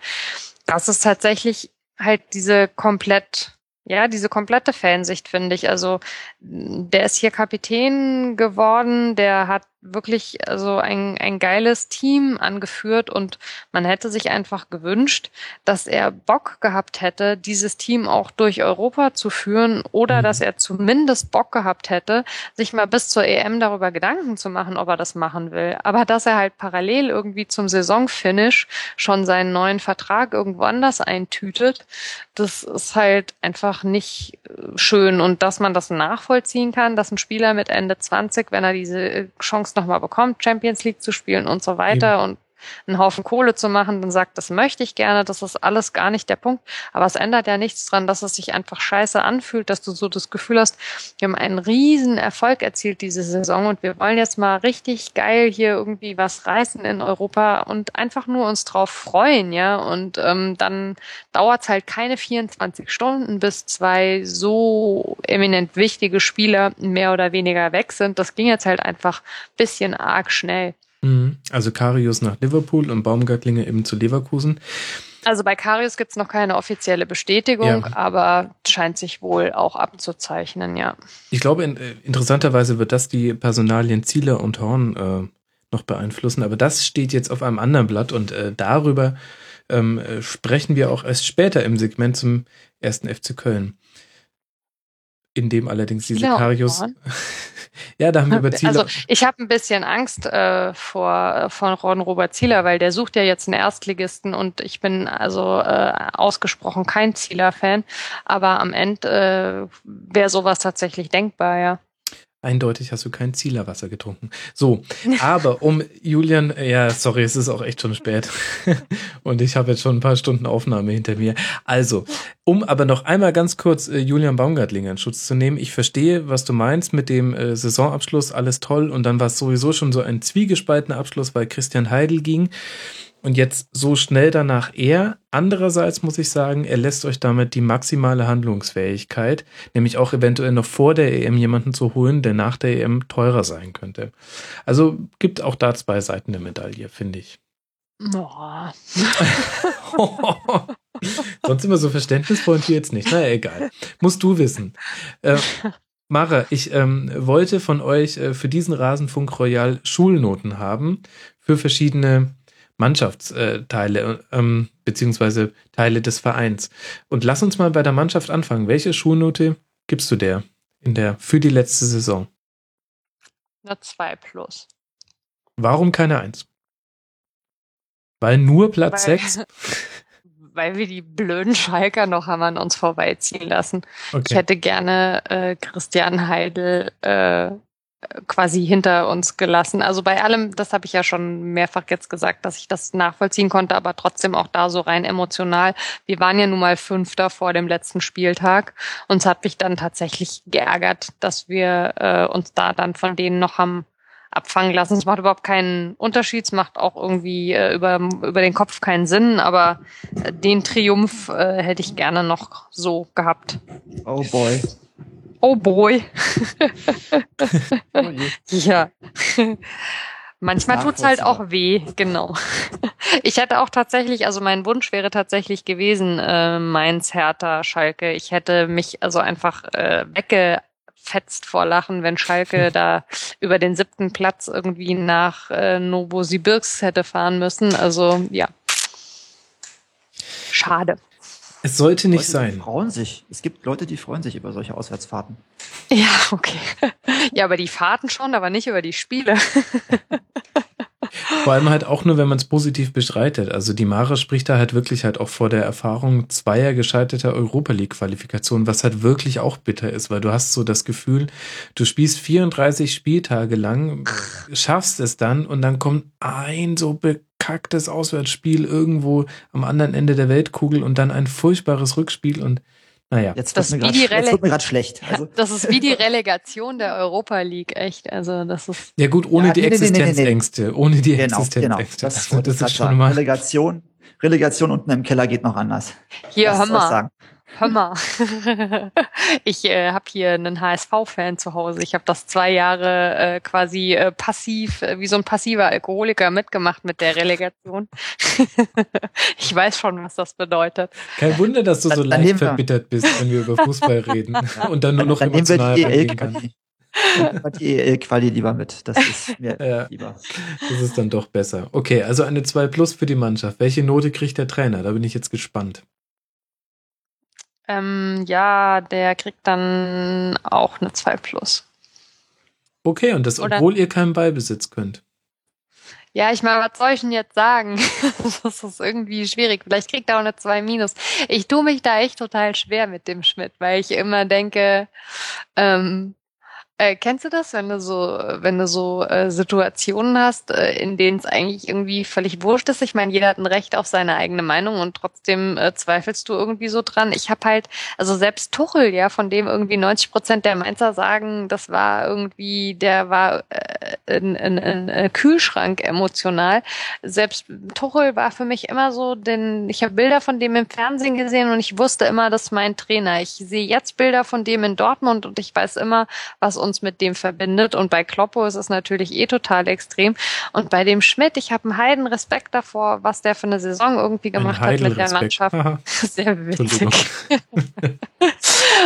Das ist tatsächlich halt diese komplett ja, diese komplette Fansicht finde ich. Also der ist hier Kapitän geworden, der hat wirklich also ein, ein geiles Team angeführt und man hätte sich einfach gewünscht, dass er Bock gehabt hätte, dieses Team auch durch Europa zu führen oder mhm. dass er zumindest Bock gehabt hätte, sich mal bis zur EM darüber Gedanken zu machen, ob er das machen will. Aber dass er halt parallel irgendwie zum Saisonfinish schon seinen neuen Vertrag irgendwo anders eintütet, das ist halt einfach nicht äh, schön und dass man das nachvollziehen kann, dass ein Spieler mit Ende 20, wenn er diese Chance Chance nochmal bekommt, Champions League zu spielen und so weiter ja. und einen Haufen Kohle zu machen, dann sagt, das möchte ich gerne, das ist alles gar nicht der Punkt. Aber es ändert ja nichts dran, dass es sich einfach scheiße anfühlt, dass du so das Gefühl hast, wir haben einen riesen Erfolg erzielt diese Saison und wir wollen jetzt mal richtig geil hier irgendwie was reißen in Europa und einfach nur uns drauf freuen, ja. Und ähm, dann dauert es halt keine 24 Stunden, bis zwei so eminent wichtige Spieler mehr oder weniger weg sind. Das ging jetzt halt einfach bisschen arg schnell. Mhm. Also Karius nach Liverpool und Baumgartlinger eben zu Leverkusen. Also bei Karius gibt es noch keine offizielle Bestätigung, ja. aber scheint sich wohl auch abzuzeichnen, ja. Ich glaube, in, äh, interessanterweise wird das die Personalien Zieler und Horn äh, noch beeinflussen, aber das steht jetzt auf einem anderen Blatt und äh, darüber ähm, äh, sprechen wir auch erst später im Segment zum ersten FC Köln. In dem allerdings die Zieler und Sicarius. Horn? ja, da haben wir über Ziele. Also ich habe ein bisschen Angst äh, vor von Ron Robert Zieler, weil der sucht ja jetzt einen Erstligisten und ich bin also äh, ausgesprochen kein Zieler-Fan, aber am Ende äh, wäre sowas tatsächlich denkbar, ja. Eindeutig hast du kein Zielerwasser getrunken. So, aber um Julian, ja, sorry, es ist auch echt schon spät. Und ich habe jetzt schon ein paar Stunden Aufnahme hinter mir. Also, um aber noch einmal ganz kurz äh, Julian Baumgartlinger in Schutz zu nehmen. Ich verstehe, was du meinst mit dem äh, Saisonabschluss, alles toll. Und dann war es sowieso schon so ein zwiegespaltener Abschluss, weil Christian Heidel ging. Und jetzt so schnell danach er. Andererseits muss ich sagen, er lässt euch damit die maximale Handlungsfähigkeit, nämlich auch eventuell noch vor der EM jemanden zu holen, der nach der EM teurer sein könnte. Also gibt auch da zwei Seiten der Medaille, finde ich. Boah. Sonst immer so verständnisvoll und hier jetzt nicht. Naja, egal. Musst du wissen. Äh, Mara, ich ähm, wollte von euch äh, für diesen Rasenfunk Royal Schulnoten haben für verschiedene Mannschaftsteile, ähm, beziehungsweise Teile des Vereins. Und lass uns mal bei der Mannschaft anfangen. Welche Schulnote gibst du der in der für die letzte Saison? Eine 2 plus. Warum keine 1? Weil nur Platz Weil- 6? Weil wir die blöden Schalker noch haben an uns vorbeiziehen lassen. Ich Okay. hätte gerne äh, Christian Heidel äh, quasi hinter uns gelassen. Also bei allem, das habe ich ja schon mehrfach jetzt gesagt, dass ich das nachvollziehen konnte, aber trotzdem auch da so rein emotional. Wir waren ja nun mal Fünfter vor dem letzten Spieltag und es hat mich dann tatsächlich geärgert, dass wir äh, uns da dann von denen noch haben abfangen lassen. Es macht überhaupt keinen Unterschied, es macht auch irgendwie äh, über, über den Kopf keinen Sinn, aber äh, den Triumph äh, hätte ich gerne noch so gehabt. Oh boy. Oh boy. Oh. Ja. Manchmal tut's halt Nachvollziehbar. auch weh, genau. Ich hätte auch tatsächlich, also mein Wunsch wäre tatsächlich gewesen, äh, Mainz, Hertha, Schalke. Ich hätte mich also einfach äh, weggefetzt vor Lachen, wenn Schalke da über den siebten Platz irgendwie nach äh, Novosibirsk hätte fahren müssen. Also ja. Schade. Es sollte nicht Leute, sein. freuen sich. Es gibt Leute, die freuen sich über solche Auswärtsfahrten. Ja, okay. Ja, aber die Fahrten schon, aber nicht über die Spiele. Vor allem halt auch nur, wenn man es positiv bestreitet. Also die Mara spricht da halt wirklich halt auch vor der Erfahrung zweier gescheiterter Europa League Qualifikationen, was halt wirklich auch bitter ist, weil du hast so das Gefühl, du spielst 34 Spieltage lang, schaffst es dann und dann kommt ein so bekacktes Auswärtsspiel irgendwo am anderen Ende der Weltkugel und dann ein furchtbares Rückspiel und naja. Jetzt Das wird mir gerade schlecht. Also, Das ist wie die Relegation der Europa League, echt. Also das ist Ja gut, ohne Ja, die nee. Existenzängste, ohne die genau, genau. Existenzängste. Das, wollte das ich grad ist schon sagen. mal Relegation, Relegation unten im Keller geht noch anders. hier, hör mal, sagen? Hör mal. Ich äh, habe hier einen HSV-Fan zu Hause. Ich habe das zwei Jahre äh, quasi äh, passiv, äh, wie so ein passiver Alkoholiker mitgemacht mit der Relegation. ich weiß schon, was das bedeutet. Kein Wunder, dass du so Dann- dann leicht verbittert bist, wenn wir über Fußball reden und dann nur noch Dann emotional die rangehen kannst. Die EL-Quali lieber mit. Das ist mir Ja. lieber. Das ist dann doch besser. Okay, also eine 2 plus für die Mannschaft. Welche Note kriegt der Trainer? Da bin ich jetzt gespannt. Ähm, ja, der kriegt dann auch eine 2 plus. Okay, und das, Oder- obwohl ihr keinen Ballbesitz könnt. Ja, ich meine, was soll ich denn jetzt sagen? das ist irgendwie schwierig. Vielleicht kriegt er auch eine 2 minus. Ich tue mich da echt total schwer mit dem Schmidt, weil ich immer denke, ähm, äh, kennst du das, wenn du so, wenn du so äh, Situationen hast, äh, in denen es eigentlich irgendwie völlig wurscht ist? Ich meine, jeder hat ein Recht auf seine eigene Meinung und trotzdem äh, zweifelst du irgendwie so dran. Ich habe halt, also selbst Tuchel, ja, von dem irgendwie 90 Prozent der Mainzer sagen, das war irgendwie, der war äh, ein, ein, ein, ein Kühlschrank emotional. Selbst Tuchel war für mich immer so, denn ich habe Bilder von dem im Fernsehen gesehen und ich wusste immer, das ist mein Trainer. Ich sehe jetzt Bilder von dem in Dortmund und ich weiß immer, was uns mit dem verbindet. Und bei Kloppo ist es natürlich eh total extrem. Und bei dem Schmidt, ich habe einen heiden Respekt davor, was der für eine Saison irgendwie gemacht hat mit der. Mannschaft. Sehr witzig.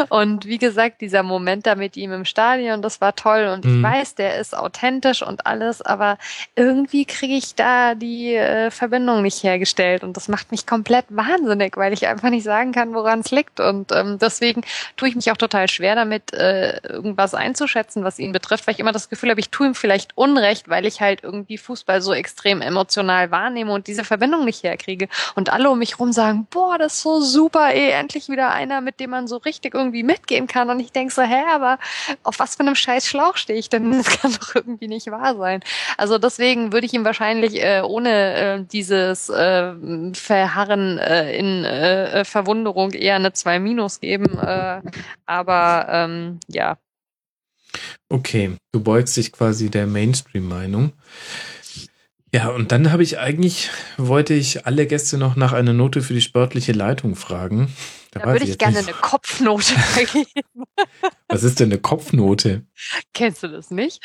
Und wie gesagt, dieser Moment da mit ihm im Stadion, das war toll. Und ich Mhm. weiß, der ist authentisch und alles, aber irgendwie kriege ich da die äh, Verbindung nicht hergestellt. Und das macht mich komplett wahnsinnig, weil ich einfach nicht sagen kann, woran es liegt. Und ähm, deswegen tue ich mich auch total schwer damit, äh, irgendwas einzuschätzen, was ihn betrifft, weil ich immer das Gefühl habe, ich tue ihm vielleicht Unrecht, weil ich halt irgendwie Fußball so extrem emotional wahrnehme und diese Verbindung nicht herkriege. Und alle um mich rum sagen, boah, das ist so super, ey, endlich wieder einer, mit dem man so richtig irgendwie mitgehen kann. Und ich denk so, hä, aber auf was für einem scheiß Schlauch stehe ich denn? Das kann doch irgendwie nicht wahr sein. Also deswegen würde ich ihm wahrscheinlich äh, ohne äh, dieses äh, Verharren äh, in äh, Verwunderung eher eine 2 Minus geben. Äh, aber ähm, ja, Okay, du beugst dich quasi der Mainstream-Meinung. Ja, und dann habe ich eigentlich, wollte ich alle Gäste noch nach einer Note für die sportliche Leitung fragen. da weiß würde ich gerne nicht. eine Kopfnote vergeben. Was ist denn eine Kopfnote? Kennst du das nicht?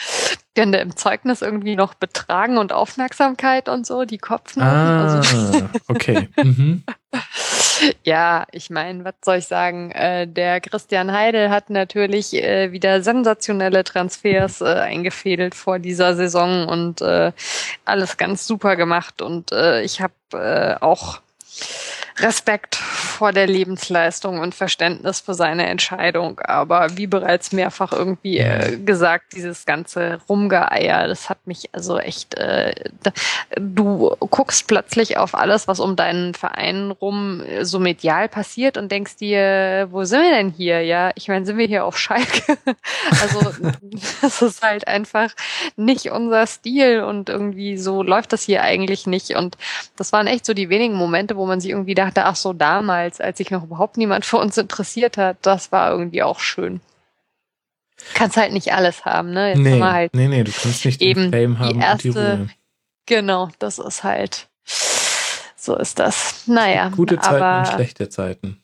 Denn im Zeugnis irgendwie noch Betragen und Aufmerksamkeit und so, die Kopfnoten. Ah, Also, okay. Mhm. ja, ich meine, was soll ich sagen? Äh, der Christian Heidel hat natürlich äh, wieder sensationelle Transfers äh, eingefädelt vor dieser Saison und äh, alles ganz super gemacht. Und äh, ich habe äh, auch Respekt vor der Lebensleistung und Verständnis für seine Entscheidung. Aber wie bereits mehrfach irgendwie äh, gesagt, dieses ganze Rumgeeier, das hat mich also echt, äh, du guckst plötzlich auf alles, was um deinen Verein rum äh, so medial passiert und denkst dir, wo sind wir denn hier? Ja, ich meine, sind wir hier auf Schalke? also das ist halt einfach nicht unser Stil und irgendwie so läuft das hier eigentlich nicht. Und das waren echt so die wenigen Momente, wo man sich irgendwie dachte, ach so, damals, als sich noch überhaupt niemand für uns interessiert hat, das war irgendwie auch schön. Kannst halt nicht alles haben, ne? Jetzt haben Nee, wir halt nee, nee, du kannst nicht eben den Fame die haben und die erste- Ruhe. Genau, das ist halt, so ist das. Naja, Gute Zeiten aber, und schlechte Zeiten.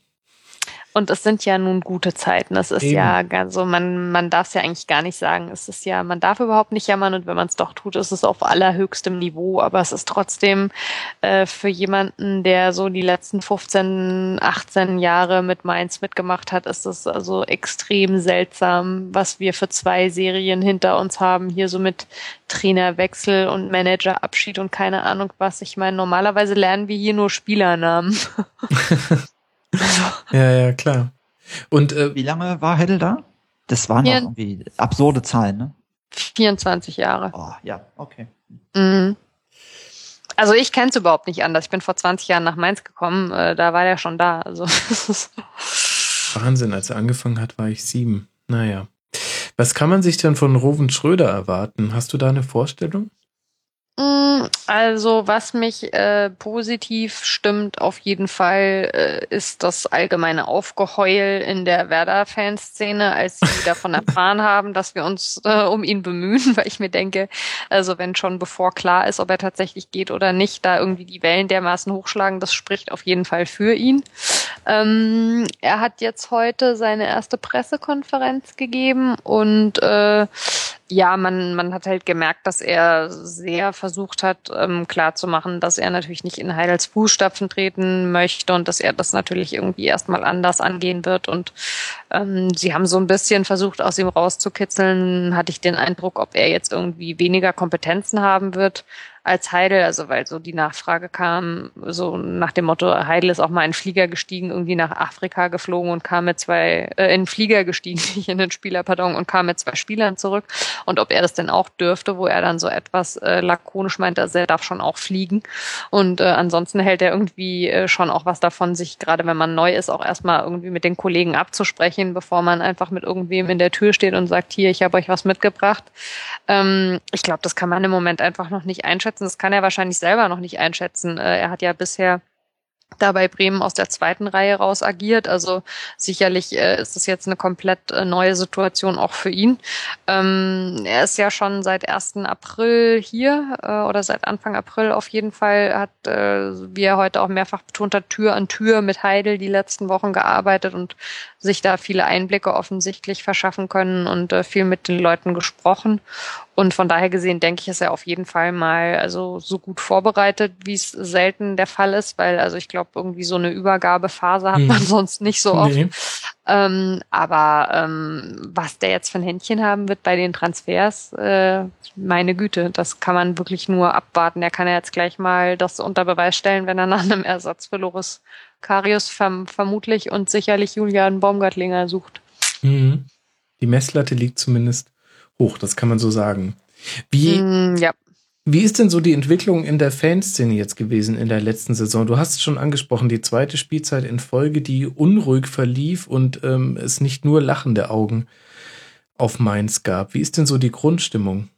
Und es sind ja nun gute Zeiten. Es ist Eben. ja ganz so, man, man darf es ja eigentlich gar nicht sagen. Es ist ja, man darf überhaupt nicht jammern und wenn man es doch tut, ist es auf allerhöchstem Niveau. Aber es ist trotzdem äh, für jemanden, der so die letzten 15, 18 Jahre mit Mainz mitgemacht hat, ist es also extrem seltsam, was wir für zwei Serien hinter uns haben. Hier so mit Trainerwechsel und Managerabschied und keine Ahnung was. Ich meine, normalerweise lernen wir hier nur Spielernamen. Ja, ja, klar. Und äh, Wie lange war Heddel da? Das waren Ja. irgendwie absurde Zahlen, ne? 24 Jahre. Oh, ja, okay. Mhm. Also ich kenne es überhaupt nicht anders. Ich bin vor 20 Jahren nach Mainz gekommen, äh, da war der schon da. Also Wahnsinn, als er angefangen hat, war ich sieben. Naja. Was kann man sich denn von Roven Schröder erwarten? Hast du da eine Vorstellung? Mm, Also, was mich äh, positiv stimmt auf jeden Fall, äh, ist das allgemeine Aufgeheul in der Werder-Fanszene, als sie davon erfahren haben, dass wir uns äh, um ihn bemühen, weil ich mir denke, also wenn schon bevor klar ist, ob er tatsächlich geht oder nicht, da irgendwie die Wellen dermaßen hochschlagen, das spricht auf jeden Fall für ihn. Ähm, er hat jetzt heute seine erste Pressekonferenz gegeben und äh, ja, man, man hat halt gemerkt, dass er sehr versucht hat, ähm, klarzumachen, dass er natürlich nicht in Heidels Fußstapfen treten möchte und dass er das natürlich irgendwie erstmal anders angehen wird. Und ähm, sie haben so ein bisschen versucht, aus ihm rauszukitzeln, hatte ich den Eindruck, ob er jetzt irgendwie weniger Kompetenzen haben wird als Heidel, also weil so die Nachfrage kam, so nach dem Motto, Heidel ist auch mal in Flieger gestiegen, irgendwie nach Afrika geflogen und kam mit zwei, äh, in Flieger gestiegen, nicht in den Spieler, pardon, und kam mit zwei Spielern zurück. Und ob er das denn auch dürfte, wo er dann so etwas äh, lakonisch meint, also er darf schon auch fliegen. Und äh, ansonsten hält er irgendwie äh, schon auch was davon, sich gerade wenn man neu ist, auch erstmal irgendwie mit den Kollegen abzusprechen, bevor man einfach mit irgendwem in der Tür steht und sagt, hier, ich habe euch was mitgebracht. Ähm, ich glaube, das kann man im Moment einfach noch nicht einschätzen. Das kann er wahrscheinlich selber noch nicht einschätzen. Äh, er hat ja bisher da bei Bremen aus der zweiten Reihe raus agiert. Also sicherlich äh, ist es jetzt eine komplett äh, neue Situation auch für ihn. Ähm, er ist ja schon seit 1. April hier äh, oder seit Anfang April auf jeden Fall, hat, äh, wie er heute auch mehrfach betont hat, Tür an Tür mit Heidel die letzten Wochen gearbeitet und sich da viele Einblicke offensichtlich verschaffen können und äh, viel mit den Leuten gesprochen. Und von daher gesehen denke ich, ist er auf jeden Fall mal also so gut vorbereitet, wie es selten der Fall ist, weil also ich glaube, irgendwie so eine Übergabephase hat man sonst nicht so oft. Nee. Ähm, aber ähm, was der jetzt für ein Händchen haben wird bei den Transfers, äh, meine Güte, das kann man wirklich nur abwarten. Er kann ja jetzt gleich mal das unter Beweis stellen, wenn er nach einem Ersatz für Loris Karius verm vermutlich und sicherlich Julian Baumgartlinger sucht. Mhm. Die Messlatte liegt zumindest hoch, das kann man so sagen. Wie, Mm, ja. Wie ist denn so die Entwicklung in der Fanszene jetzt gewesen in der letzten Saison? Du hast es schon angesprochen, die zweite Spielzeit in Folge, die unruhig verlief und ähm, es nicht nur lachende Augen auf Mainz gab. Wie ist denn so die Grundstimmung?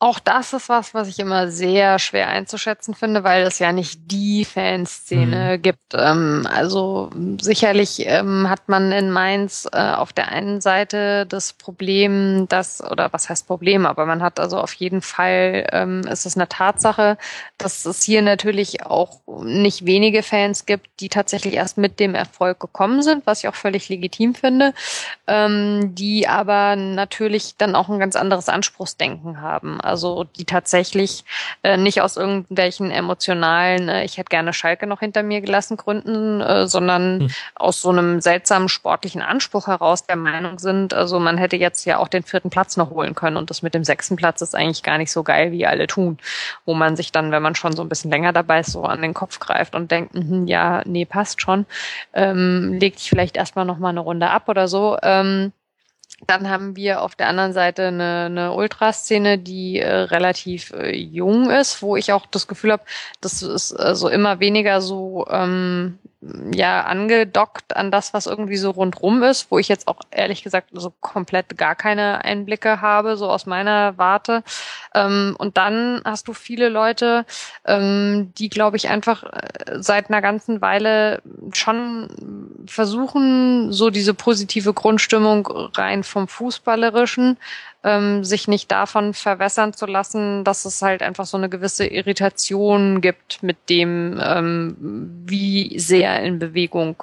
Auch das ist was, was ich immer sehr schwer einzuschätzen finde, weil es ja nicht die Fanszene gibt. Ähm, also sicherlich ähm, hat man in Mainz äh, auf der einen Seite das Problem, dass, oder was heißt Problem, aber man hat also auf jeden Fall, ähm, ist es eine Tatsache, dass es hier natürlich auch nicht wenige Fans gibt, die tatsächlich erst mit dem Erfolg gekommen sind, was ich auch völlig legitim finde, ähm, die aber natürlich dann auch ein ganz anderes Anspruchsdenken haben. Also die tatsächlich äh, nicht aus irgendwelchen emotionalen, äh, ich hätte gerne Schalke noch hinter mir gelassen Gründen, äh, sondern Hm. aus so einem seltsamen sportlichen Anspruch heraus der Meinung sind, also man hätte jetzt ja auch den vierten Platz noch holen können und das mit dem sechsten Platz ist eigentlich gar nicht so geil, wie alle tun. Wo man sich dann, wenn man schon so ein bisschen länger dabei ist, so an den Kopf greift und denkt, mhm, ja, nee, passt schon, ähm, legt ich vielleicht erstmal noch mal eine Runde ab oder so. Ähm, dann haben wir auf der anderen Seite eine, eine Ultraszene, die äh, relativ äh, jung ist, wo ich auch das Gefühl habe, das ist äh, so immer weniger so ähm, ja angedockt an das, was irgendwie so rundrum ist, wo ich jetzt auch ehrlich gesagt so komplett gar keine Einblicke habe, so aus meiner Warte. Ähm, und dann hast du viele Leute, ähm, die, glaube ich, einfach äh, seit einer ganzen Weile schon versuchen, so diese positive Grundstimmung rein vom Fußballerischen ähm, sich nicht davon verwässern zu lassen, dass es halt einfach so eine gewisse Irritation gibt mit dem, ähm, wie sehr in Bewegung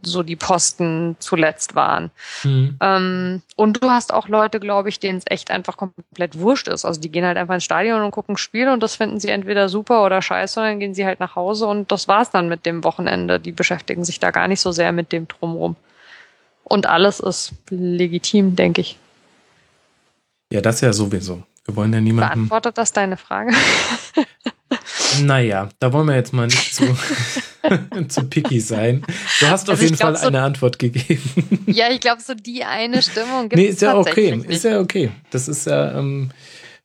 so die Posten zuletzt waren. Mhm. Ähm, und du hast auch Leute, glaube ich, denen es echt einfach komplett wurscht ist. Also die gehen halt einfach ins Stadion und gucken Spiel und das finden sie entweder super oder scheiße und dann gehen sie halt nach Hause und das war's dann mit dem Wochenende. Die beschäftigen sich da gar nicht so sehr mit dem drumrum. Und alles ist legitim, denke ich. Ja, das ja sowieso. Wir wollen ja niemanden. Beantwortet das deine Frage? Naja, da wollen wir jetzt mal nicht zu, zu picky sein. Du hast auf Also ich jeden Fall so- eine Antwort gegeben. ja, ich glaube, so die eine Stimmung gibt nee, es ist ja okay. tatsächlich Ist nicht. ja okay. Das ist ja, ähm,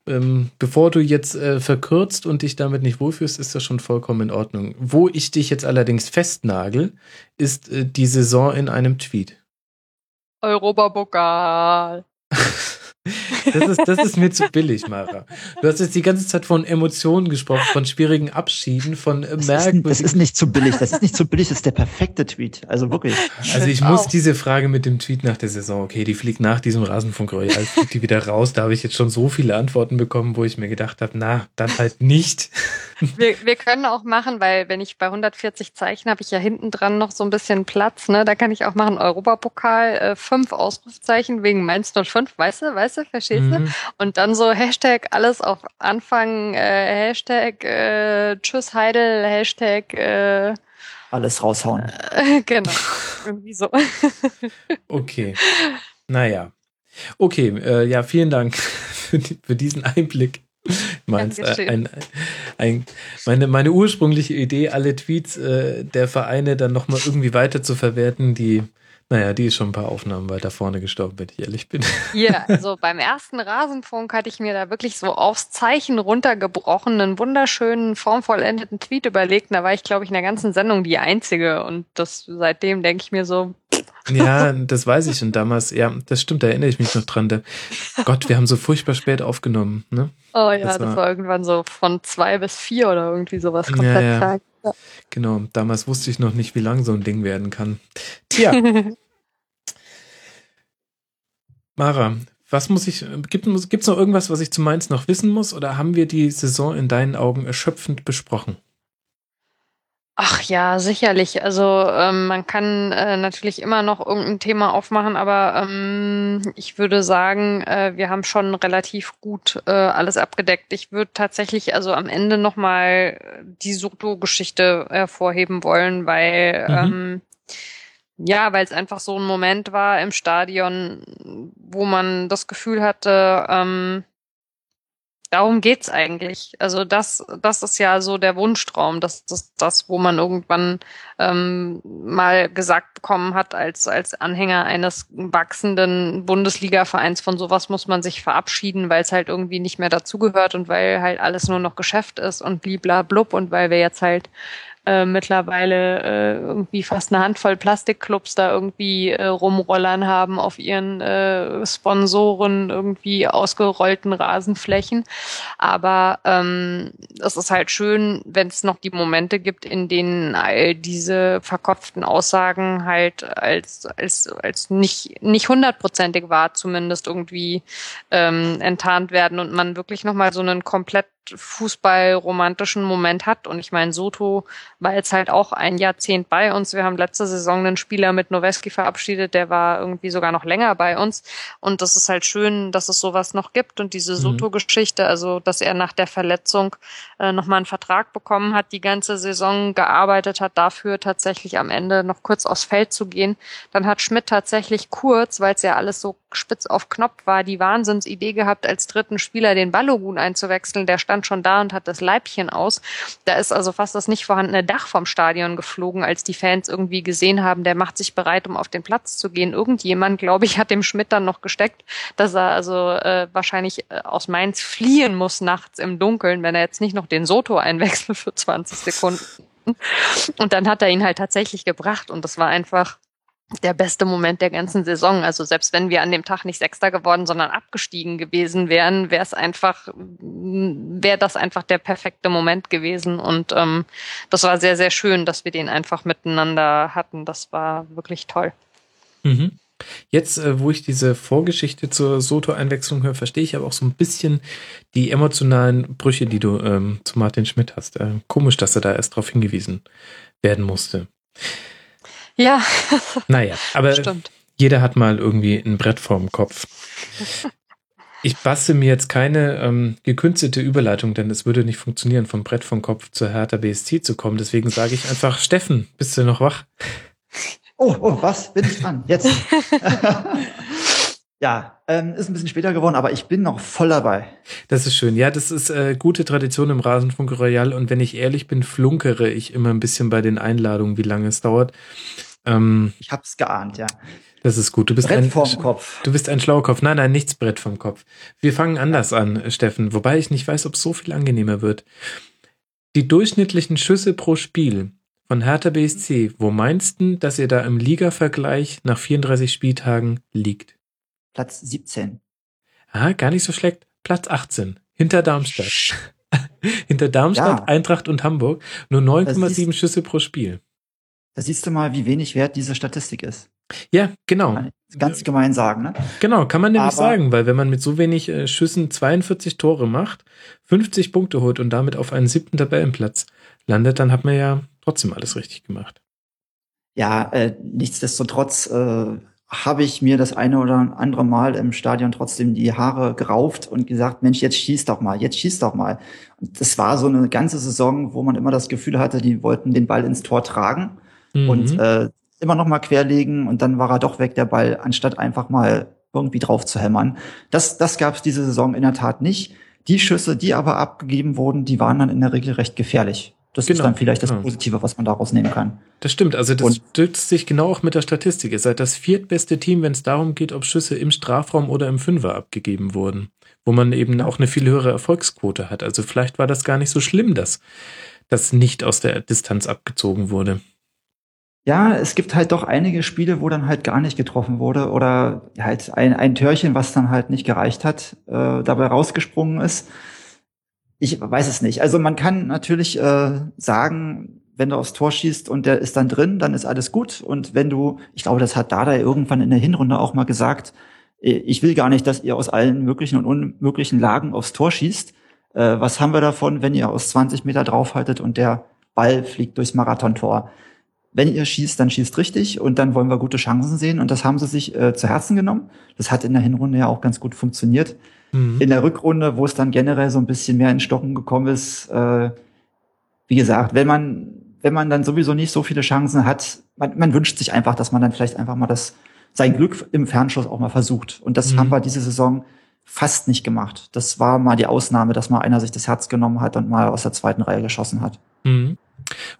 ähm, bevor du jetzt äh, verkürzt und dich damit nicht wohlfühlst, ist das schon vollkommen in Ordnung. Wo ich dich jetzt allerdings festnagel, ist äh, die Saison in einem Tweet. Europapokal. Das ist, das ist mir zu billig, Mara. Du hast jetzt die ganze Zeit von Emotionen gesprochen, von schwierigen Abschieden, von äh, Das ist, merkwürdigen. das ist nicht zu billig. Das ist nicht zu billig. Das ist der perfekte Tweet. Also wirklich. Also ich Auch. muss diese Frage mit dem Tweet nach der Saison, okay, die fliegt nach diesem Rasenfunk Royal, fliegt die wieder raus. Da habe ich jetzt schon so viele Antworten bekommen, wo ich mir gedacht habe, na, dann halt nicht. Wir, wir können auch machen, weil wenn ich bei 140 Zeichen habe ich ja hinten dran noch so ein bisschen Platz, ne? Da kann ich auch machen Europapokal, äh, fünf Ausrufzeichen wegen Mainz 05, weißt du, weißt du, verstehst du? Mhm. Und dann so Hashtag alles auf Anfang, äh, Hashtag äh, Tschüss Heidel, Hashtag äh, Alles raushauen. genau. Irgendwie so. Okay. Naja. Okay, äh, ja, vielen Dank für, die, für diesen Einblick. Meins, äh, ein, ein, meine, meine ursprüngliche Idee, alle Tweets äh, der Vereine dann nochmal irgendwie weiter zu verwerten, die, naja, die ist schon ein paar Aufnahmen weiter vorne gestorben, wenn ich ehrlich bin. Hier, also beim ersten Rasenfunk hatte ich mir da wirklich so aufs Zeichen runtergebrochen, einen wunderschönen, formvollendeten Tweet überlegt. Da war ich, glaube ich, in der ganzen Sendung die Einzige. Und das seitdem denke ich mir so, Ja, das weiß ich. Und damals, ja, das stimmt, da erinnere ich mich noch dran. Da, Gott, wir haben so furchtbar spät aufgenommen, ne? oh ja, Das das war- war, irgendwann so von zwei bis vier oder irgendwie sowas Ja, komplett ja. Genau, damals wusste ich noch nicht, wie lang so ein Ding werden kann. Tja, Mara, was muss ich, gibt es noch irgendwas, was ich zu Mainz noch wissen muss? Oder haben wir die Saison in deinen Augen erschöpfend besprochen? Ach ja, sicherlich. Also ähm, man kann äh, natürlich immer noch irgendein Thema aufmachen, aber ähm, ich würde sagen, äh, wir haben schon relativ gut äh, alles abgedeckt. Ich würde tatsächlich also am Ende nochmal die Soto-Geschichte hervorheben wollen, weil Mhm. ähm, Ja, weil es einfach so ein Moment war im Stadion, wo man das Gefühl hatte, ähm, darum geht's eigentlich. Also das, das ist ja so der Wunschtraum. Das ist das, wo man irgendwann ähm, mal gesagt bekommen hat, als, als Anhänger eines wachsenden Bundesliga-Vereins, von sowas muss man sich verabschieden, weil es halt irgendwie nicht mehr dazugehört und weil halt alles nur noch Geschäft ist und blibla blub und weil wir jetzt halt äh, mittlerweile äh, irgendwie fast eine Handvoll Plastikclubs da irgendwie äh, rumrollern haben auf ihren äh, Sponsoren irgendwie ausgerollten Rasenflächen. Aber ähm, es ist halt schön, wenn es noch die Momente gibt, in denen all diese verkopften Aussagen halt als als als nicht nicht hundertprozentig wahr zumindest irgendwie ähm, enttarnt werden und man wirklich noch mal so einen komplett fußballromantischen Moment hat. Und ich meine, Soto war jetzt halt auch ein Jahrzehnt bei uns. Wir haben letzte Saison einen Spieler mit Noweski verabschiedet, der war irgendwie sogar noch länger bei uns. Und das ist halt schön, dass es sowas noch gibt. Und diese mhm. Soto-Geschichte, also dass er nach der Verletzung äh, nochmal einen Vertrag bekommen hat, die ganze Saison gearbeitet hat, dafür tatsächlich am Ende noch kurz aufs Feld zu gehen. Dann hat Schmidt tatsächlich kurz, weil es ja alles so spitz auf Knopf war, die Wahnsinnsidee gehabt, als dritten Spieler den Balogun einzuwechseln. Der stand schon da und hat das Leibchen aus. Da ist also fast das nicht vorhandene Dach vom Stadion geflogen, als die Fans irgendwie gesehen haben, der macht sich bereit, um auf den Platz zu gehen. Irgendjemand, glaube ich, hat dem Schmidt dann noch gesteckt, dass er also äh, wahrscheinlich äh, aus Mainz fliehen muss nachts im Dunkeln, wenn er jetzt nicht noch den Soto einwechselt für 20 Sekunden. Und dann hat er ihn halt tatsächlich gebracht und das war einfach der beste Moment der ganzen Saison. Also selbst wenn wir an dem Tag nicht Sechster geworden, sondern abgestiegen gewesen wären, wäre es einfach, wäre das einfach der perfekte Moment gewesen. Und ähm, das war sehr, sehr schön, dass wir den einfach miteinander hatten. Das war wirklich toll. Mhm. Jetzt, äh, wo ich diese Vorgeschichte zur Soto-Einwechslung höre, verstehe ich aber auch so ein bisschen die emotionalen Brüche, die du ähm, zu Martin Schmidt hast. Äh, komisch, dass er da erst darauf hingewiesen werden musste. Ja. Naja, aber Stimmt. jeder hat mal irgendwie ein Brett vorm Kopf. Ich bastel mir jetzt keine ähm, gekünstelte Überleitung, denn es würde nicht funktionieren, vom Brett vom Kopf zur Hertha BSC zu kommen. Deswegen sage ich einfach, Steffen, bist du noch wach? Oh, oh, was? Bin ich dran? Jetzt. ja, ähm, ist ein bisschen später geworden, aber ich bin noch voll dabei. Das ist schön. Ja, das ist äh, gute Tradition im Rasenfunk Royal. Und wenn ich ehrlich bin, flunkere ich immer ein bisschen bei den Einladungen, wie lange es dauert. Ähm, ich hab's geahnt, ja. Das ist gut. Du bist Brett ein, vorm Kopf. Du bist ein schlauer Kopf. Nein, nein, nichts Brett vom Kopf. Wir fangen anders an, Steffen, wobei ich nicht weiß, ob es so viel angenehmer wird. Die durchschnittlichen Schüsse pro Spiel von Hertha BSC, wo meinst du, dass ihr da im Liga-Vergleich nach 34 Spieltagen liegt? Platz 17. Ah, gar nicht so schlecht. Platz 18. Hinter Darmstadt. Hinter Darmstadt, ja. Eintracht und Hamburg. Nur 9,7 Schüsse pro Spiel. Da siehst du mal, wie wenig wert diese Statistik ist. Ja, genau. Ganz gemein sagen, ne? Genau, kann man nämlich Aber sagen, weil wenn man mit so wenig äh, Schüssen 42 Tore macht, 50 Punkte holt und damit auf einen siebten Tabellenplatz landet, dann hat man ja trotzdem alles richtig gemacht. Ja, äh, nichtsdestotrotz äh, habe ich mir das eine oder andere Mal im Stadion trotzdem die Haare gerauft und gesagt, Mensch, jetzt schieß doch mal, jetzt schieß doch mal. Und das war so eine ganze Saison, wo man immer das Gefühl hatte, die wollten den Ball ins Tor tragen mhm. und äh, immer noch mal querlegen und dann war er doch weg, der Ball, anstatt einfach mal irgendwie drauf zu hämmern. Das, das gab es diese Saison in der Tat nicht. Die Schüsse, die aber abgegeben wurden, die waren dann in der Regel recht gefährlich. Das genau, ist dann vielleicht das genau. Positive, was man daraus nehmen kann. Das stimmt. Also das und stützt sich genau auch mit der Statistik. Ihr seid das viertbeste Team, wenn es darum geht, ob Schüsse im Strafraum oder im Fünfer abgegeben wurden, wo man eben auch eine viel höhere Erfolgsquote hat. Also vielleicht war das gar nicht so schlimm, dass das nicht aus der Distanz abgezogen wurde ja, es gibt halt doch einige Spiele, wo dann halt gar nicht getroffen wurde oder halt ein, ein Törchen, was dann halt nicht gereicht hat, äh, dabei rausgesprungen ist. Ich weiß es nicht. Also man kann natürlich äh, sagen, wenn du aufs Tor schießt und der ist dann drin, dann ist alles gut. Und wenn du, ich glaube, das hat Dada irgendwann in der Hinrunde auch mal gesagt, äh, ich will gar nicht, dass ihr aus allen möglichen und unmöglichen Lagen aufs Tor schießt. Äh, was haben wir davon, wenn ihr aus 20 Meter draufhaltet und der Ball fliegt durchs Marathontor? Wenn ihr schießt, dann schießt richtig und dann wollen wir gute Chancen sehen. Und das haben sie sich äh, zu Herzen genommen. Das hat in der Hinrunde ja auch ganz gut funktioniert. Mhm. In der Rückrunde, wo es dann generell so ein bisschen mehr in Stocken gekommen ist, äh, wie gesagt, wenn man, wenn man dann sowieso nicht so viele Chancen hat, man, man wünscht sich einfach, dass man dann vielleicht einfach mal das, sein Glück im Fernschuss auch mal versucht. Und das Mhm. haben wir diese Saison fast nicht gemacht. Das war mal die Ausnahme, dass mal einer sich das Herz genommen hat und mal aus der zweiten Reihe geschossen hat. Mhm.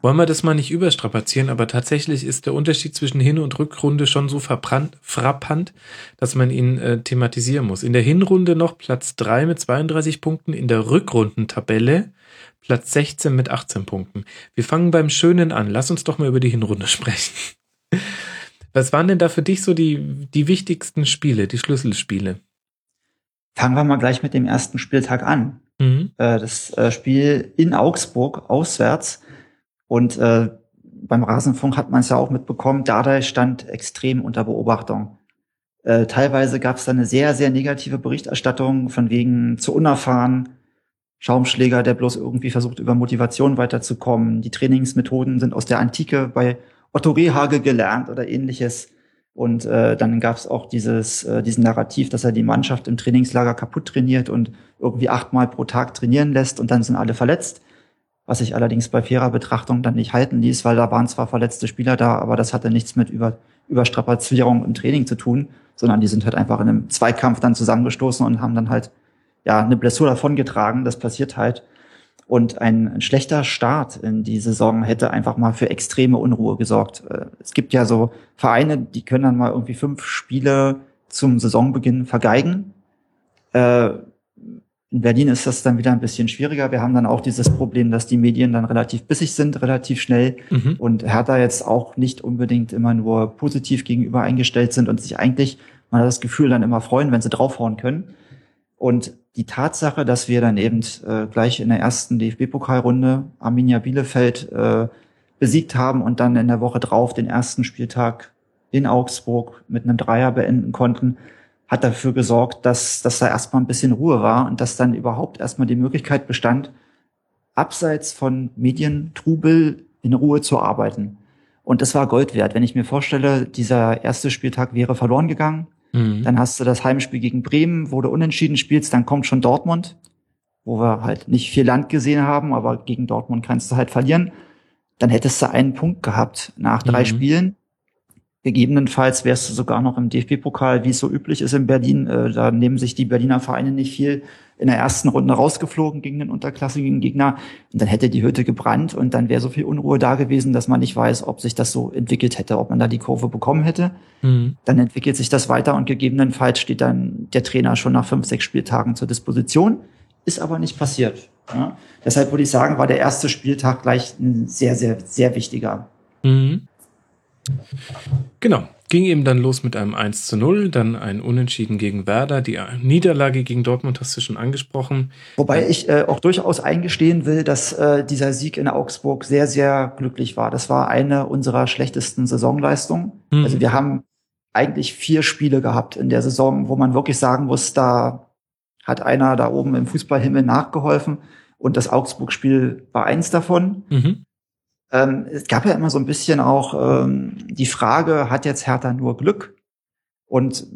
Wollen wir das mal nicht überstrapazieren, aber tatsächlich ist der Unterschied zwischen Hin- und Rückrunde schon so verbrannt, frappant, dass man ihn äh, thematisieren muss. In der Hinrunde noch Platz 3 mit 32 Punkten, in der Rückrundentabelle Platz 16 mit 18 Punkten. Wir fangen beim Schönen an. Lass uns doch mal über die Hinrunde sprechen. Was waren denn da für dich so die, die wichtigsten Spiele, die Schlüsselspiele? Fangen wir mal gleich mit dem ersten Spieltag an. Mhm. Äh, das äh, Spiel in Augsburg auswärts. Und äh, beim Rasenfunk hat man es ja auch mitbekommen, Dardai stand extrem unter Beobachtung. Äh, teilweise gab es da eine sehr, sehr negative Berichterstattung von wegen zu unerfahren, Schaumschläger, der bloß irgendwie versucht, über Motivation weiterzukommen. Die Trainingsmethoden sind aus der Antike bei Otto Rehage gelernt oder ähnliches. Und äh, dann gab es auch dieses, äh, diesen Narrativ, dass er die Mannschaft im Trainingslager kaputt trainiert und irgendwie achtmal pro Tag trainieren lässt und dann sind alle verletzt. Was sich allerdings bei fairer Betrachtung dann nicht halten ließ, weil da waren zwar verletzte Spieler da, aber das hatte nichts mit über, Überstrapazierung im Training zu tun, sondern die sind halt einfach in einem Zweikampf dann zusammengestoßen und haben dann halt ja eine Blessur davongetragen. Das passiert halt. Und ein, ein schlechter Start in die Saison hätte einfach mal für extreme Unruhe gesorgt. Äh, Es gibt ja so Vereine, die können dann mal irgendwie fünf Spiele zum Saisonbeginn vergeigen. Äh, In Berlin ist das dann wieder ein bisschen schwieriger. Wir haben dann auch dieses Problem, dass die Medien dann relativ bissig sind, relativ schnell Mhm. und Hertha jetzt auch nicht unbedingt immer nur positiv gegenüber eingestellt sind und sich eigentlich, man hat das Gefühl, dann immer freuen, wenn sie draufhauen können. Und die Tatsache, dass wir dann eben äh, gleich in der ersten DFB-Pokalrunde Arminia Bielefeld äh, besiegt haben und dann in der Woche drauf den ersten Spieltag in Augsburg mit einem Dreier beenden konnten, hat dafür gesorgt, dass, dass da erstmal ein bisschen Ruhe war und dass dann überhaupt erstmal die Möglichkeit bestand, abseits von Medientrubel in Ruhe zu arbeiten. Und das war Gold wert. Wenn ich mir vorstelle, dieser erste Spieltag wäre verloren gegangen, Mhm. dann hast du das Heimspiel gegen Bremen, wo du unentschieden spielst, dann kommt schon Dortmund, wo wir halt nicht viel Land gesehen haben, aber gegen Dortmund kannst du halt verlieren. Dann hättest du einen Punkt gehabt nach drei Mhm. Spielen. Gegebenenfalls wärst du sogar noch im DFB-Pokal, wie es so üblich ist in Berlin. Äh, da nehmen sich die Berliner Vereine nicht viel in der ersten Runde rausgeflogen gegen den unterklassigen Gegner. Und dann hätte die Hütte gebrannt und dann wäre so viel Unruhe da gewesen, dass man nicht weiß, ob sich das so entwickelt hätte, ob man da die Kurve bekommen hätte Mhm. dann entwickelt sich das weiter und gegebenenfalls steht dann der Trainer schon nach fünf, sechs Spieltagen zur Disposition. Ist aber nicht passiert. Ja. Deshalb würde ich sagen, war der erste Spieltag gleich ein sehr, sehr, sehr wichtiger. Mhm. Genau. Ging eben dann los mit einem 1 zu 0, dann ein Unentschieden gegen Werder. Die Niederlage gegen Dortmund hast du schon angesprochen. Wobei ich äh, auch durchaus eingestehen will, dass äh, dieser Sieg in Augsburg sehr, sehr glücklich war. Das war eine unserer schlechtesten Saisonleistungen. Mhm. Also wir haben eigentlich vier Spiele gehabt in der Saison, wo man wirklich sagen muss, da hat einer da oben im Fußballhimmel nachgeholfen. Und das Augsburg-Spiel war eins davon. Mhm. Ähm, es gab ja immer so ein bisschen auch ähm, die Frage, hat jetzt Hertha nur Glück? Und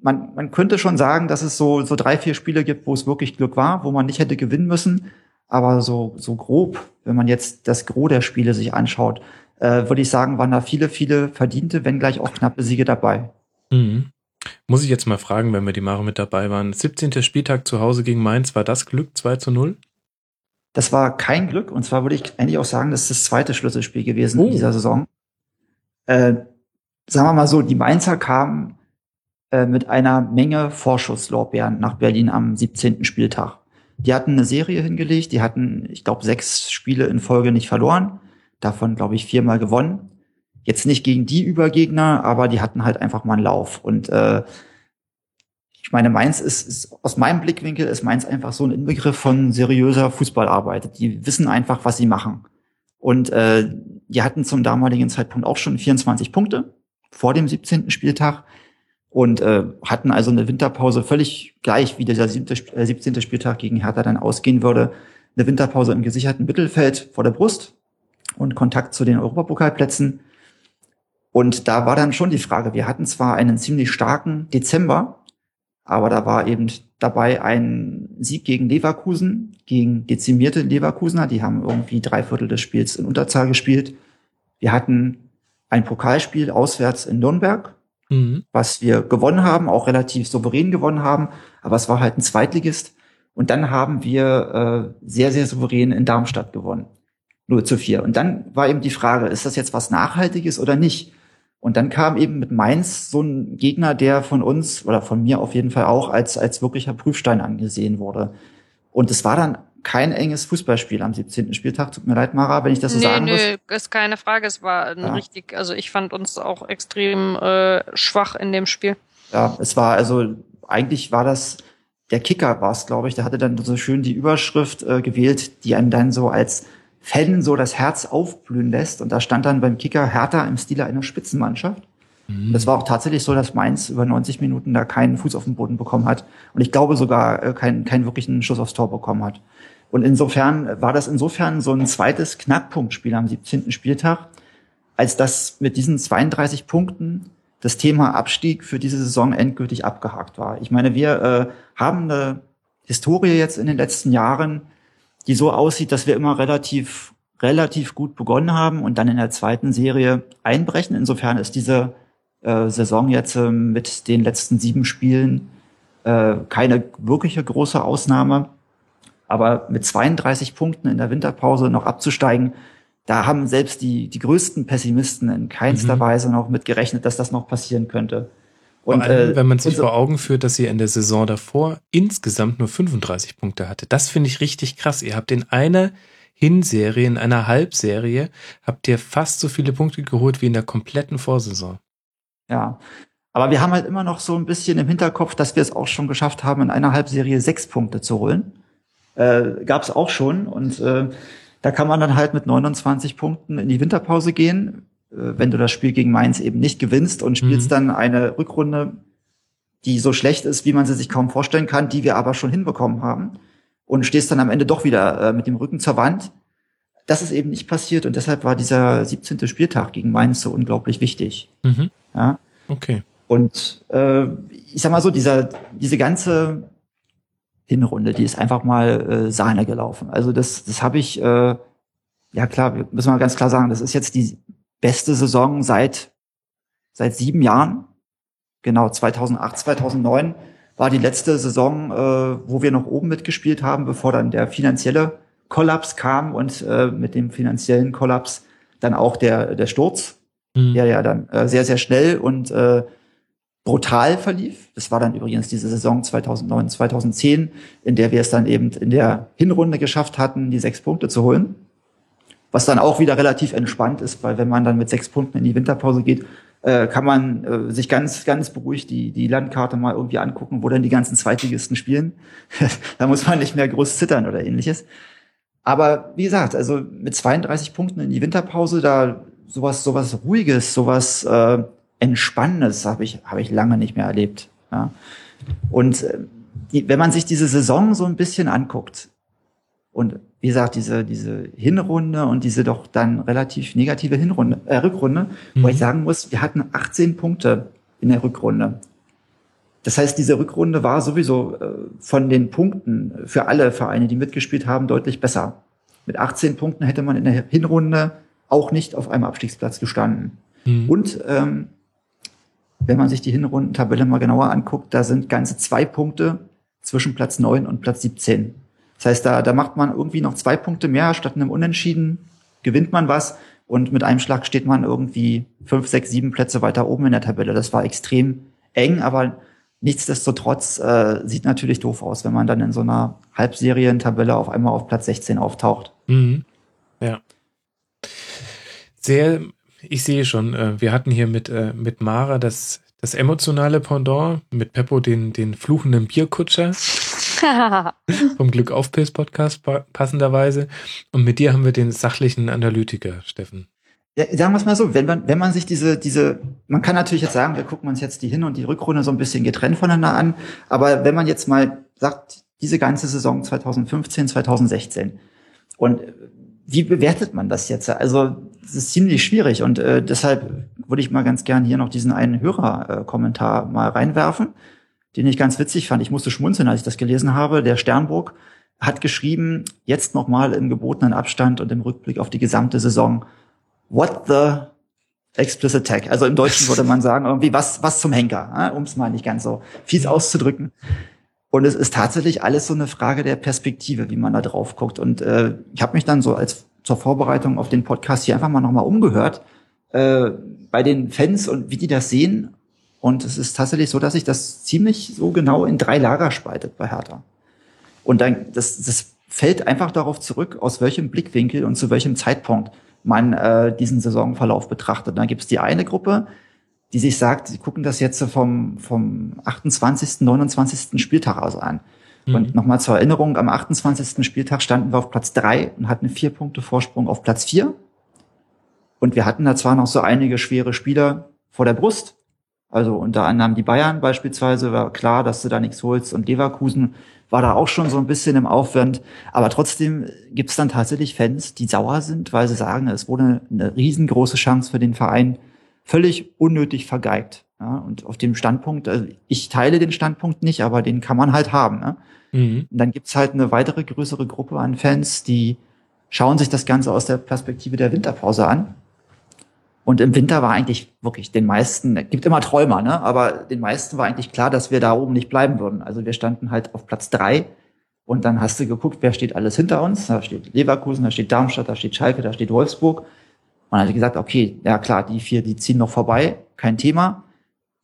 man, man könnte schon sagen, dass es so, so drei, vier Spiele gibt, wo es wirklich Glück war, wo man nicht hätte gewinnen müssen. Aber so, so grob, wenn man jetzt das Gros der Spiele sich anschaut, äh, würde ich sagen, waren da viele, viele verdiente, wenn gleich auch knappe Siege dabei. Mhm. Muss ich jetzt mal fragen, wenn wir die Mare mit dabei waren. 17. Spieltag zu Hause gegen Mainz, war das Glück 2 zu 0? Das war kein Glück. Und zwar würde ich eigentlich auch sagen, das ist das zweite Schlüsselspiel gewesen Oh. in dieser Saison. Äh, sagen wir mal so, die Mainzer kamen äh, mit einer Menge Vorschusslorbeeren nach Berlin am 17. Spieltag. Die hatten eine Serie hingelegt, die hatten, ich glaube, sechs Spiele in Folge nicht verloren, davon, glaube ich, viermal gewonnen. Jetzt nicht gegen die Übergegner, aber die hatten halt einfach mal einen Lauf. Und äh, ich meine, Mainz ist, ist aus meinem Blickwinkel ist Mainz einfach so ein Inbegriff von seriöser Fußballarbeit. Die wissen einfach, was sie machen. Und äh, die hatten zum damaligen Zeitpunkt auch schon 24 Punkte vor dem 17. Spieltag und äh, hatten also eine Winterpause völlig gleich, wie dieser siebte, Sp- äh, 17. Spieltag gegen Hertha dann ausgehen würde. Eine Winterpause im gesicherten Mittelfeld vor der Brust und Kontakt zu den Europapokalplätzen. Und da war dann schon die Frage, wir hatten zwar einen ziemlich starken Dezember, aber da war eben dabei ein Sieg gegen Leverkusen, gegen dezimierte Leverkusener. Die haben irgendwie drei Viertel des Spiels in Unterzahl gespielt. Wir hatten ein Pokalspiel auswärts in Nürnberg, Mhm. was wir gewonnen haben, auch relativ souverän gewonnen haben, aber es war halt ein Zweitligist. Und dann haben wir äh, sehr, sehr souverän in Darmstadt gewonnen. 0 zu 4. Und dann war eben die Frage, ist das jetzt was Nachhaltiges oder nicht? Und dann kam eben mit Mainz so ein Gegner, der von uns oder von mir auf jeden Fall auch als, als wirklicher Prüfstein angesehen wurde. Und es war dann kein enges Fußballspiel am 17. Spieltag. Tut mir leid, Mara, wenn ich das so nee, sagen muss. nee, ist keine Frage. Es war ein Ja. richtig, also ich fand uns auch extrem äh, schwach in dem Spiel. Ja, es war also, eigentlich war das, der Kicker war es, glaube ich, der hatte dann so schön die Überschrift äh, gewählt, die einem dann so als Fan so das Herz aufblühen lässt. Und da stand dann beim Kicker Hertha im Stile einer Spitzenmannschaft. Das war auch tatsächlich so, dass Mainz über 90 Minuten da keinen Fuß auf den Boden bekommen hat. Und ich glaube sogar äh, keinen, keinen wirklichen Schuss aufs Tor bekommen hat. Und insofern war das insofern so ein zweites Knackpunktspiel am 17. Spieltag, als dass mit diesen 32 Punkten das Thema Abstieg für diese Saison endgültig abgehakt war. Ich meine, wir äh, haben eine Historie jetzt in den letzten Jahren, die so aussieht, dass wir immer relativ relativ gut begonnen haben und dann in der zweiten Serie einbrechen. Insofern ist diese äh, Saison jetzt äh, mit den letzten sieben Spielen äh, keine wirkliche große Ausnahme. Aber mit 32 Punkten in der Winterpause noch abzusteigen, da haben selbst die, die größten Pessimisten in keinster Mhm. Weise noch mit gerechnet, dass das noch passieren könnte. Vor Und allem, äh, wenn man sich unser- vor Augen führt, dass ihr in der Saison davor insgesamt nur 35 Punkte hatte. Das finde ich richtig krass. Ihr habt in einer Hinserie, in einer Halbserie, habt ihr fast so viele Punkte geholt wie in der kompletten Vorsaison. Ja. Aber wir haben halt immer noch so ein bisschen im Hinterkopf, dass wir es auch schon geschafft haben, in einer Halbserie sechs Punkte zu holen. Äh, Gab es auch schon. Und äh, da kann man dann halt mit 29 Punkten in die Winterpause gehen, wenn du das Spiel gegen Mainz eben nicht gewinnst und spielst Mhm. dann eine Rückrunde, die so schlecht ist, wie man sie sich kaum vorstellen kann, die wir aber schon hinbekommen haben. Und stehst dann am Ende doch wieder äh, mit dem Rücken zur Wand. Das ist eben nicht passiert und deshalb war dieser 17. Spieltag gegen Mainz so unglaublich wichtig. Mhm. Ja. Okay. Und äh, ich sag mal so, dieser, diese ganze Hinrunde, die ist einfach mal äh, Sahne gelaufen. Also das, das habe ich, äh, ja klar, wir müssen mal ganz klar sagen, das ist jetzt die beste Saison seit seit sieben Jahren. Genau, 2008, 2009 war die letzte Saison, äh, wo wir noch oben mitgespielt haben, bevor dann der finanzielle Kollaps kam und äh, mit dem finanziellen Kollaps dann auch der, der Sturz Mhm. der ja dann äh, sehr, sehr schnell und äh, brutal verlief. Das war dann übrigens diese Saison 2009, 2010, in der wir es dann eben in der Hinrunde geschafft hatten, die sechs Punkte zu holen. Was dann auch wieder relativ entspannt ist, weil wenn man dann mit sechs Punkten in die Winterpause geht, äh, kann man äh, sich ganz, ganz beruhigt die, die Landkarte mal irgendwie angucken, wo dann die ganzen Zweitligisten spielen. da muss man nicht mehr groß zittern oder ähnliches. Aber wie gesagt, also mit 32 Punkten in die Winterpause, da sowas, sowas Ruhiges, sowas äh, Entspannendes habe ich, habe ich lange nicht mehr erlebt. Ja. Und äh, die, wenn man sich diese Saison so ein bisschen anguckt und wie gesagt, diese, diese Hinrunde und diese doch dann relativ negative Hinrunde, äh, Rückrunde, wo Mhm. ich sagen muss, wir hatten 18 Punkte in der Rückrunde. Das heißt, diese Rückrunde war sowieso äh, von den Punkten für alle Vereine, die mitgespielt haben, deutlich besser. Mit 18 Punkten hätte man in der Hinrunde auch nicht auf einem Abstiegsplatz gestanden. Mhm. Und ähm, wenn man sich die Hinrundentabelle mal genauer anguckt, da sind ganze zwei Punkte zwischen Platz 9 und Platz 17. Das heißt, da, da macht man irgendwie noch zwei Punkte mehr statt einem Unentschieden, gewinnt man was und mit einem Schlag steht man irgendwie fünf, sechs, sieben Plätze weiter oben in der Tabelle. Das war extrem eng, aber nichtsdestotrotz äh, sieht natürlich doof aus, wenn man dann in so einer Halbserientabelle auf einmal auf Platz 16 auftaucht. Mhm. Ja. Sehr, ich sehe schon, äh, wir hatten hier mit, äh, mit Mara das, das emotionale Pendant, mit Peppo den, den fluchenden Bierkutscher vom Glück auf Pilz Podcast pa passenderweise. Und mit dir haben wir den sachlichen Analytiker, Steffen. Ja, sagen wir es mal so, wenn man, wenn man sich diese, diese, man kann natürlich jetzt sagen, wir gucken uns jetzt die Hin- und die Rückrunde so ein bisschen getrennt voneinander an, aber wenn man jetzt mal sagt, diese ganze Saison 2015, 2016 und äh, wie bewertet man das jetzt? Also es ist ziemlich schwierig und äh, deshalb würde ich mal ganz gern hier noch diesen einen Hörerkommentar mal reinwerfen, den ich ganz witzig fand. Ich musste schmunzeln, als ich das gelesen habe. Der Sternburg hat geschrieben, jetzt nochmal im gebotenen Abstand und im Rückblick auf die gesamte Saison. What the Explicit Tag. Also im Deutschen würde man sagen, irgendwie was, was zum Henker, ja, um es mal nicht ganz so fies auszudrücken. Und es ist tatsächlich alles so eine Frage der Perspektive, wie man da drauf guckt. Und äh, ich habe mich dann so als zur Vorbereitung auf den Podcast hier einfach mal nochmal umgehört äh, bei den Fans und wie die das sehen. Und es ist tatsächlich so, dass sich das ziemlich so genau in drei Lager spaltet bei Hertha. Und dann, das, das fällt einfach darauf zurück, aus welchem Blickwinkel und zu welchem Zeitpunkt man äh, diesen Saisonverlauf betrachtet. Dann gibt es die eine Gruppe, die sich sagt, sie gucken das jetzt vom, vom 28., 29. Spieltag aus an. Mhm. Und nochmal zur Erinnerung, am 28. Spieltag standen wir auf Platz drei und hatten vier Punkte Vorsprung auf Platz vier. Und wir hatten da zwar noch so einige schwere Spieler vor der Brust. Also unter anderem die Bayern beispielsweise, war klar, dass du da nichts holst. Und Leverkusen war da auch schon so ein bisschen im Aufwand. Aber trotzdem gibt es dann tatsächlich Fans, die sauer sind, weil sie sagen, es wurde eine riesengroße Chance für den Verein völlig unnötig vergeigt. Ja, und auf dem Standpunkt, also ich teile den Standpunkt nicht, aber den kann man halt haben. Ne? Mhm. Und dann gibt's halt eine weitere größere Gruppe an Fans, die schauen sich das Ganze aus der Perspektive der Winterpause an. Und im Winter war eigentlich wirklich den meisten, gibt immer Träumer, ne? aber den meisten war eigentlich klar, dass wir da oben nicht bleiben würden. Also wir standen halt auf Platz drei und dann hast du geguckt, wer steht alles hinter uns. Da steht Leverkusen, da steht Darmstadt, da steht Schalke, da steht Wolfsburg. Hatte ich gesagt, okay, ja klar, die vier, die ziehen noch vorbei, kein Thema.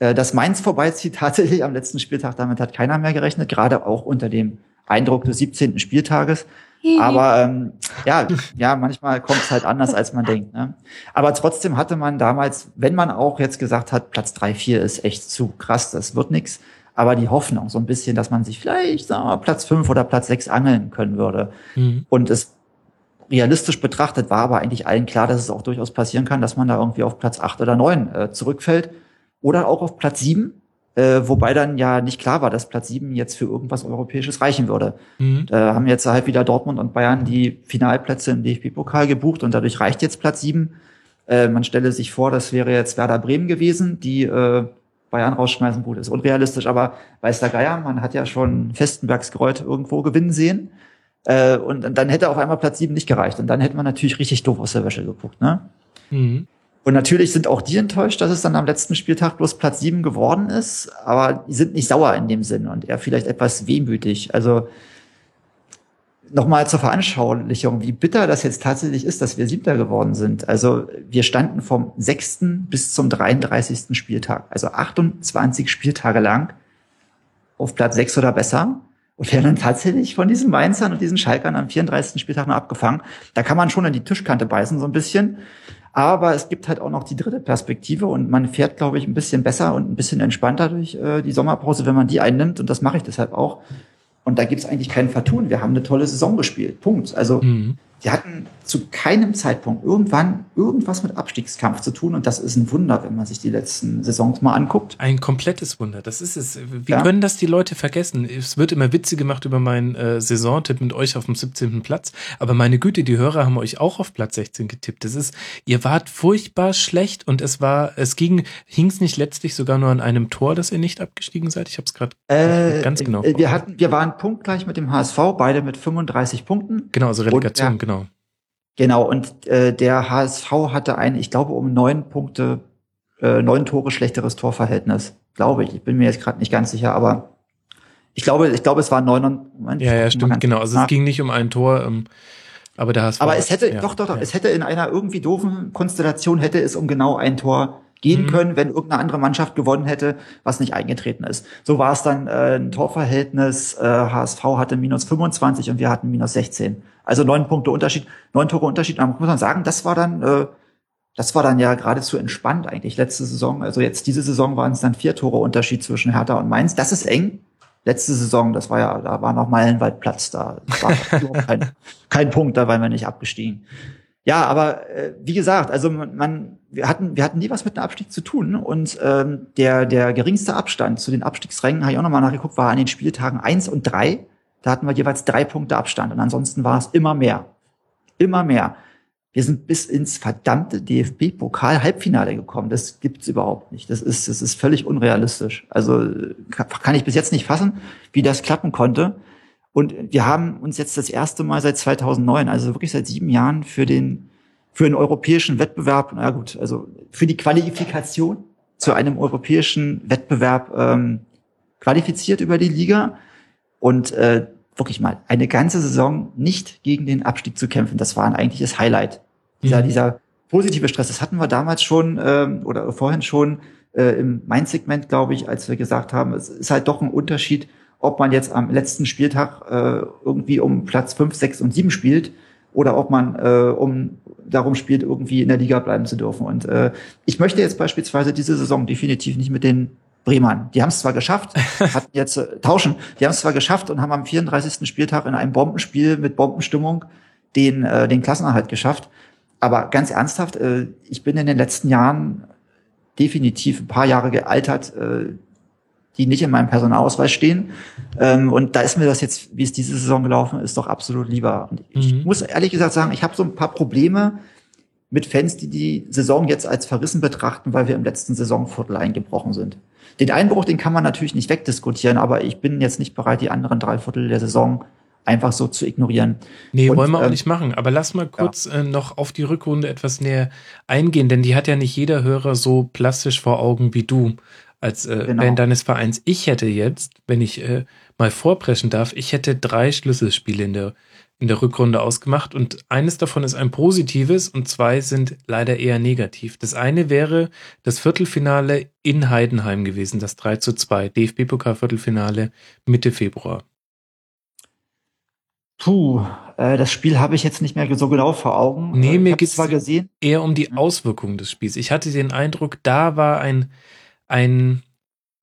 Äh, dass Mainz vorbeizieht tatsächlich am letzten Spieltag, damit hat keiner mehr gerechnet, gerade auch unter dem Eindruck des 17. Spieltages. Aber ähm, ja, ja, manchmal kommt es halt anders, als man denkt. Ne? Aber trotzdem hatte man damals, wenn man auch jetzt gesagt hat, Platz drei, vier ist echt zu krass, das wird nix, aber die Hoffnung so ein bisschen, dass man sich vielleicht sagen wir, Platz fünf oder Platz sechs angeln können würde. Mhm. Und es realistisch betrachtet war aber eigentlich allen klar, dass es auch durchaus passieren kann, dass man da irgendwie auf Platz acht oder neun äh, zurückfällt oder auch auf Platz sieben äh, wobei dann ja nicht klar war, dass Platz sieben jetzt für irgendwas Europäisches reichen würde. Mhm. Da haben jetzt halt wieder Dortmund und Bayern die Finalplätze im DFB-Pokal gebucht und dadurch reicht jetzt Platz sieben. Äh, man stelle sich vor, das wäre jetzt Werder Bremen gewesen, die äh, Bayern rausschmeißen, gut, ist unrealistisch, aber weiß der Geier, man hat ja schon Festenbergs Kreuz irgendwo gewinnen sehen. Äh, und dann hätte auf einmal Platz sieben nicht gereicht. Und dann hätte man natürlich richtig doof aus der Wäsche geguckt. Ne? Mhm. Und natürlich sind auch die enttäuscht, dass es dann am letzten Spieltag bloß Platz sieben geworden ist, aber die sind nicht sauer in dem Sinn und eher vielleicht etwas wehmütig. Also nochmal zur Veranschaulichung, wie bitter das jetzt tatsächlich ist, dass wir Siebter geworden sind. Also wir standen vom sechsten bis zum 33. Spieltag, also 28 Spieltage lang auf Platz sechs oder besser und werden dann tatsächlich von diesen Mainzern und diesen Schalkern am 34. Spieltag noch abgefangen. Da kann man schon an die Tischkante beißen so ein bisschen. Aber es gibt halt auch noch die dritte Perspektive und man fährt, glaube ich, ein bisschen besser und ein bisschen entspannter durch äh, die Sommerpause, wenn man die einnimmt. Und das mache ich deshalb auch. Und da gibt es eigentlich kein Vertun. Wir haben eine tolle Saison gespielt. Punkt. Also mhm. Die hatten zu keinem Zeitpunkt irgendwann irgendwas mit Abstiegskampf zu tun und das ist ein Wunder, wenn man sich die letzten Saisons mal anguckt. Ein komplettes Wunder. Das ist es. Wie ja. können das die Leute vergessen? Es wird immer Witze gemacht über meinen äh, Saisontipp mit euch auf dem 17. Platz, aber meine Güte, die Hörer haben euch auch auf Platz 16 getippt. Das ist, ihr wart furchtbar schlecht und es war, es ging, hing es nicht letztlich sogar nur an einem Tor, dass ihr nicht abgestiegen seid? Ich habe es gerade äh, ganz genau. Wir hatten, wir waren punktgleich mit dem HSV, beide mit 35 Punkten. Genau, also Relegation, genau. Genau, und äh, der HSV hatte ein, ich glaube, um neun Punkte, äh, neun Tore schlechteres Torverhältnis. Glaube ich. Ich bin mir jetzt gerade nicht ganz sicher, aber ich glaube, ich glaube, es war neun. Moment, ja, ja, stimmt, genau. Also es ging nicht um ein Tor, ähm, aber der HSV. Aber es hätte, ja, doch, doch, doch, ja. es hätte in einer irgendwie doofen Konstellation hätte es um genau ein Tor gehen mhm. können, wenn irgendeine andere Mannschaft gewonnen hätte, was nicht eingetreten ist. So war es dann äh, ein Torverhältnis. Äh, HSV hatte minus 25 und wir hatten minus 16. Also neun Punkte Unterschied, neun Tore Unterschied. Da muss man sagen, das war dann, äh, das war dann ja geradezu entspannt eigentlich letzte Saison. Also jetzt diese Saison waren es dann vier Tore Unterschied zwischen Hertha und Mainz. Das ist eng. Letzte Saison, das war ja, da war noch Meilenweit Platz da. War kein, kein Punkt, da waren wir nicht abgestiegen. Ja, aber äh, wie gesagt, also man, wir hatten, wir hatten nie was mit einem Abstieg zu tun und ähm, der der geringste Abstand zu den Abstiegsrängen, habe ich auch nochmal nachgeguckt, war an den Spieltagen eins und drei. Da hatten wir jeweils drei Punkte Abstand und ansonsten war es immer mehr. Immer mehr. Wir sind bis ins verdammte DFB-Pokal-Halbfinale gekommen. Das gibt's überhaupt nicht. Das ist, das ist völlig unrealistisch. Also kann ich bis jetzt nicht fassen, wie das klappen konnte. Und wir haben uns jetzt das erste Mal seit 2009, also wirklich seit sieben Jahren, für den für einen europäischen Wettbewerb, na gut, also für die Qualifikation zu einem europäischen Wettbewerb ähm, qualifiziert über die Liga und äh, wirklich mal eine ganze Saison nicht gegen den Abstieg zu kämpfen, das war ein eigentliches Highlight. Dieser, Mhm. dieser positive Stress, das hatten wir damals schon ähm, oder vorhin schon äh, im Main-Segment, glaube ich, als wir gesagt haben, es ist halt doch ein Unterschied, ob man jetzt am letzten Spieltag äh, irgendwie um Platz 5, 6 und 7 spielt oder ob man äh, um darum spielt, irgendwie in der Liga bleiben zu dürfen. Und äh, ich möchte jetzt beispielsweise diese Saison definitiv nicht mit den Bremern. Die haben es zwar geschafft, hatten jetzt äh, tauschen, die haben es zwar geschafft und haben am 34. Spieltag in einem Bombenspiel mit Bombenstimmung den, äh, den Klassenerhalt geschafft. Aber ganz ernsthaft, äh, ich bin in den letzten Jahren definitiv ein paar Jahre gealtert, äh, die nicht in meinem Personalausweis stehen. Ähm, und da ist mir das jetzt, wie es diese Saison gelaufen ist, doch absolut lieber. Und ich Mhm. muss ehrlich gesagt sagen, ich habe so ein paar Probleme mit Fans, die die Saison jetzt als verrissen betrachten, weil wir im letzten Saisonviertel eingebrochen sind. Den Einbruch, den kann man natürlich nicht wegdiskutieren, aber ich bin jetzt nicht bereit, die anderen drei Viertel der Saison einfach so zu ignorieren. Nee, Und, wollen wir auch ähm, nicht machen. Aber lass mal kurz äh, noch auf die Rückrunde etwas näher eingehen, denn die hat ja nicht jeder Hörer so plastisch vor Augen wie du als äh, Genau. Fan deines Vereins. Ich hätte jetzt, wenn ich äh, mal vorpreschen darf, ich hätte drei Schlüsselspiele in der, in der Rückrunde ausgemacht und eines davon ist ein positives und zwei sind leider eher negativ. Das eine wäre das Viertelfinale in Heidenheim gewesen, das 3 zu 2, DFB-Pokal-Viertelfinale Mitte Februar. Puh, äh, das Spiel habe ich jetzt nicht mehr so genau vor Augen. Nee, Äh, mir zwar gesehen. eher um die Mhm. Auswirkungen des Spiels. Ich hatte den Eindruck, da war ein, ein,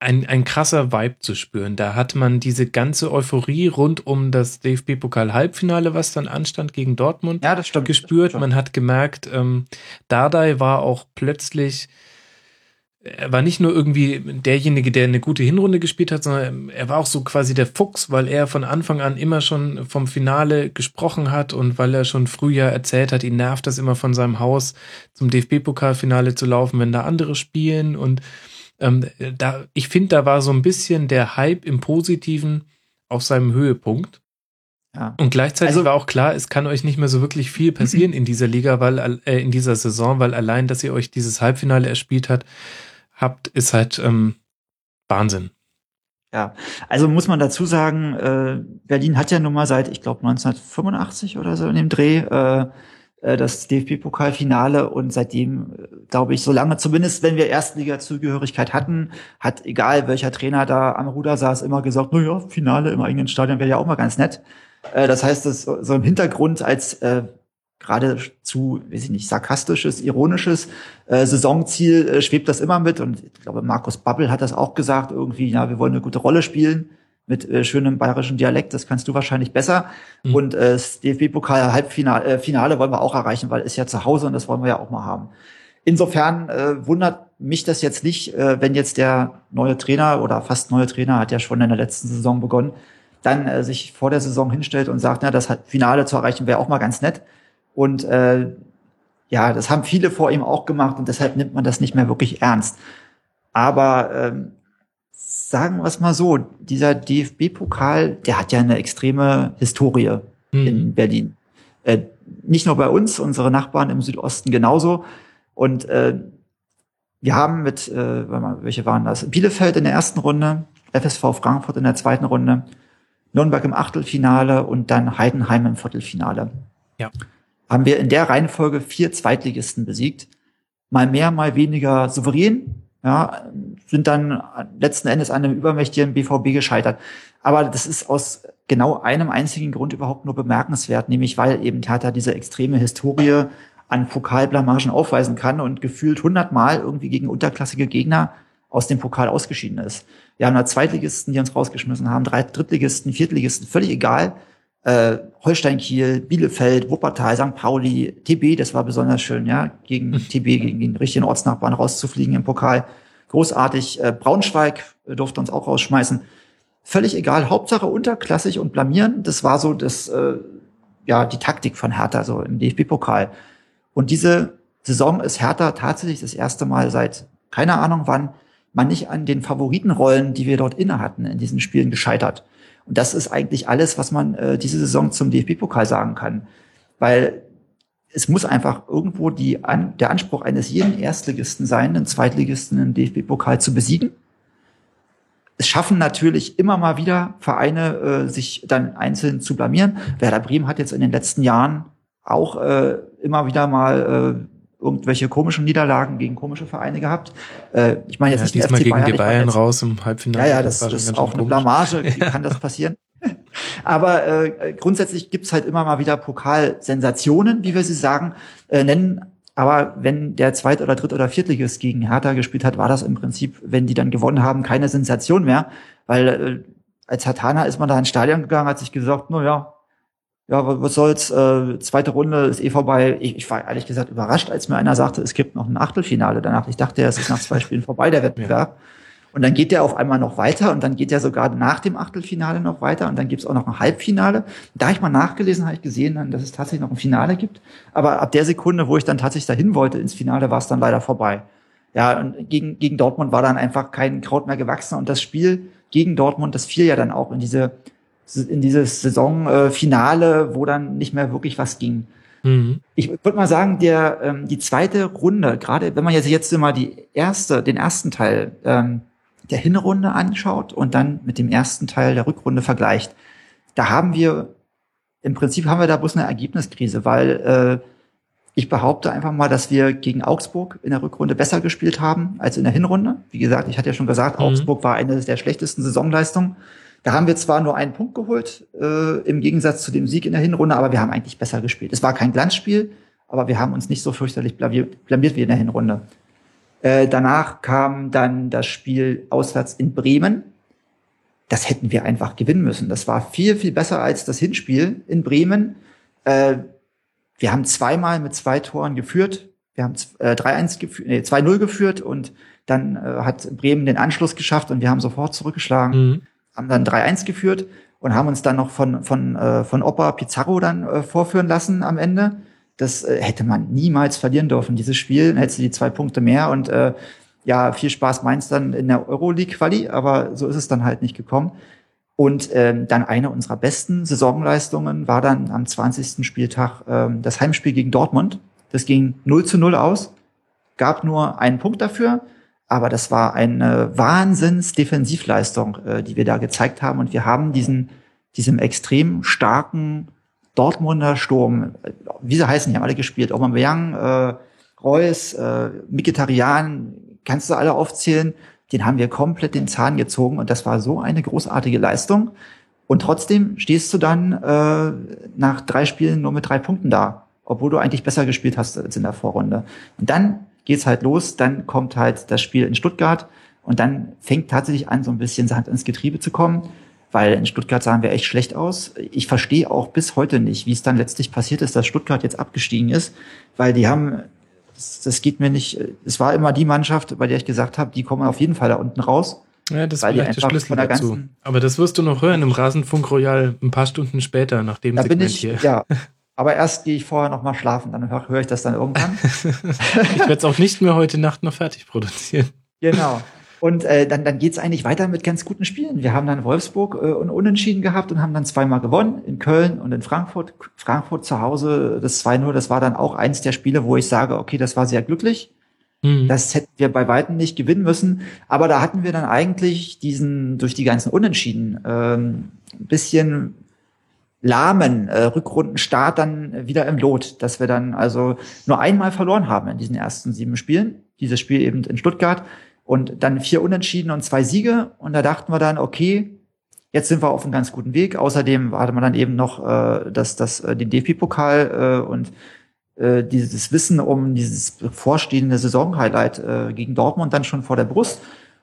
ein, ein krasser Vibe zu spüren. Da hat man diese ganze Euphorie rund um das DFB-Pokal-Halbfinale, was dann anstand gegen Dortmund, Ja, das stimmt. gespürt. Das stimmt Man hat gemerkt, ähm, Dardai war auch plötzlich, er war nicht nur irgendwie derjenige, der eine gute Hinrunde gespielt hat, sondern er war auch so quasi der Fuchs, weil er von Anfang an immer schon vom Finale gesprochen hat und weil er schon früher erzählt hat, ihn nervt das immer von seinem Haus zum DFB-Pokalfinale zu laufen, wenn da andere spielen und ähm, da, ich finde, da war so ein bisschen der Hype im Positiven auf seinem Höhepunkt. Ja. Und gleichzeitig Also- war auch klar, es kann euch nicht mehr so wirklich viel passieren in dieser Liga, weil äh, in dieser Saison, weil allein, dass ihr euch dieses Halbfinale erspielt hat, habt, ist halt ähm, Wahnsinn. Ja, also muss man dazu sagen, äh, Berlin hat ja nun mal seit, ich glaube, 1985 oder so in dem Dreh äh, das DFB-Pokalfinale und seitdem, äh, glaube ich, solange zumindest, wenn wir Erstliga-Zugehörigkeit hatten, hat egal welcher Trainer da am Ruder saß, immer gesagt, na ja, Finale im eigenen Stadion wäre ja auch mal ganz nett. Äh, das heißt, das so so im Hintergrund als äh, geradezu, weiß ich nicht, sarkastisches, ironisches äh, Saisonziel äh, schwebt das immer mit. Und ich glaube, Markus Babbel hat das auch gesagt, irgendwie, ja, wir wollen eine gute Rolle spielen mit äh, schönem bayerischen Dialekt, das kannst du wahrscheinlich besser. Mhm. Und äh, das DFB-Pokal-Halbfinale äh, Finale wollen wir auch erreichen, weil ist ja zu Hause und das wollen wir ja auch mal haben. Insofern äh, wundert mich das jetzt nicht, äh, wenn jetzt der neue Trainer oder fast neue Trainer hat ja schon in der letzten Saison begonnen, dann äh, sich vor der Saison hinstellt und sagt, na, das Finale zu erreichen wäre auch mal ganz nett. Und äh, ja, das haben viele vor ihm auch gemacht und deshalb nimmt man das nicht mehr wirklich ernst. Aber ähm, sagen wir es mal so, dieser DFB-Pokal, der hat ja eine extreme Historie Hm. in Berlin. Äh, nicht nur bei uns, unsere Nachbarn im Südosten genauso. Und äh, wir haben mit, äh, welche waren das? Bielefeld in der ersten Runde, FSV Frankfurt in der zweiten Runde, Nürnberg im Achtelfinale und dann Heidenheim im Viertelfinale. Ja. Haben wir in der Reihenfolge vier Zweitligisten besiegt. Mal mehr, mal weniger souverän. Ja, sind dann letzten Endes an einem übermächtigen BVB gescheitert. Aber das ist aus genau einem einzigen Grund überhaupt nur bemerkenswert, nämlich weil eben Hertha diese extreme Historie an Pokalblamagen aufweisen kann und gefühlt hundertmal irgendwie gegen unterklassige Gegner aus dem Pokal ausgeschieden ist. Wir haben da Zweitligisten, die uns rausgeschmissen haben, drei Drittligisten, Viertligisten, völlig egal. Äh, Holstein Kiel, Bielefeld, Wuppertal, St. Pauli, TB, das war besonders schön, ja, gegen TB, gegen den richtigen Ortsnachbarn rauszufliegen im Pokal. Großartig. Äh, Braunschweig äh, durfte uns auch rausschmeißen. Völlig egal, Hauptsache unterklassig und blamieren. Das war so das, äh, ja, die Taktik von Hertha so im DFB-Pokal. Und diese Saison ist Hertha tatsächlich das erste Mal seit keine Ahnung wann man nicht an den Favoritenrollen, die wir dort inne hatten, in diesen Spielen gescheitert. Und das ist eigentlich alles, was man äh, diese Saison zum DFB-Pokal sagen kann. Weil es muss einfach irgendwo die, an, der Anspruch eines jeden Erstligisten sein, einen Zweitligisten im DFB-Pokal zu besiegen. Es schaffen natürlich immer mal wieder Vereine, äh, sich dann einzeln zu blamieren. Werder Bremen hat jetzt in den letzten Jahren auch äh, immer wieder mal äh, irgendwelche komischen Niederlagen gegen komische Vereine gehabt. Äh, ich meine jetzt Ja, nicht diesmal FC gegen Bayern, die Bayern jetzt- raus im Halbfinale. ja, ja, das, das ist auch eine. Blamage. Wie kann das passieren? Aber äh, grundsätzlich gibt's halt immer mal wieder Pokalsensationen, wie wir sie sagen, äh, nennen. Aber wenn der Zweit- oder Dritt- oder Viertligist gegen Hertha gespielt hat, war das im Prinzip, wenn die dann gewonnen haben, keine Sensation mehr. Weil äh, als Hatana ist man da ins Stadion gegangen, hat sich gesagt, na ja, ja, wa- was soll's, äh, zweite Runde ist eh vorbei. Ich, ich war ehrlich gesagt überrascht, als mir einer sagte, es gibt noch ein Achtelfinale danach. Ich dachte, es ist nach zwei Spielen vorbei, der Wettbewerb. Und dann geht der auf einmal noch weiter und dann geht der sogar nach dem Achtelfinale noch weiter und dann gibt's auch noch ein Halbfinale. Da ich mal nachgelesen habe, ich gesehen, dass es tatsächlich noch ein Finale gibt. Aber ab der Sekunde, wo ich dann tatsächlich dahin wollte ins Finale, war es dann leider vorbei. Ja, und gegen, gegen Dortmund war dann einfach kein Kraut mehr gewachsen und das Spiel gegen Dortmund, das fiel ja dann auch in diese in dieses Saisonfinale, wo dann nicht mehr wirklich was ging. Mhm. Ich würde mal sagen, der ähm, die zweite Runde, gerade wenn man jetzt jetzt immer die erste, den ersten Teil ähm, der Hinrunde anschaut und dann mit dem ersten Teil der Rückrunde vergleicht, da haben wir im Prinzip haben wir da bloß eine Ergebniskrise, weil äh, ich behaupte einfach mal, dass wir gegen Augsburg in der Rückrunde besser gespielt haben als in der Hinrunde. Wie gesagt, ich hatte ja schon gesagt, Mhm. Augsburg war eine der schlechtesten Saisonleistungen. Da haben wir zwar nur einen Punkt geholt, äh, im Gegensatz zu dem Sieg in der Hinrunde, aber wir haben eigentlich besser gespielt. Es war kein Glanzspiel, aber wir haben uns nicht so fürchterlich blamiert, wie in der Hinrunde. Äh, danach kam dann das Spiel auswärts in Bremen. Das hätten wir einfach gewinnen müssen. Das war viel, viel besser als das Hinspiel in Bremen. Äh, wir haben zweimal mit zwei Toren geführt. Wir haben äh, 3-1 geführt, nee, 2-0 geführt und dann äh, hat Bremen den Anschluss geschafft und wir haben sofort zurückgeschlagen Mhm. Haben dann 3-1 geführt und haben uns dann noch von, von, äh, von Opa Pizarro dann äh, vorführen lassen am Ende. Das äh, hätte man niemals verlieren dürfen, dieses Spiel. Dann hättest du die zwei Punkte mehr und äh, ja, viel Spaß meinst dann in der Euroleague-Quali, aber so ist es dann halt nicht gekommen. Und ähm, dann eine unserer besten Saisonleistungen war dann am 20. Spieltag ähm, das Heimspiel gegen Dortmund. Das ging 0 zu 0 aus, gab nur einen Punkt dafür, aber das war eine Wahnsinns-Defensivleistung, äh, die wir da gezeigt haben. Und wir haben diesen, diesem extrem starken Dortmunder Sturm, äh, wie sie heißen, die haben alle gespielt, Aubameyang, äh, Reus, äh, Mkhitaryan, kannst du alle aufzählen, den haben wir komplett den Zahn gezogen und das war so eine großartige Leistung. Und trotzdem stehst du dann äh, nach drei Spielen nur mit drei Punkten da, obwohl du eigentlich besser gespielt hast als in der Vorrunde. Und dann geht's halt los, dann kommt halt das Spiel in Stuttgart und dann fängt tatsächlich an, so ein bisschen Sand ins Getriebe zu kommen, weil in Stuttgart sahen wir echt schlecht aus. Ich verstehe auch bis heute nicht, wie es dann letztlich passiert ist, dass Stuttgart jetzt abgestiegen ist, weil die haben, das, das geht mir nicht, es war immer die Mannschaft, bei der ich gesagt habe, die kommen auf jeden Fall da unten raus. Ja, das vielleicht der Schlüssel dazu. Aber das wirst du noch hören im Rasenfunk Royal ein paar Stunden später, nach dem Da bin Segment ich, hier. ja. Aber erst gehe ich vorher noch mal schlafen, dann höre hör ich das dann irgendwann. Ich werde es auch nicht mehr heute Nacht noch fertig produzieren. Genau. Und äh, dann, dann geht's eigentlich weiter mit ganz guten Spielen. Wir haben dann Wolfsburg äh, un unentschieden gehabt und haben dann zweimal gewonnen, in Köln und in Frankfurt. Frankfurt zu Hause, das 2-0, das war dann auch eins der Spiele, wo ich sage, okay, das war sehr glücklich. Mhm. Das hätten wir bei Weitem nicht gewinnen müssen. Aber da hatten wir dann eigentlich diesen, durch die ganzen Unentschieden, ähm, ein bisschen lahmen äh, Rückrundenstart dann wieder im Lot, dass wir dann also nur einmal verloren haben in diesen ersten sieben Spielen. Dieses Spiel eben in Stuttgart und dann vier Unentschieden und zwei Siege. Und da dachten wir dann, okay, jetzt sind wir auf einem ganz guten Weg. Außerdem hatte man dann eben noch äh, das, das, äh, den DFB-Pokal äh, und äh, dieses Wissen um dieses bevorstehende Saisonhighlight äh, gegen Dortmund dann schon vor der Brust.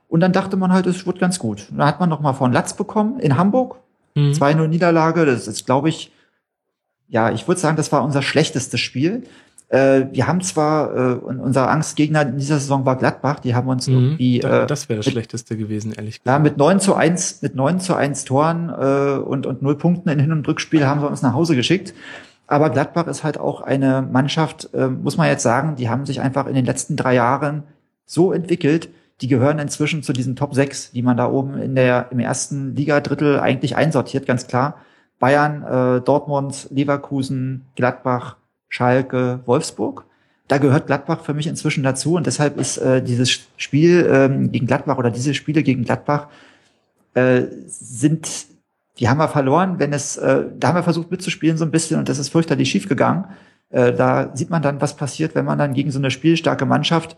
Und dann dachte man halt, es wird ganz gut. Und dann hat man noch mal von Latz bekommen in Hamburg. Mhm. 2-0 Niederlage. Das ist, glaube ich, ja, ich würde sagen, das war unser schlechtestes Spiel. Äh, wir haben zwar, äh, un- unser Angstgegner in dieser Saison war Gladbach, die haben uns Mhm. irgendwie äh, das wäre das mit- Schlechteste gewesen, ehrlich ja, gesagt. mit 9 zu 1, mit 9 zu 1 Toren äh, und, und 0 Punkten in Hin- und Rückspiel haben sie uns nach Hause geschickt. Aber Gladbach ist halt auch eine Mannschaft, äh, muss man jetzt sagen, die haben sich einfach in den letzten drei Jahren so entwickelt, die gehören inzwischen zu diesen Top 6, die man da oben in der, im ersten Liga-Drittel eigentlich einsortiert, ganz klar. Bayern, äh, Dortmund, Leverkusen, Gladbach, Schalke, Wolfsburg. Da gehört Gladbach für mich inzwischen dazu und deshalb ist äh, dieses Spiel ähm, gegen Gladbach oder diese Spiele gegen Gladbach äh, sind, die haben wir verloren, wenn es, äh, da haben wir versucht mitzuspielen so ein bisschen und das ist fürchterlich schief gegangen. Äh, da sieht man dann, was passiert, wenn man dann gegen so eine spielstarke Mannschaft,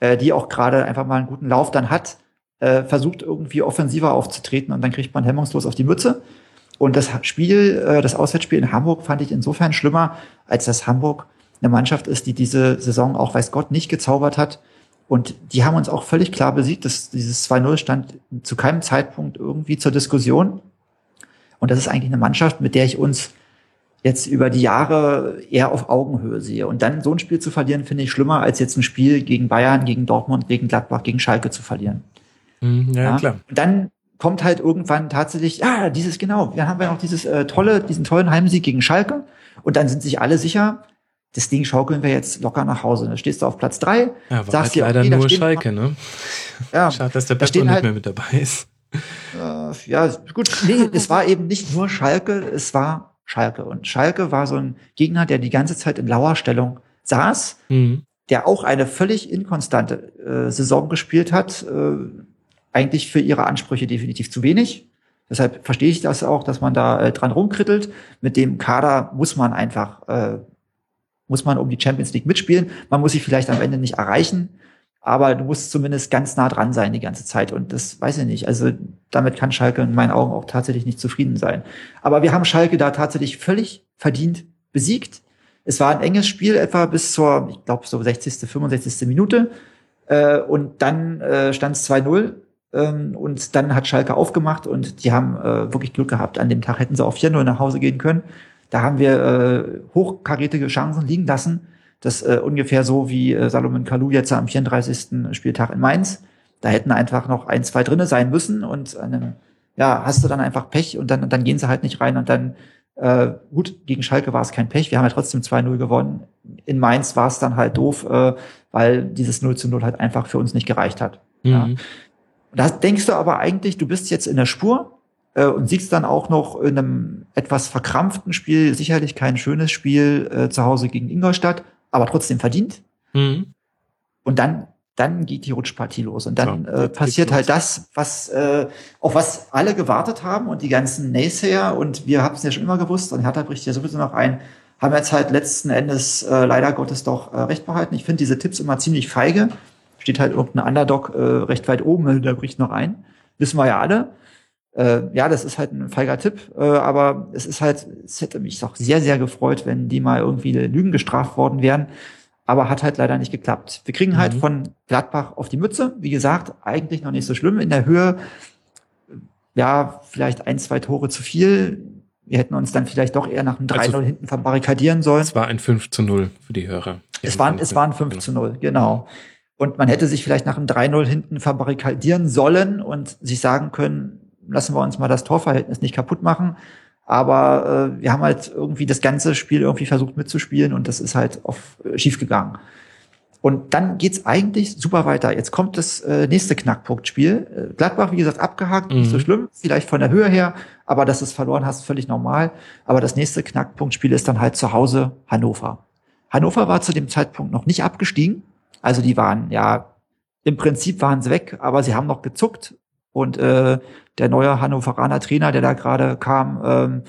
äh, die auch gerade einfach mal einen guten Lauf dann hat, äh, versucht irgendwie offensiver aufzutreten und dann kriegt man hemmungslos auf die Mütze. Und das Spiel, äh, das Auswärtsspiel in Hamburg fand ich insofern schlimmer, als dass Hamburg eine Mannschaft ist, die diese Saison auch, weiß Gott, nicht gezaubert hat. Und die haben uns auch völlig klar besiegt. dass dieses 2-0 stand zu keinem Zeitpunkt irgendwie zur Diskussion. Und das ist eigentlich eine Mannschaft, mit der ich uns jetzt über die Jahre eher auf Augenhöhe sehe. Und dann so ein Spiel zu verlieren, finde ich schlimmer, als jetzt ein Spiel gegen Bayern, gegen Dortmund, gegen Gladbach, gegen Schalke zu verlieren. Mhm, ja, ja, klar. Und dann kommt halt irgendwann tatsächlich, ja, dieses genau, dann haben wir noch dieses äh, tolle, diesen tollen Heimsieg gegen Schalke. Und dann sind sich alle sicher, das Ding schaukeln wir jetzt locker nach Hause. Da stehst du auf Platz drei. Ja, war sagst halt dir, leider okay, nur Schalke, ne? Ja, Schade, dass der Pep nicht halt, mehr mit dabei ist. Äh, ja, gut. Nee, es war eben nicht nur Schalke, es war Schalke. Und Schalke war so ein Gegner, der die ganze Zeit in Lauerstellung saß, mhm. der auch eine völlig inkonstante äh, Saison gespielt hat. Äh, eigentlich für ihre Ansprüche definitiv zu wenig. Deshalb verstehe ich das auch, dass man da äh, dran rumkrittelt. Mit dem Kader muss man einfach äh, muss man um die Champions League mitspielen. Man muss sie vielleicht am Ende nicht erreichen, aber du musst zumindest ganz nah dran sein die ganze Zeit. Und das weiß ich nicht. Also damit kann Schalke in meinen Augen auch tatsächlich nicht zufrieden sein. Aber wir haben Schalke da tatsächlich völlig verdient besiegt. Es war ein enges Spiel, etwa bis zur, ich glaube, so 60., 65. Minute. Äh, und dann äh, stand es 2-0. Ähm, und dann hat Schalke aufgemacht und die haben äh, wirklich Glück gehabt. An dem Tag hätten sie auf 4-0 nach Hause gehen können. Da haben wir äh, hochkarätige Chancen liegen lassen. Das äh, ungefähr so wie äh, Salomon Kalou jetzt am 34. Spieltag in Mainz. Da hätten einfach noch ein, zwei drinne sein müssen und einem, ja, hast du dann einfach Pech und dann, dann gehen sie halt nicht rein und dann, äh, gut, gegen Schalke war es kein Pech, wir haben ja trotzdem 2-0 gewonnen. In Mainz war es dann halt doof, äh, weil dieses 0 zu 0 halt einfach für uns nicht gereicht hat. Mhm. Ja. Da denkst du aber eigentlich, du bist jetzt in der Spur, äh, und siegst dann auch noch in einem etwas verkrampften Spiel, sicherlich kein schönes Spiel äh, zu Hause gegen Ingolstadt, aber trotzdem verdient. Mhm. Und dann dann geht die Rutschpartie los und dann ja, äh, passiert halt das, was äh, auf was alle gewartet haben und die ganzen Naysayer und wir haben es ja schon immer gewusst und Hertha bricht ja sowieso noch ein, haben jetzt halt letzten Endes äh, leider Gottes doch äh, recht behalten. Ich finde diese Tipps immer ziemlich feige. Steht halt irgendein Underdog äh, recht weit oben, der bricht noch ein. Wissen wir ja alle. Äh, ja, das ist halt ein feiger Tipp, äh, aber es ist halt, es hätte mich auch sehr, sehr gefreut, wenn die mal irgendwie Lügen gestraft worden wären. Aber hat halt leider nicht geklappt. Wir kriegen halt mhm. von Gladbach auf die Mütze. Wie gesagt, eigentlich noch nicht so schlimm. In der Höhe, ja, vielleicht ein, zwei Tore zu viel. Wir hätten uns dann vielleicht doch eher nach einem 3-0 also, hinten verbarrikadieren sollen. Es war ein 5 zu 0 für die Hörer. Es waren, es waren 5 zu 0, genau. Und man hätte sich vielleicht nach einem 3-0 hinten verbarrikadieren sollen und sich sagen können, lassen wir uns mal das Torverhältnis nicht kaputt machen. Aber äh, wir haben halt irgendwie das ganze Spiel irgendwie versucht mitzuspielen und das ist halt auf, äh, schief gegangen. Und dann geht's eigentlich super weiter. Jetzt kommt das äh, nächste Knackpunktspiel. Äh, Gladbach, wie gesagt, abgehakt, mhm. nicht so mhm. schlimm, vielleicht von der Höhe her, aber dass du es verloren hast, völlig normal. Aber das nächste Knackpunktspiel ist dann halt zu Hause Hannover. Hannover war zu dem Zeitpunkt noch nicht abgestiegen. Also die waren ja, im Prinzip waren sie weg, aber sie haben noch gezuckt und äh, der neue Hannoveraner Trainer, der da gerade kam, ähm,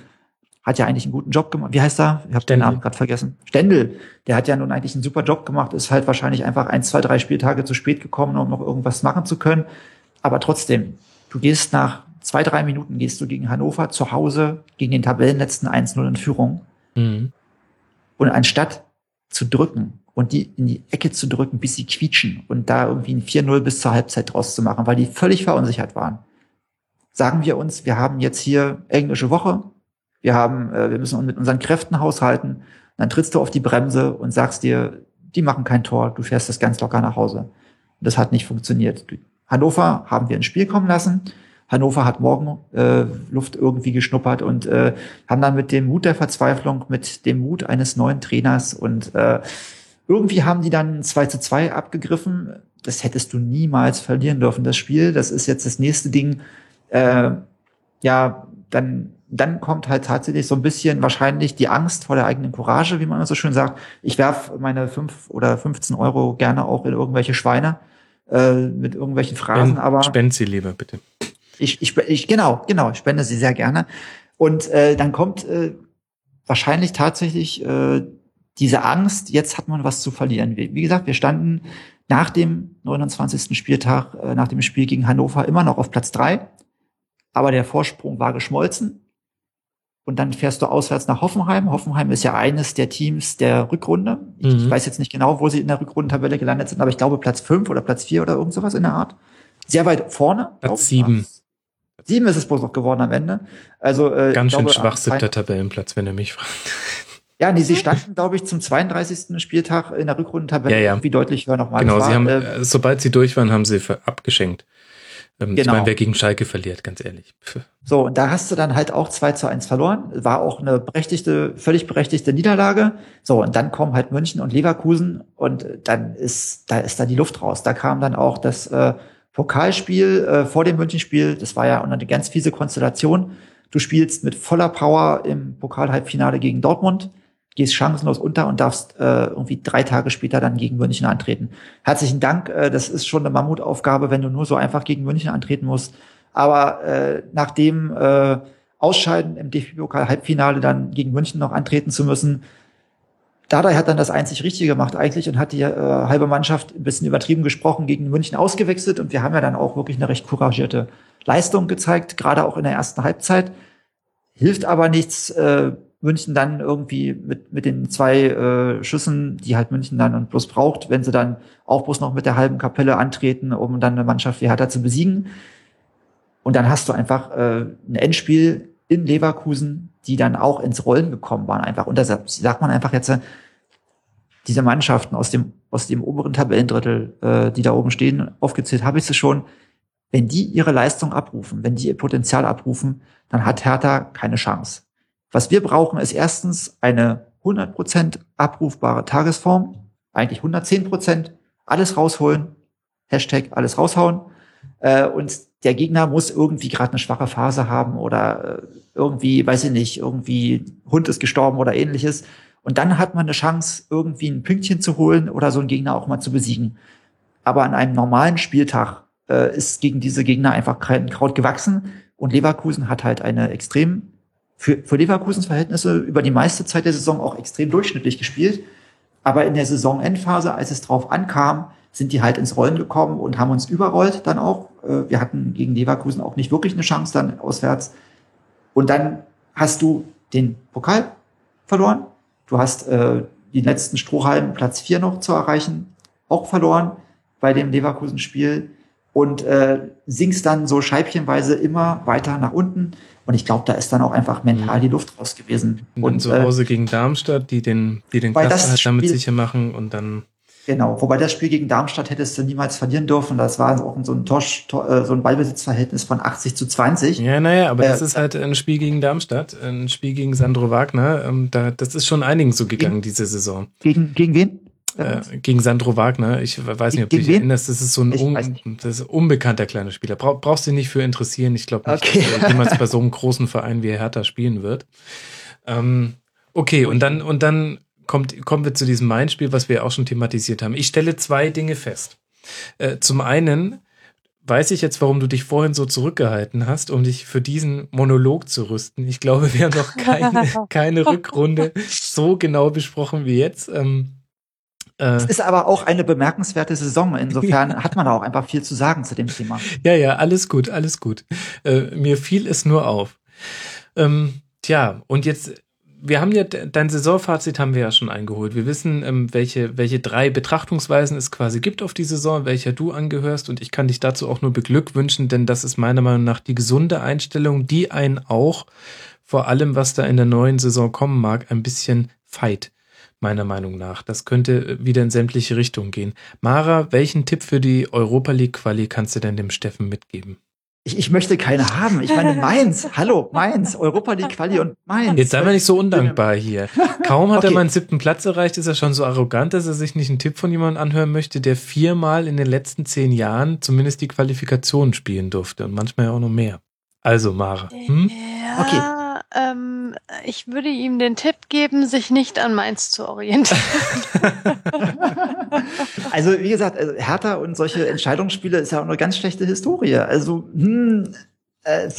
hat ja eigentlich einen guten Job gemacht. Wie heißt er? Ich habe den Namen gerade vergessen. Stendel. Der hat ja nun eigentlich einen super Job gemacht, ist halt wahrscheinlich einfach ein, zwei, drei Spieltage zu spät gekommen, um noch irgendwas machen zu können. Aber trotzdem, du gehst nach zwei, drei Minuten gehst du gegen Hannover zu Hause gegen den Tabellenletzten 1-0 in Führung. Mhm. Und anstatt zu drücken und die in die Ecke zu drücken, bis sie quietschen und da irgendwie ein 4-0 bis zur Halbzeit draus zu machen, weil die völlig verunsichert waren. Sagen wir uns, wir haben jetzt hier englische Woche, wir haben, äh, wir müssen mit unseren Kräften haushalten, dann trittst du auf die Bremse und sagst dir, die machen kein Tor, du fährst das ganz locker nach Hause. das hat nicht funktioniert. Hannover haben wir ins Spiel kommen lassen. Hannover hat morgen äh, Luft irgendwie geschnuppert und äh, haben dann mit dem Mut der Verzweiflung, mit dem Mut eines neuen Trainers und äh, irgendwie haben die dann 2 zu 2 abgegriffen. Das hättest du niemals verlieren dürfen, das Spiel. Das ist jetzt das nächste Ding. Äh, ja, dann dann kommt halt tatsächlich so ein bisschen wahrscheinlich die Angst vor der eigenen Courage, wie man so schön sagt. Ich werf meine fünf oder 15 Euro gerne auch in irgendwelche Schweine äh, mit irgendwelchen Phrasen, Spend, aber spend sie lieber, bitte. Ich, ich, ich genau, genau, ich spende sie sehr gerne. Und äh, dann kommt äh, wahrscheinlich tatsächlich äh, diese Angst, jetzt hat man was zu verlieren. Wie, wie gesagt, wir standen nach dem 29. Spieltag, äh, nach dem Spiel gegen Hannover immer noch auf Platz drei, aber der Vorsprung war geschmolzen. Und dann fährst du auswärts nach Hoffenheim. Hoffenheim ist ja eines der Teams der Rückrunde. Ich, Mhm. ich weiß jetzt nicht genau, wo sie in der Rückrundentabelle gelandet sind, aber ich glaube Platz fünf oder Platz vier oder irgend sowas in der Art. Sehr weit vorne. ich. sieben. Sieben ist es bloß noch geworden am Ende. Also äh, Ganz ich schön glaube, schwach siebter Tabellenplatz, wenn er mich fragt. Ja, nee, sie standen, glaube ich, zum 32. Spieltag in der Rückrundentabelle Ja, ja. irgendwie deutlich höher nochmal. Genau, Das sie war, haben, äh, äh, sobald sie durch waren, haben sie abgeschenkt. Ähm, Ich Genau. meine, wer gegen Schalke verliert, ganz ehrlich. Pff. so, und da hast du dann halt auch 2 zu 1 verloren. War auch eine berechtigte, völlig berechtigte Niederlage. So, und dann kommen halt München und Leverkusen und dann ist, da ist da die Luft raus. Da kam dann auch das äh, Pokalspiel äh, vor dem Münchenspiel. Das war ja eine ganz fiese Konstellation. Du spielst mit voller Power im Pokal-Halbfinale gegen Dortmund, gehst chancenlos unter und darfst äh, irgendwie drei Tage später dann gegen München antreten. Herzlichen Dank, äh, das ist schon eine Mammutaufgabe, wenn du nur so einfach gegen München antreten musst. Aber äh, nach dem äh, Ausscheiden im DFB-Pokal-Halbfinale dann gegen München noch antreten zu müssen, Dardai hat dann das einzig Richtige gemacht eigentlich und hat die äh, halbe Mannschaft ein bisschen übertrieben gesprochen gegen München ausgewechselt und wir haben ja dann auch wirklich eine recht couragierte Leistung gezeigt, gerade auch in der ersten Halbzeit. Hilft aber nichts, äh, München dann irgendwie mit, mit den zwei äh, Schüssen, die halt München dann und bloß braucht, wenn sie dann auch bloß noch mit der halben Kapelle antreten, um dann eine Mannschaft wie Hertha zu besiegen. Und dann hast du einfach äh, ein Endspiel in Leverkusen, die dann auch ins Rollen gekommen waren einfach. Und sa- sagt man einfach jetzt, äh, diese Mannschaften aus dem, aus dem oberen Tabellendrittel, äh, die da oben stehen, aufgezählt habe ich sie schon, wenn die ihre Leistung abrufen, wenn die ihr Potenzial abrufen, dann hat Hertha keine Chance. Was wir brauchen, ist erstens eine 100% abrufbare Tagesform, eigentlich 110%, alles rausholen, Hashtag alles raushauen. Äh, und der Gegner muss irgendwie gerade eine schwache Phase haben oder äh, irgendwie, weiß ich nicht, irgendwie Hund ist gestorben oder ähnliches. Und dann hat man eine Chance, irgendwie ein Pünktchen zu holen oder so einen Gegner auch mal zu besiegen. Aber an einem normalen Spieltag äh, ist gegen diese Gegner einfach kein Kraut gewachsen. Und Leverkusen hat halt eine extrem, für, für Leverkusens Verhältnisse über die meiste Zeit der Saison auch extrem durchschnittlich gespielt. Aber in der Saisonendphase, als es drauf ankam, sind die halt ins Rollen gekommen und haben uns überrollt dann auch. Äh, Wir hatten gegen Leverkusen auch nicht wirklich eine Chance dann auswärts. Und dann hast du den Pokal verloren. Du hast äh, die letzten Strohhalmen Platz vier noch zu erreichen, auch verloren bei dem Leverkusen-Spiel und äh, sinkst dann so scheibchenweise immer weiter nach unten. Und ich glaube, da ist dann auch einfach mental die Luft raus gewesen. Und, Und zu äh, Hause gegen Darmstadt, die den, die den weil das Klassenerhalt damit sicher machen und dann Genau, wobei das Spiel gegen Darmstadt hättest du niemals verlieren dürfen. Das war auch so ein, Tosch, to, äh, so ein Ballbesitzverhältnis von 80 zu 20. Ja, naja, aber Äh, das ist halt ein Spiel gegen Darmstadt, ein Spiel gegen Sandro Wagner. Ähm, da, das ist schon einigen so gegangen diese Saison. Gegen, gegen wen? Äh, gegen Sandro Wagner. Ich weiß nicht, ob du Gegen dich wen? erinnerst. Das ist so ein, un, das ist ein unbekannter kleiner Spieler. Brauch, brauchst du dich nicht für interessieren. Ich glaube nicht, Okay. dass er jemals bei so einem großen Verein wie Hertha spielen wird. Ähm, okay, und dann, und dann kommt, kommen wir zu diesem Main-Spiel, was wir auch schon thematisiert haben. Ich stelle zwei Dinge fest. Äh, zum einen weiß ich jetzt, warum du dich vorhin so zurückgehalten hast, um dich für diesen Monolog zu rüsten. Ich glaube, wir haben noch keine, keine Rückrunde so genau besprochen wie jetzt. Ähm, äh, Es ist aber auch eine bemerkenswerte Saison. Insofern hat man da auch einfach viel zu sagen zu dem Thema. Ja, ja, alles gut, alles gut. Äh, mir fiel es nur auf. Ähm, tja, und jetzt, wir haben ja, dein Saisonfazit haben wir ja schon eingeholt. Wir wissen, ähm, welche, welche drei Betrachtungsweisen es quasi gibt auf die Saison, welcher du angehörst. Und ich kann dich dazu auch nur beglückwünschen, denn das ist meiner Meinung nach die gesunde Einstellung, die einen auch vor allem, was da in der neuen Saison kommen mag, ein bisschen feit. Meiner Meinung nach. Das könnte wieder in sämtliche Richtungen gehen. Mara, welchen Tipp für die Europa League Quali kannst du denn dem Steffen mitgeben? Ich, ich möchte keine haben. Ich meine, Mainz. Hallo, Mainz. Europa League Quali und Mainz. Jetzt sei mal nicht so undankbar hier. Kaum hat er Okay. mal einen siebten Platz erreicht, ist er schon so arrogant, dass er sich nicht einen Tipp von jemandem anhören möchte, der viermal in den letzten zehn Jahren zumindest die Qualifikation spielen durfte und manchmal ja auch noch mehr. Also, Mara. Hm? Ja, Okay. Ähm, ich würde ihm den Tipp geben, sich nicht an Mainz zu orientieren. also wie gesagt, also Hertha und solche Entscheidungsspiele ist ja auch eine ganz schlechte Historie. Also hm, äh,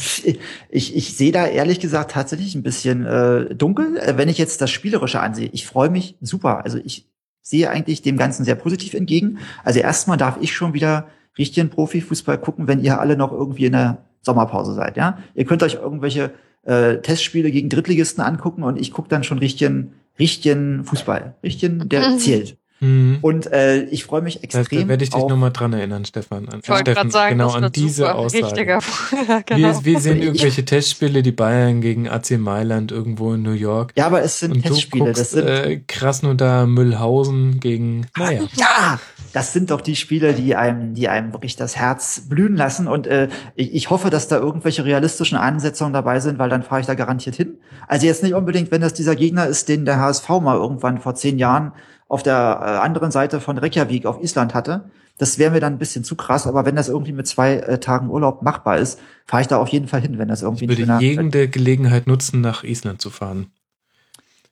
ich, ich sehe da ehrlich gesagt tatsächlich ein bisschen äh, dunkel, äh, wenn ich jetzt das Spielerische ansehe. Ich freue mich super. Also ich sehe eigentlich dem Ganzen sehr positiv entgegen. Also erstmal darf ich schon wieder richtigen Profifußball gucken, wenn ihr alle noch irgendwie in der Sommerpause seid. Ja, ihr könnt euch irgendwelche äh, Testspiele gegen Drittligisten angucken und ich gucke dann schon richtigen, richtigen Fußball, richtigen, der zählt. Mhm. Und äh, ich freue mich extrem. da werde ich dich nochmal dran erinnern, Stefan. An, Ich wollte gerade sagen, genau das an diese super. Aussage. Richtiger. Ja, genau. Wir, wir sehen irgendwelche Testspiele, die Bayern gegen AC Mailand irgendwo in New York. Ja, aber es sind Und du Testspiele. guckst Das sind äh, Krasnodar Müllhausen gegen, naja. Ja, das sind doch die Spiele, die einem, die einem wirklich das Herz blühen lassen. Und äh, ich, ich hoffe, dass da irgendwelche realistischen Ansetzungen dabei sind, weil dann fahre ich da garantiert hin. Also jetzt nicht unbedingt, wenn das dieser Gegner ist, den der HSV mal irgendwann vor zehn Jahren auf der äh, anderen Seite von Reykjavik auf Island hatte. Das wäre mir dann ein bisschen zu krass, aber wenn das irgendwie mit zwei äh, Tagen Urlaub machbar ist, fahre ich da auf jeden Fall hin, wenn das irgendwie Ich würde schöner- jede Gelegenheit nutzen, nach Island zu fahren.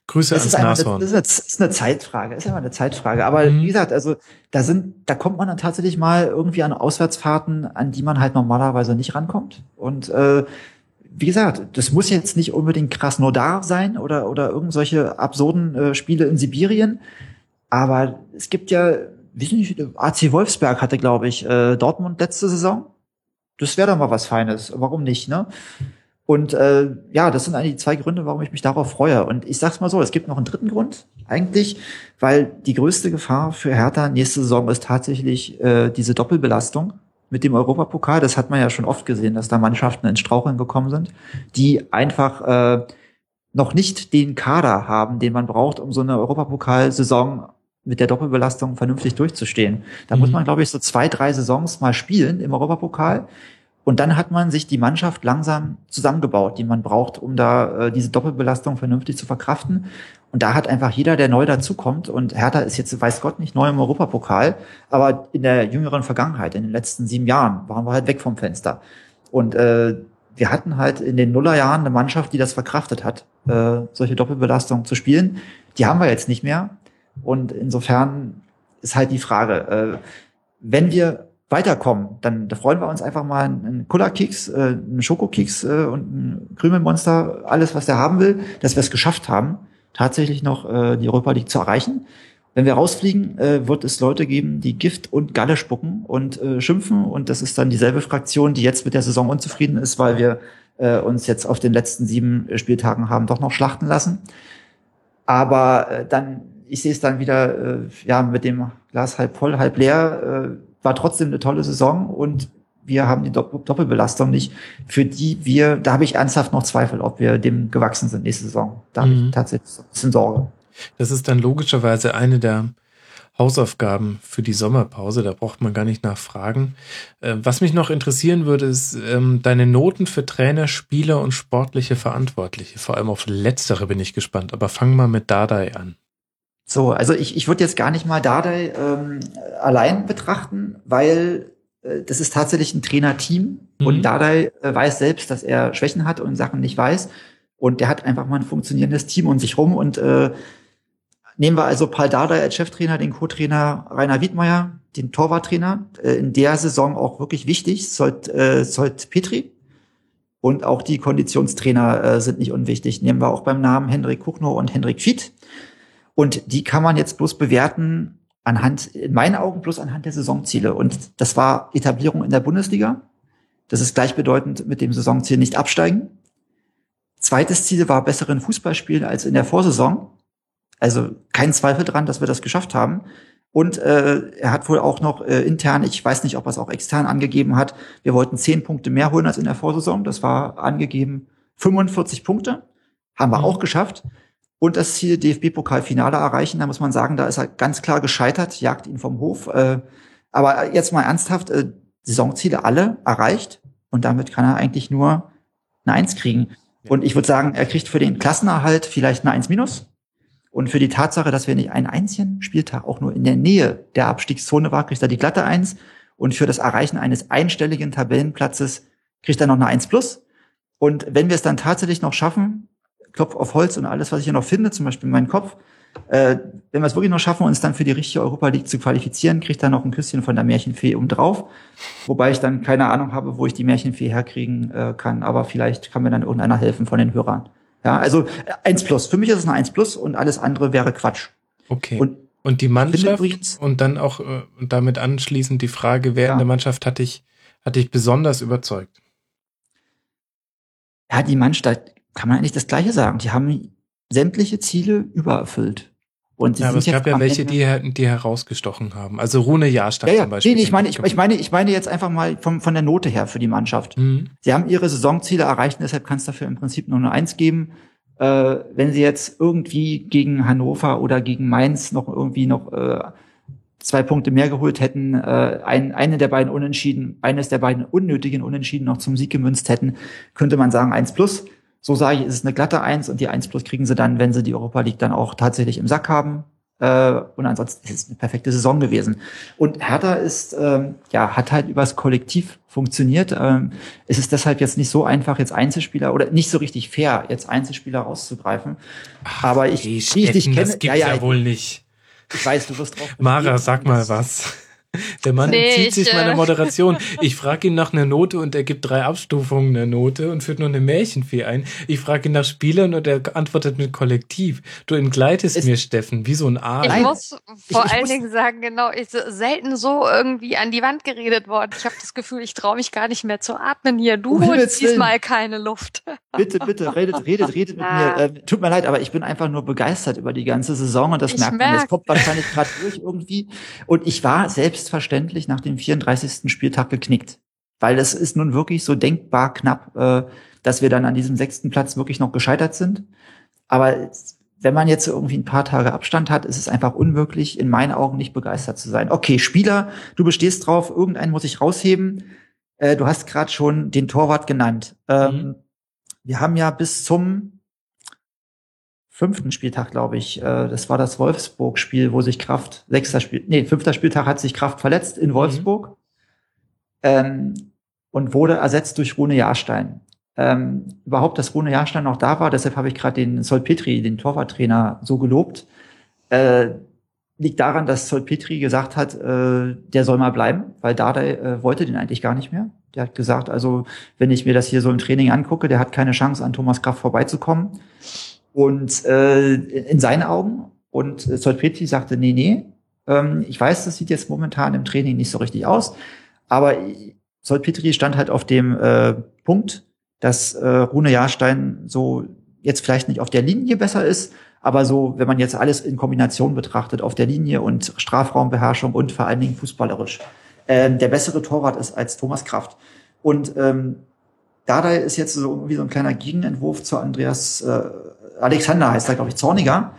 Grüße Das ans ist, Nashorn. das ist, eine, das ist eine Zeitfrage, ist einfach eine Zeitfrage. Aber Mhm. wie gesagt, also da sind, da kommt man dann tatsächlich mal irgendwie an Auswärtsfahrten, an die man halt normalerweise nicht rankommt. Und äh, wie gesagt, das muss jetzt nicht unbedingt Krasnodar sein oder oder irgend solche absurden äh, Spiele in Sibirien. Aber es gibt ja, wie nicht, AC Wolfsberg hatte, glaube ich, äh, Dortmund letzte Saison. Das wäre doch mal was Feines. Warum nicht, ne? Und äh, ja, das sind eigentlich die zwei Gründe, warum ich mich darauf freue. Und ich sag's mal so, es gibt noch einen dritten Grund, eigentlich, weil die größte Gefahr für Hertha nächste Saison ist tatsächlich äh, diese Doppelbelastung mit dem Europapokal. Das hat man ja schon oft gesehen, dass da Mannschaften ins Straucheln gekommen sind, die einfach äh, noch nicht den Kader haben, den man braucht, um so eine Europapokalsaison mit der Doppelbelastung vernünftig durchzustehen. Da Mhm. muss man, glaube ich, so zwei, drei Saisons mal spielen im Europapokal. Und dann hat man sich die Mannschaft langsam zusammengebaut, die man braucht, um da äh, diese Doppelbelastung vernünftig zu verkraften. Und da hat einfach jeder, der neu dazukommt, und Hertha ist jetzt, weiß Gott, nicht neu im Europapokal, aber in der jüngeren Vergangenheit, in den letzten sieben Jahren, waren wir halt weg vom Fenster. Und äh, wir hatten halt in den Nullerjahren eine Mannschaft, die das verkraftet hat, äh, solche Doppelbelastungen zu spielen. Die haben wir jetzt nicht mehr. Und insofern ist halt die Frage, äh, wenn wir weiterkommen, dann da freuen wir uns einfach mal einen Cola-Keks, äh, einen Schokokeks äh, und ein Krümelmonster, alles, was der haben will, dass wir es geschafft haben, tatsächlich noch äh, die Europa League zu erreichen. Wenn wir rausfliegen, äh, wird es Leute geben, die Gift und Galle spucken und äh, schimpfen. Und das ist dann dieselbe Fraktion, die jetzt mit der Saison unzufrieden ist, weil wir äh, uns jetzt auf den letzten sieben Spieltagen haben doch noch schlachten lassen. Aber äh, dann, ich sehe es dann wieder, äh, ja, mit dem Glas halb voll, halb leer, äh, war trotzdem eine tolle Saison und wir haben die Dopp Doppelbelastung nicht, für die wir, da habe ich ernsthaft noch Zweifel, ob wir dem gewachsen sind nächste Saison. Da habe Mhm. ich tatsächlich so ein bisschen Sorge. Das ist dann logischerweise eine der Hausaufgaben für die Sommerpause. Da braucht man gar nicht nachfragen. Äh, Was mich noch interessieren würde, ist ähm, deine Noten für Trainer, Spieler und sportliche Verantwortliche. Vor allem auf letztere bin ich gespannt. Aber fang mal mit Dardai an. So, also ich, ich würde jetzt gar nicht mal Dardai ähm, allein betrachten, weil äh, das ist tatsächlich ein Trainerteam Mhm. und Dardai äh, weiß selbst, dass er Schwächen hat und Sachen nicht weiß und der hat einfach mal ein funktionierendes Team um sich rum und äh, nehmen wir also Paul Dardai als Cheftrainer, den Co-Trainer Rainer Wiedmeier, den Torwarttrainer, äh, in der Saison auch wirklich wichtig, Solt, äh, Solt Petri und auch die Konditionstrainer äh, sind nicht unwichtig. Nehmen wir auch beim Namen Hendrik Kuchno und Hendrik Fied. Und die kann man jetzt bloß bewerten anhand, in meinen Augen bloß anhand der Saisonziele. Und das war Etablierung in der Bundesliga. Das ist gleichbedeutend mit dem Saisonziel nicht absteigen. Zweites Ziel war besseren Fußball spielen als in der Vorsaison. Also kein Zweifel dran, dass wir das geschafft haben. Und äh, er hat wohl auch noch äh, intern, ich weiß nicht, ob er es auch extern angegeben hat, wir wollten zehn Punkte mehr holen als in der Vorsaison. Das war angegeben 45 Punkte. Haben wir Mhm. auch geschafft. Und das Ziel DFB-Pokalfinale erreichen, da muss man sagen, da ist er ganz klar gescheitert, jagt ihn vom Hof. Äh, aber jetzt mal ernsthaft, äh, Saisonziele alle erreicht und damit kann er eigentlich nur eine Eins kriegen. Und ich würde sagen, er kriegt für den Klassenerhalt vielleicht eine Eins minus. Und für die Tatsache, dass wir nicht einen einzigen Spieltag auch nur in der Nähe der Abstiegszone war, kriegt er die glatte Eins. Und für das Erreichen eines einstelligen Tabellenplatzes kriegt er noch eine Eins plus. Und wenn wir es dann tatsächlich noch schaffen, klopf auf Holz und alles, was ich hier noch finde, zum Beispiel meinen Kopf, äh, wenn wir es wirklich noch schaffen, uns dann für die richtige Europa League zu qualifizieren, kriegt dann noch ein Küsschen von der Märchenfee um drauf. Wobei ich dann keine Ahnung habe, wo ich die Märchenfee herkriegen äh, kann. Aber vielleicht kann mir dann irgendeiner helfen von den Hörern. Ja, also äh, eins plus. Für mich ist es ein eins plus und alles andere wäre Quatsch. Okay. Und Und die Mannschaft übrigens- und dann auch äh, und damit anschließend die Frage, wer Ja. in der Mannschaft hat dich, hat dich besonders überzeugt? ja, die Mannschaft, kann man eigentlich das Gleiche sagen. Die haben sämtliche Ziele übererfüllt. Und sie Ja, aber es gab ja welche, Ende- die, die herausgestochen haben. Also Rune Jahrstein ja, ja, zum Beispiel. nee, nee, ich meine, ich, ich meine, ich meine jetzt einfach mal vom, von der Note her für die Mannschaft. Mhm. Sie haben ihre Saisonziele erreicht, und deshalb kann es dafür im Prinzip nur eine Eins geben. Äh, wenn sie jetzt irgendwie gegen Hannover oder gegen Mainz noch irgendwie noch äh, zwei Punkte mehr geholt hätten, äh, ein, eine der beiden Unentschieden, eines der beiden unnötigen Unentschieden noch zum Sieg gemünzt hätten, könnte man sagen Eins plus. So sage ich, ist es eine glatte Eins und die Eins plus kriegen sie dann, wenn sie die Europa League dann auch tatsächlich im Sack haben. Äh, und ansonsten ist es eine perfekte Saison gewesen. Und Hertha ist, ähm, ja, hat halt übers Kollektiv funktioniert. Ähm, es ist deshalb jetzt nicht so einfach, jetzt Einzelspieler oder nicht so richtig fair, jetzt Einzelspieler rauszugreifen. Aber ich, wie ich dich kenne, das gibt's ja, wohl nicht. ich weiß, du wirst drauf. Mara, sag mal was. Der Mann Nee, entzieht ich, sich meiner äh, Moderation. Ich frage ihn nach einer Note und er gibt drei Abstufungen der Note und führt nur eine Märchenfee ein. Ich frage ihn nach Spielern und er antwortet mit Kollektiv. Du entgleitest Es- mir, Steffen, wie so ein A. Ich muss vor ich allen muss- Dingen sagen, genau, ich so, selten so irgendwie an die Wand geredet worden. Ich habe das Gefühl, ich traue mich gar nicht mehr zu atmen hier. Du Himmels holst diesmal keine Luft. Bitte, bitte, redet, redet, redet mit Ah. mir. Ähm, tut mir leid, aber ich bin einfach nur begeistert über die ganze Saison und das Ich merkt man. Das merk. kommt wahrscheinlich gerade durch irgendwie. Und ich war selbstverständlich nach dem 34. Spieltag geknickt. Weil es ist nun wirklich so denkbar knapp, äh, dass wir dann an diesem sechsten Platz wirklich noch gescheitert sind. Aber wenn man jetzt irgendwie ein paar Tage Abstand hat, ist es einfach unmöglich, in meinen Augen nicht begeistert zu sein. Okay, Spieler, du bestehst drauf, irgendeinen muss ich rausheben. Äh, du hast gerade schon den Torwart genannt. Ähm, Mhm. Wir haben ja bis zum fünften Spieltag, glaube ich, äh, das war das Wolfsburg-Spiel, wo sich Kraft, sechster Spiel, nee, fünfter Spieltag hat sich Kraft verletzt in Wolfsburg ähm, und wurde ersetzt durch Rune Jahrstein. Ähm, überhaupt, dass Rune Jahrstein noch da war, deshalb habe ich gerade den Sol Petri, den Torwarttrainer, so gelobt. Äh, liegt daran, dass Sol Petri gesagt hat, äh, der soll mal bleiben, weil Dardai äh, wollte den eigentlich gar nicht mehr. Der hat gesagt, also wenn ich mir das hier so im Training angucke, der hat keine Chance, an Thomas Kraft vorbeizukommen. Und äh, in seinen Augen. Und äh, Sol Petri sagte, nee, nee, ähm, ich weiß, das sieht jetzt momentan im Training nicht so richtig aus, aber Sol Petri stand halt auf dem äh, Punkt, dass äh, Rune Jahrstein so jetzt vielleicht nicht auf der Linie besser ist, aber so, wenn man jetzt alles in Kombination betrachtet, auf der Linie und Strafraumbeherrschung und vor allen Dingen fußballerisch, ähm, der bessere Torwart ist als Thomas Kraft. Und ähm, Dardai ist jetzt so irgendwie so ein kleiner Gegenentwurf zu Andreas äh, Alexander, heißt er, glaube ich, Zorniger,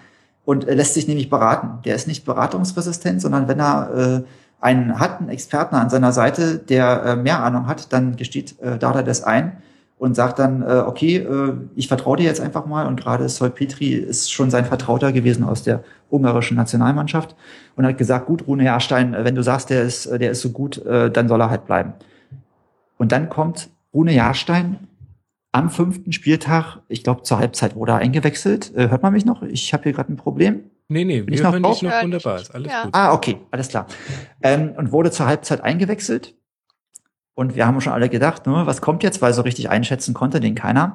und er lässt sich nämlich beraten. Der ist nicht beratungsresistent, sondern wenn er äh, einen hat, einen Experten an seiner Seite, der äh, mehr Ahnung hat, dann gesteht äh, Dardai das ein und sagt dann, äh, okay, äh, ich vertraue dir jetzt einfach mal. Und gerade Sol Petri ist schon sein Vertrauter gewesen aus der ungarischen Nationalmannschaft und hat gesagt, gut, Rune Jahrstein, äh, wenn du sagst, der ist, äh, der ist so gut, äh, dann soll er halt bleiben. Und dann kommt Rune Jahrstein am fünften Spieltag, ich glaube zur Halbzeit wurde er eingewechselt. Äh, hört man mich noch? Ich habe hier gerade ein Problem. Nee, nee, Bin ich wir noch hören drauf? dich noch wunderbar. ich- Ist alles ja. gut. Ah, okay, alles klar. Ähm, und wurde zur Halbzeit eingewechselt. Und wir haben schon alle gedacht, ne, was kommt jetzt, weil so richtig einschätzen konnte den keiner.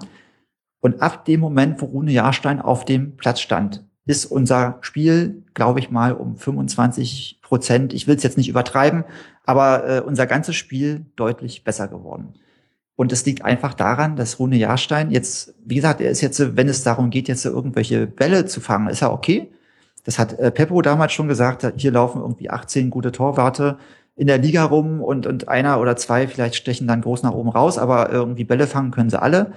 Und ab dem Moment, wo Rune Jahrstein auf dem Platz stand, ist unser Spiel, glaube ich mal, um 25 Prozent, ich will es jetzt nicht übertreiben, aber äh, unser ganzes Spiel deutlich besser geworden. Und es liegt einfach daran, dass Rune Jahrstein jetzt, wie gesagt, er ist jetzt, wenn es darum geht, jetzt irgendwelche Bälle zu fangen, ist er okay. Das hat äh, Peppo damals schon gesagt, hier laufen irgendwie 18 gute Torwarte in der Liga rum und, und einer oder zwei vielleicht stechen dann groß nach oben raus, aber irgendwie Bälle fangen können sie alle.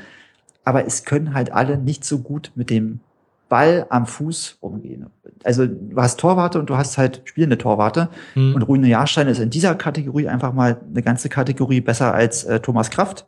Aber es können halt alle nicht so gut mit dem Ball am Fuß umgehen. Also du hast Torwarte und du hast halt spielende Torwarte. Hm. Und Rune Jahrstein ist in dieser Kategorie einfach mal eine ganze Kategorie besser als äh, Thomas Kraft.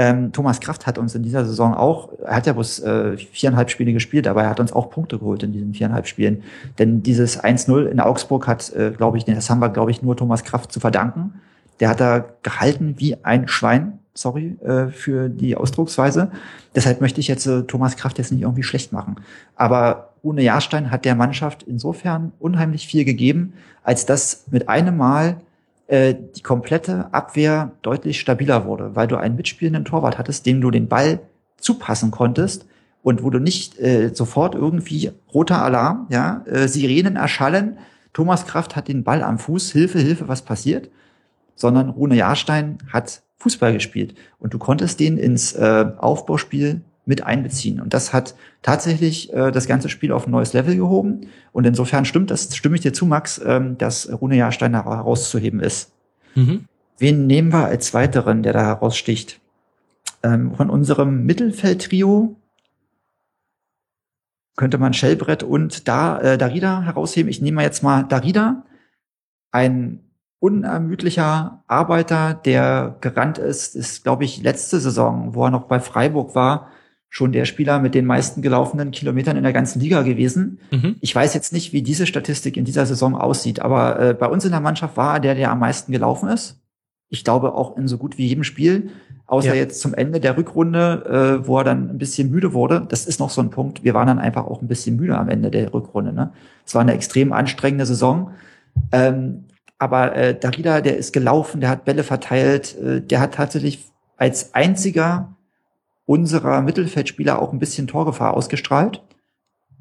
Ähm, Thomas Kraft hat uns in dieser Saison auch, er hat ja bloß äh, viereinhalb Spiele gespielt, aber er hat uns auch Punkte geholt in diesen viereinhalb Spielen. Denn dieses 1-0 in Augsburg hat, äh, glaube ich, das haben wir, glaube ich, nur Thomas Kraft zu verdanken. Der hat da gehalten wie ein Schwein. Sorry äh, für die Ausdrucksweise. Deshalb möchte ich jetzt äh, Thomas Kraft jetzt nicht irgendwie schlecht machen. Aber Rune Jahrstein hat der Mannschaft insofern unheimlich viel gegeben, als dass mit einem Mal äh, die komplette Abwehr deutlich stabiler wurde, weil du einen mitspielenden Torwart hattest, dem du den Ball zupassen konntest und wo du nicht äh, sofort irgendwie roter Alarm, ja, äh, Sirenen erschallen, Thomas Kraft hat den Ball am Fuß, Hilfe, Hilfe, was passiert? Sondern Rune Jahrstein hat Fußball gespielt und du konntest den ins äh, Aufbauspiel mit einbeziehen. Und das hat tatsächlich äh, das ganze Spiel auf ein neues Level gehoben. Und insofern stimmt das, stimme ich dir zu, Max, ähm, dass Rune Jahrstein herauszuheben ist. Mhm. Wen nehmen wir als weiteren, der da heraussticht? Ähm, von unserem Mittelfeldtrio könnte man Shellbrett und da, äh, Darida herausheben. Ich nehme jetzt mal Darida, ein unermüdlicher Arbeiter, der gerannt ist, ist, glaube ich, letzte Saison, wo er noch bei Freiburg war, schon der Spieler mit den meisten gelaufenen Kilometern in der ganzen Liga gewesen. Mhm. Ich weiß jetzt nicht, wie diese Statistik in dieser Saison aussieht, aber äh, bei uns in der Mannschaft war er der, der am meisten gelaufen ist. Ich glaube auch in so gut wie jedem Spiel, außer Ja. jetzt zum Ende der Rückrunde, äh, wo er dann ein bisschen müde wurde. Das ist noch so ein Punkt. Wir waren dann einfach auch ein bisschen müde am Ende der Rückrunde. Ne? Es war eine extrem anstrengende Saison. Ähm, aber äh, Darida, der ist gelaufen, der hat Bälle verteilt, äh, der hat tatsächlich als einziger unserer Mittelfeldspieler auch ein bisschen Torgefahr ausgestrahlt.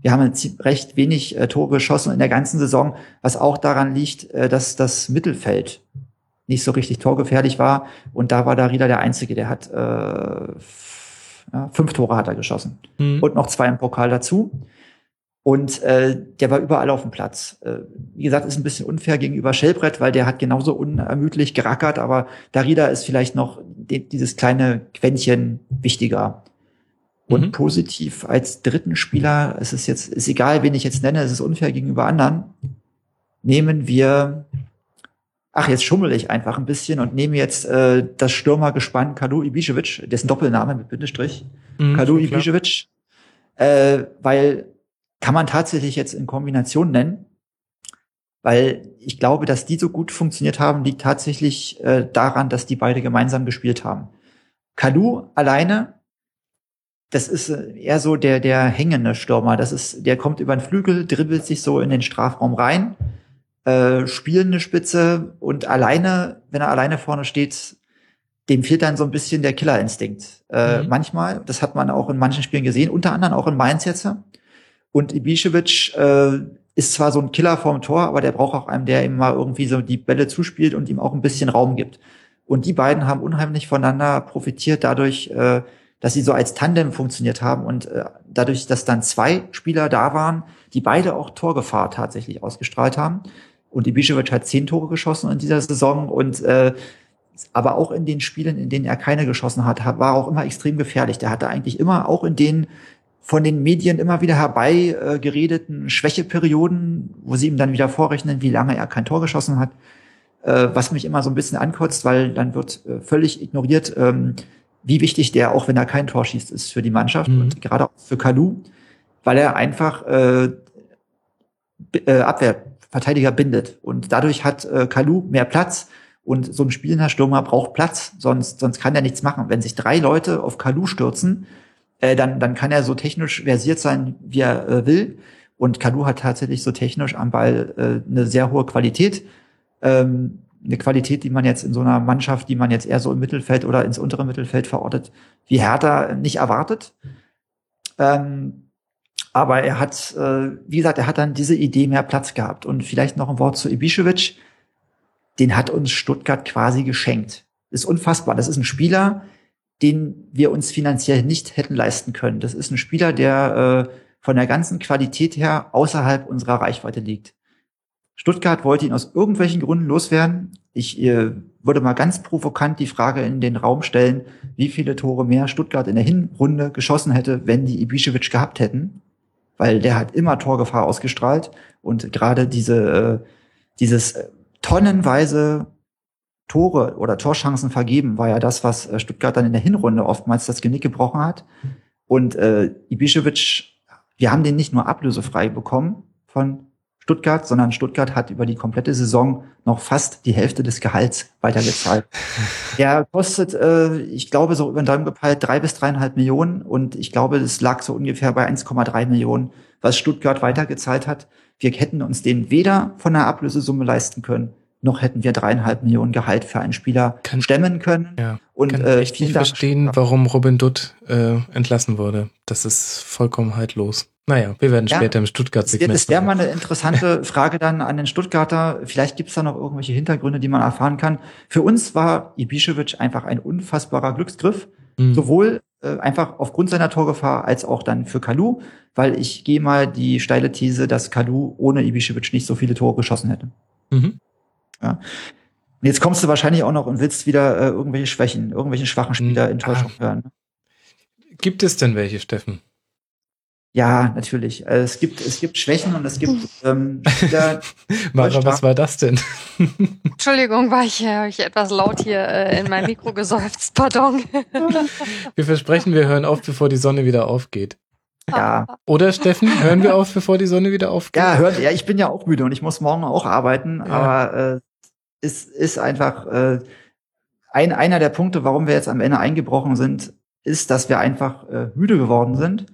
Wir haben jetzt recht wenig äh, Tore geschossen in der ganzen Saison, was auch daran liegt, äh, dass das Mittelfeld nicht so richtig torgefährlich war. Und da war Darida der Einzige, der hat äh, ja, fünf Tore hat er geschossen Mhm. und noch zwei im Pokal dazu. Und äh, der war überall auf dem Platz. Äh, wie gesagt, ist ein bisschen unfair gegenüber Schellbrett, weil der hat genauso unermüdlich gerackert, aber Darida ist vielleicht noch de- dieses kleine Quäntchen wichtiger. Und Mhm. positiv als dritten Spieler, es ist jetzt, ist egal, wen ich jetzt nenne, es ist unfair gegenüber anderen, nehmen wir, ach, jetzt schummel ich einfach ein bisschen und nehme jetzt äh, das Stürmergespann Kadu Ibišević, dessen Doppelname mit Bindestrich, Mhm, klar. Ibišević, äh, weil kann man tatsächlich jetzt in Kombination nennen, weil ich glaube, dass die so gut funktioniert haben, liegt tatsächlich äh, daran, dass die beide gemeinsam gespielt haben. Kadu alleine, das ist äh, eher so der der hängende Stürmer. Das ist, der kommt über den Flügel, dribbelt sich so in den Strafraum rein, äh, spielende Spitze und alleine, wenn er alleine vorne steht, dem fehlt dann so ein bisschen der Killerinstinkt. Äh, Mhm. Manchmal, das hat man auch in manchen Spielen gesehen, unter anderem auch in Mainz jetzt. Und Ibišević äh, ist zwar so ein Killer vorm Tor, aber der braucht auch einen, der ihm mal irgendwie so die Bälle zuspielt und ihm auch ein bisschen Raum gibt. Und die beiden haben unheimlich voneinander profitiert dadurch, äh, dass sie so als Tandem funktioniert haben und äh, dadurch, dass dann zwei Spieler da waren, die beide auch Torgefahr tatsächlich ausgestrahlt haben. Und Ibišević hat zehn Tore geschossen in dieser Saison und äh, aber auch in den Spielen, in denen er keine geschossen hat, war auch immer extrem gefährlich. Der hatte eigentlich immer auch in den von den Medien immer wieder herbei äh, geredeten Schwächeperioden, wo sie ihm dann wieder vorrechnen, wie lange er kein Tor geschossen hat, äh, was mich immer so ein bisschen ankotzt, weil dann wird äh, völlig ignoriert, ähm, wie wichtig der, auch wenn er kein Tor schießt, ist für die Mannschaft Mhm. und gerade auch für Kalu, weil er einfach äh, Abwehrverteidiger bindet. Und dadurch hat äh, Kalu mehr Platz. Und so ein spielender Stürmer braucht Platz, sonst, sonst kann er nichts machen. Wenn sich drei Leute auf Kalu stürzen, äh, dann, dann kann er so technisch versiert sein, wie er äh, will. Und Kalu hat tatsächlich so technisch am Ball äh, eine sehr hohe Qualität. Ähm, eine Qualität, die man jetzt in so einer Mannschaft, die man jetzt eher so im Mittelfeld oder ins untere Mittelfeld verortet, wie Hertha nicht erwartet. Ähm, aber er hat, äh, wie gesagt, er hat dann diese Idee mehr Platz gehabt. Und vielleicht noch ein Wort zu Ibišević. Den hat uns Stuttgart quasi geschenkt. Ist unfassbar. Das ist ein Spieler, den wir uns finanziell nicht hätten leisten können. Das ist ein Spieler, der äh, von der ganzen Qualität her außerhalb unserer Reichweite liegt. Stuttgart wollte ihn aus irgendwelchen Gründen loswerden. Ich äh, würde mal ganz provokant die Frage in den Raum stellen, wie viele Tore mehr Stuttgart in der Hinrunde geschossen hätte, wenn die Ibišević gehabt hätten. Weil der hat immer Torgefahr ausgestrahlt und gerade diese, äh, dieses äh, tonnenweise Tore oder Torschancen vergeben war ja das, was äh, Stuttgart dann in der Hinrunde oftmals das Genick gebrochen hat. Und äh, Ibišević, wir haben den nicht nur ablösefrei bekommen von Stuttgart, sondern Stuttgart hat über die komplette Saison noch fast die Hälfte des Gehalts weitergezahlt. Der kostet, äh, ich glaube, so über den Daumen gepeilt drei bis dreieinhalb Millionen und ich glaube, es lag so ungefähr bei 1,3 Millionen, was Stuttgart weitergezahlt hat. Wir hätten uns den weder von der Ablösesumme leisten können, noch hätten wir dreieinhalb Millionen Gehalt für einen Spieler Kann- stemmen können. Ja. Und kann äh, echt nicht Dank. verstehen, warum Robin Dutt äh, entlassen wurde. Das ist vollkommen haltlos. Naja, wir werden Ja, später im Stuttgart-Segment. das wäre mal eine interessante Frage dann an den Stuttgarter. Vielleicht gibt's da noch irgendwelche Hintergründe, die man erfahren kann. Für uns war Ibišević einfach ein unfassbarer Glücksgriff. Mhm. Sowohl äh, einfach aufgrund seiner Torgefahr als auch dann für Kalu, weil ich gehe mal die steile These, dass Kalu ohne Ibišević nicht so viele Tore geschossen hätte. Mhm. Und jetzt kommst du wahrscheinlich auch noch und willst wieder äh, irgendwelche Schwächen, irgendwelche schwachen Spieler Mhm. Enttäuschung Ah. hören. Gibt es denn welche, Steffen? Ja, natürlich. Also es gibt es gibt Schwächen und es gibt ähm, Spieler, Mara, was war das denn? Entschuldigung, war ich, äh, ich etwas laut hier äh, in mein Mikro geseufzt. Pardon. Wir versprechen, wir hören auf, bevor die Sonne wieder aufgeht. ja, Oder, Steffen, hören wir auf, bevor die Sonne wieder aufgeht? Ja, hört, ja, ich bin ja auch müde und ich muss morgen auch arbeiten, Ja. aber äh, es ist einfach äh, ein, einer der Punkte, warum wir jetzt am Ende eingebrochen sind, ist, dass wir einfach äh, müde geworden sind.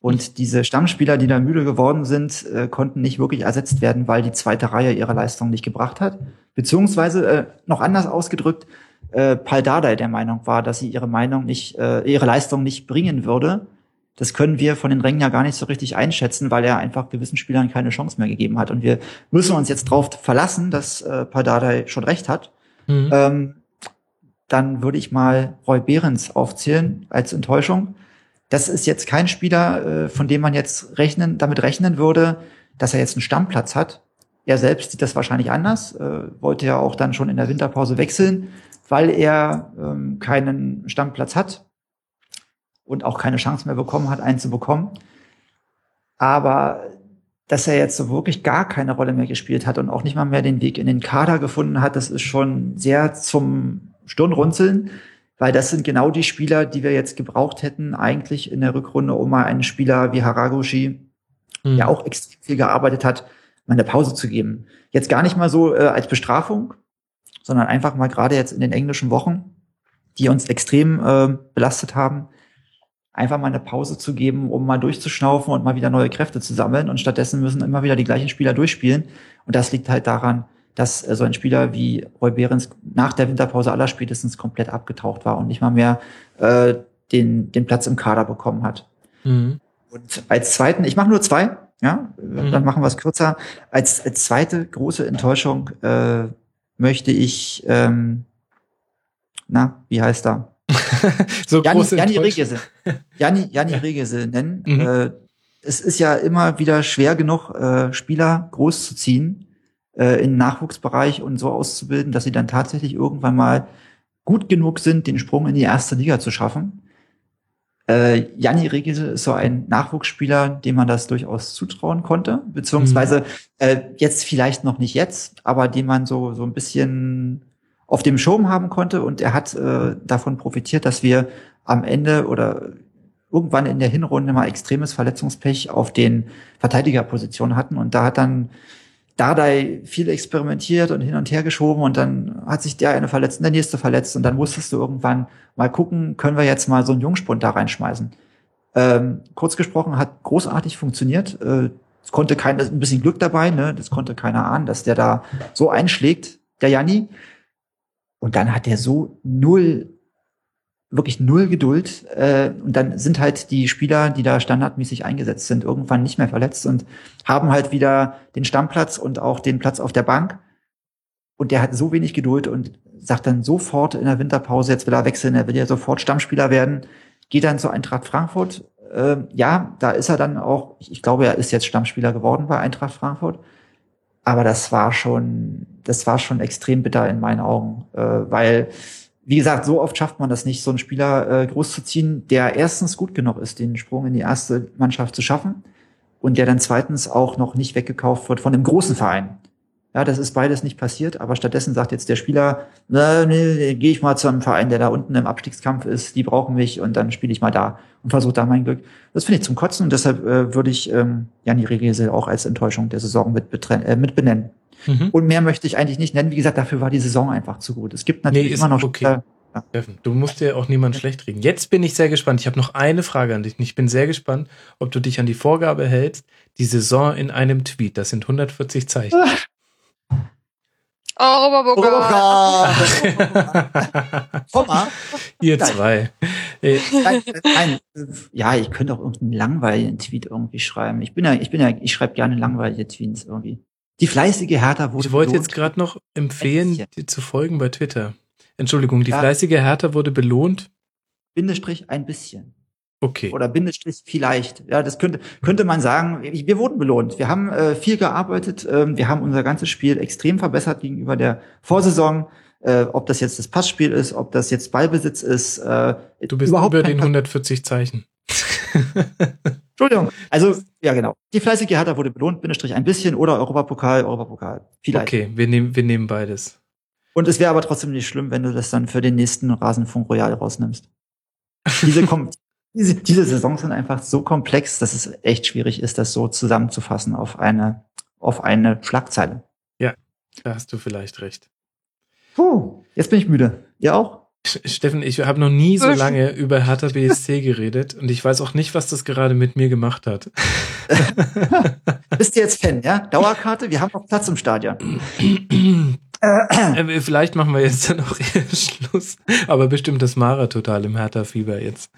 Und diese Stammspieler, die da müde geworden sind, äh, konnten nicht wirklich ersetzt werden, weil die zweite Reihe ihre Leistung nicht gebracht hat. Beziehungsweise äh, noch anders ausgedrückt, äh, Dardai der Meinung war, dass sie ihre Meinung nicht, äh, ihre Leistung nicht bringen würde. Das können wir von den Rängen ja gar nicht so richtig einschätzen, weil er einfach gewissen Spielern keine Chance mehr gegeben hat. Und wir müssen uns jetzt darauf verlassen, dass äh, Pardadei schon recht hat. Mhm. Ähm, dann würde ich mal Roy Behrens aufzählen als Enttäuschung. Das ist jetzt kein Spieler, äh, von dem man jetzt rechnen, damit rechnen würde, dass er jetzt einen Stammplatz hat. Er selbst sieht das wahrscheinlich anders, äh, wollte ja auch dann schon in der Winterpause wechseln, weil er ähm, keinen Stammplatz hat und auch keine Chance mehr bekommen hat, einen zu bekommen. Aber dass er jetzt so wirklich gar keine Rolle mehr gespielt hat und auch nicht mal mehr den Weg in den Kader gefunden hat, das ist schon sehr zum Stirnrunzeln, weil das sind genau die Spieler, die wir jetzt gebraucht hätten, eigentlich in der Rückrunde, um mal einen Spieler wie Haraguchi, Mhm. der auch extrem viel gearbeitet hat, mal eine Pause zu geben. Jetzt gar nicht mal so äh, als Bestrafung, sondern einfach mal gerade jetzt in den englischen Wochen, die uns extrem äh, belastet haben, einfach mal eine Pause zu geben, um mal durchzuschnaufen und mal wieder neue Kräfte zu sammeln. Und stattdessen müssen immer wieder die gleichen Spieler durchspielen. Und das liegt halt daran, dass äh, so ein Spieler wie Roy Behrens nach der Winterpause aller spätestens komplett abgetaucht war und nicht mal mehr äh, den, den Platz im Kader bekommen hat. Mhm. Und als zweiten, ich mache nur zwei, ja, Mhm. dann machen wir es kürzer. Als, als zweite große Enttäuschung äh, möchte ich, ähm, na, wie heißt er? so Janni, große Janni Enttäuschung. Janni, Janni Regese nennen. Mhm. Äh, es ist ja immer wieder schwer genug, äh, Spieler großzuziehen äh, in den Nachwuchsbereich und so auszubilden, dass sie dann tatsächlich irgendwann mal gut genug sind, den Sprung in die erste Liga zu schaffen. Äh, Janni Regese ist so ein Nachwuchsspieler, dem man das durchaus zutrauen konnte, beziehungsweise äh, jetzt vielleicht noch nicht jetzt, aber den man so so ein bisschen auf dem Schirm haben konnte und er hat äh, davon profitiert, dass wir am Ende oder irgendwann in der Hinrunde mal extremes Verletzungspech auf den Verteidigerpositionen hatten und da hat dann Dardai viel experimentiert und hin und her geschoben und dann hat sich der eine verletzt und der nächste verletzt und dann musstest du irgendwann mal gucken, können wir jetzt mal so einen Jungspund da reinschmeißen. Ähm, kurz gesprochen, hat großartig funktioniert. Äh, es konnte kein, ein bisschen Glück dabei, ne? Das konnte keiner ahnen, dass der da so einschlägt, der Janni. Und dann hat er so null, wirklich null Geduld. Äh, und dann sind halt die Spieler, die da standardmäßig eingesetzt sind, irgendwann nicht mehr verletzt und haben halt wieder den Stammplatz und auch den Platz auf der Bank. Und der hat so wenig Geduld und sagt dann sofort in der Winterpause, jetzt will er wechseln, er will ja sofort Stammspieler werden, geht dann zur Eintracht Frankfurt. Ähm, ja, da ist er dann auch, ich, ich glaube, er ist jetzt Stammspieler geworden bei Eintracht Frankfurt. Aber das war schon, das war schon extrem bitter in meinen Augen, äh, weil, wie gesagt, so oft schafft man das nicht, so einen Spieler äh, großzuziehen, der erstens gut genug ist, den Sprung in die erste Mannschaft zu schaffen und der dann zweitens auch noch nicht weggekauft wird von einem großen Verein. Ja, das ist beides nicht passiert, aber stattdessen sagt jetzt der Spieler, na, nee, gehe ich mal zu einem Verein, der da unten im Abstiegskampf ist, die brauchen mich und dann spiele ich mal da und versuche da mein Glück. Das finde ich zum Kotzen und deshalb äh, würde ich ähm, Janni Regesel auch als Enttäuschung der Saison mit, äh, mit benennen. Mhm. Und mehr möchte ich eigentlich nicht nennen. Wie gesagt, dafür war die Saison einfach zu gut. Es gibt natürlich Nee, immer noch okay. Spieler, du musst dir auch niemand schlecht reden. Jetzt bin ich sehr gespannt. Ich habe noch eine Frage an dich. Ich bin sehr gespannt, ob du dich an die Vorgabe hältst, die Saison in einem Tweet. Das sind 140 Zeichen. Oh, Roboboka. Komma. Ihr zwei. Äh, Nein, nein, ja, ich könnte auch irgendeinen langweiligen Tweet irgendwie schreiben. Ich bin ja, ich bin ja, ich schreibe gerne langweilige Tweets irgendwie. Die fleißige Hertha wurde Ich wollte belohnt. jetzt gerade noch empfehlen, dir zu folgen bei Twitter. Entschuldigung, die Ja. fleißige Hertha wurde belohnt. Bindestrich ein bisschen. Okay. Oder Bindestrich vielleicht. Ja, das könnte, könnte man sagen. Wir wurden belohnt. Wir haben äh, viel gearbeitet. Ähm, wir haben unser ganzes Spiel extrem verbessert gegenüber der Vorsaison. Äh, ob das jetzt das Passspiel ist, ob das jetzt Ballbesitz ist. Äh, Du bist überhaupt über den 140 Zeichen. Entschuldigung. Also, ja, genau. Die fleißige Hertha wurde belohnt, Bindestrich ein bisschen oder Europapokal, Europapokal. Vielleicht. Okay, wir nehmen, wir nehmen beides. Und es wäre aber trotzdem nicht schlimm, wenn du das dann für den nächsten Rasenfunk Royal rausnimmst. Diese, kom diese, diese Saisons sind einfach so komplex, dass es echt schwierig ist, das so zusammenzufassen auf eine, auf eine Schlagzeile. Da hast du vielleicht recht. Puh, jetzt bin ich müde. Ihr auch? Steffen, ich habe noch nie so lange über Hertha BSC geredet und ich weiß auch nicht, was das gerade mit mir gemacht hat. Bist du jetzt Fan, ja? Dauerkarte? Wir haben noch Platz im Stadion. Äh, Vielleicht machen wir jetzt dann auch eher Schluss. Aber bestimmt das Mara total im Hertha-Fieber jetzt.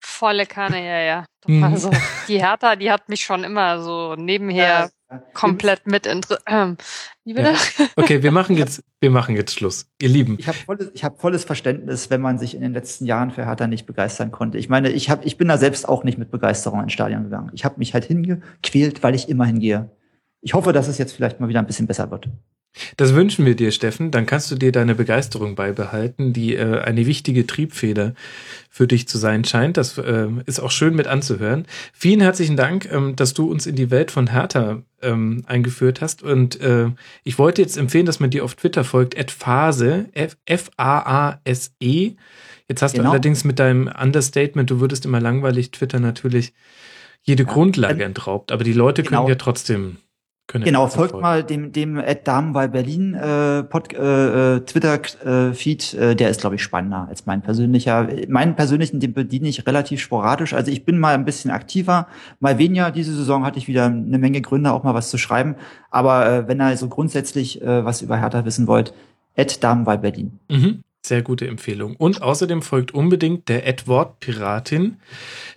Volle Kanne, ja, ja. Mhm. Also, die Hertha, die hat mich schon immer so nebenher komplett mit ähm, bitte? Okay, wir machen jetzt, wir machen jetzt Schluss. Ihr Lieben. Ich habe volles, ich hab volles Verständnis, wenn man sich in den letzten Jahren für Hertha nicht begeistern konnte. Ich meine, ich, hab, ich bin da selbst auch nicht mit Begeisterung ins Stadion gegangen. Ich habe mich halt hingequält, weil ich immer hingehe. Ich hoffe, dass es jetzt vielleicht mal wieder ein bisschen besser wird. Das wünschen wir dir, Steffen. Dann kannst du dir deine Begeisterung beibehalten, die äh, eine wichtige Triebfeder für dich zu sein scheint. Das äh, ist auch schön mit anzuhören. Vielen herzlichen Dank, ähm, dass du uns in die Welt von Hertha ähm, eingeführt hast. Und äh, ich wollte jetzt empfehlen, dass man dir auf Twitter folgt, @phase, F- F-A-A-S-E. Jetzt hast du Genau. allerdings mit deinem Understatement, du würdest immer langweilig Twitter natürlich jede Ja, Grundlage äh, entraubt. Aber die Leute können genau. ja trotzdem können ja Genau, folgt mal dem dem Ed Damen bei Berlin äh, Pod, äh, Twitter äh, Feed, äh, der ist glaube ich spannender als mein persönlicher. Meinen persönlichen, den bediene ich relativ sporadisch. Also ich bin mal ein bisschen aktiver, mal weniger. Diese Saison hatte ich wieder eine Menge Gründe, auch mal was zu schreiben. Aber äh, wenn ihr so grundsätzlich äh, was über Hertha wissen wollt, Ed Damen bei Berlin. Mhm. Sehr gute Empfehlung. Und außerdem folgt unbedingt der Edward Piratin,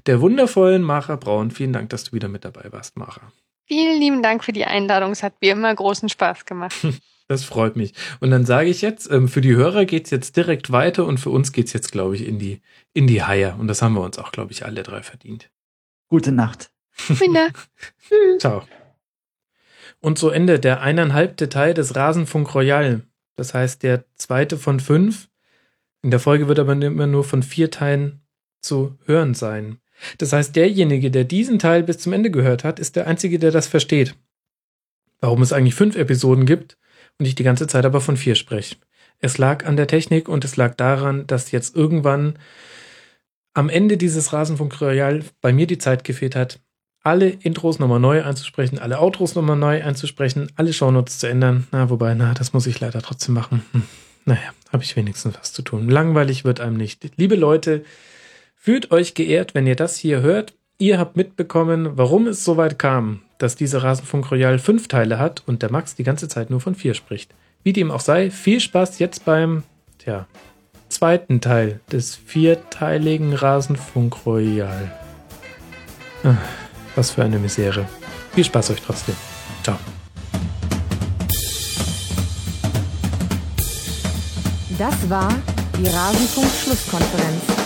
der wundervollen Mara Braun. Vielen Dank, dass du wieder mit dabei warst, Mara. Vielen lieben Dank für die Einladung. Es hat wie immer großen Spaß gemacht. Das freut mich. Und dann sage ich jetzt, ähm, für die Hörer geht's jetzt direkt weiter und für uns geht's jetzt, glaube ich, in die, in die Haie. Und das haben wir uns auch, glaube ich, alle drei verdient. Gute Nacht. Bitte. Ciao. Und so endet der eineinhalbte Teil des Rasenfunk Royal. Das heißt, der zweite von fünf. In der Folge wird aber immer nur von vier Teilen zu hören sein. Das heißt, derjenige, der diesen Teil bis zum Ende gehört hat, ist der Einzige, der das versteht. Warum es eigentlich fünf Episoden gibt und ich die ganze Zeit aber von vier spreche. Es lag an der Technik und es lag daran, dass jetzt irgendwann am Ende dieses Rasenfunk Royal bei mir die Zeit gefehlt hat, alle Intros nochmal neu einzusprechen, alle Outros nochmal neu einzusprechen, alle Shownotes zu ändern. Na, wobei, na, das muss ich leider trotzdem machen. Hm. Naja, habe ich wenigstens was zu tun. Langweilig wird einem nicht. Liebe Leute, fühlt euch geehrt, wenn ihr das hier hört. Ihr habt mitbekommen, warum es so weit kam, dass dieser Rasenfunk Royal fünf Teile hat und der Max die ganze Zeit nur von vier spricht. Wie dem auch sei, viel Spaß jetzt beim, tja, zweiten Teil des vierteiligen Rasenfunk Royal. Ah, Was für eine Misere. Viel Spaß euch trotzdem. Ciao. Das war die Rasenfunk-Schlusskonferenz.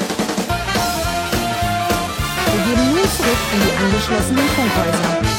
Wir gehen nun zurück in die angeschlossenen Funkhäuser.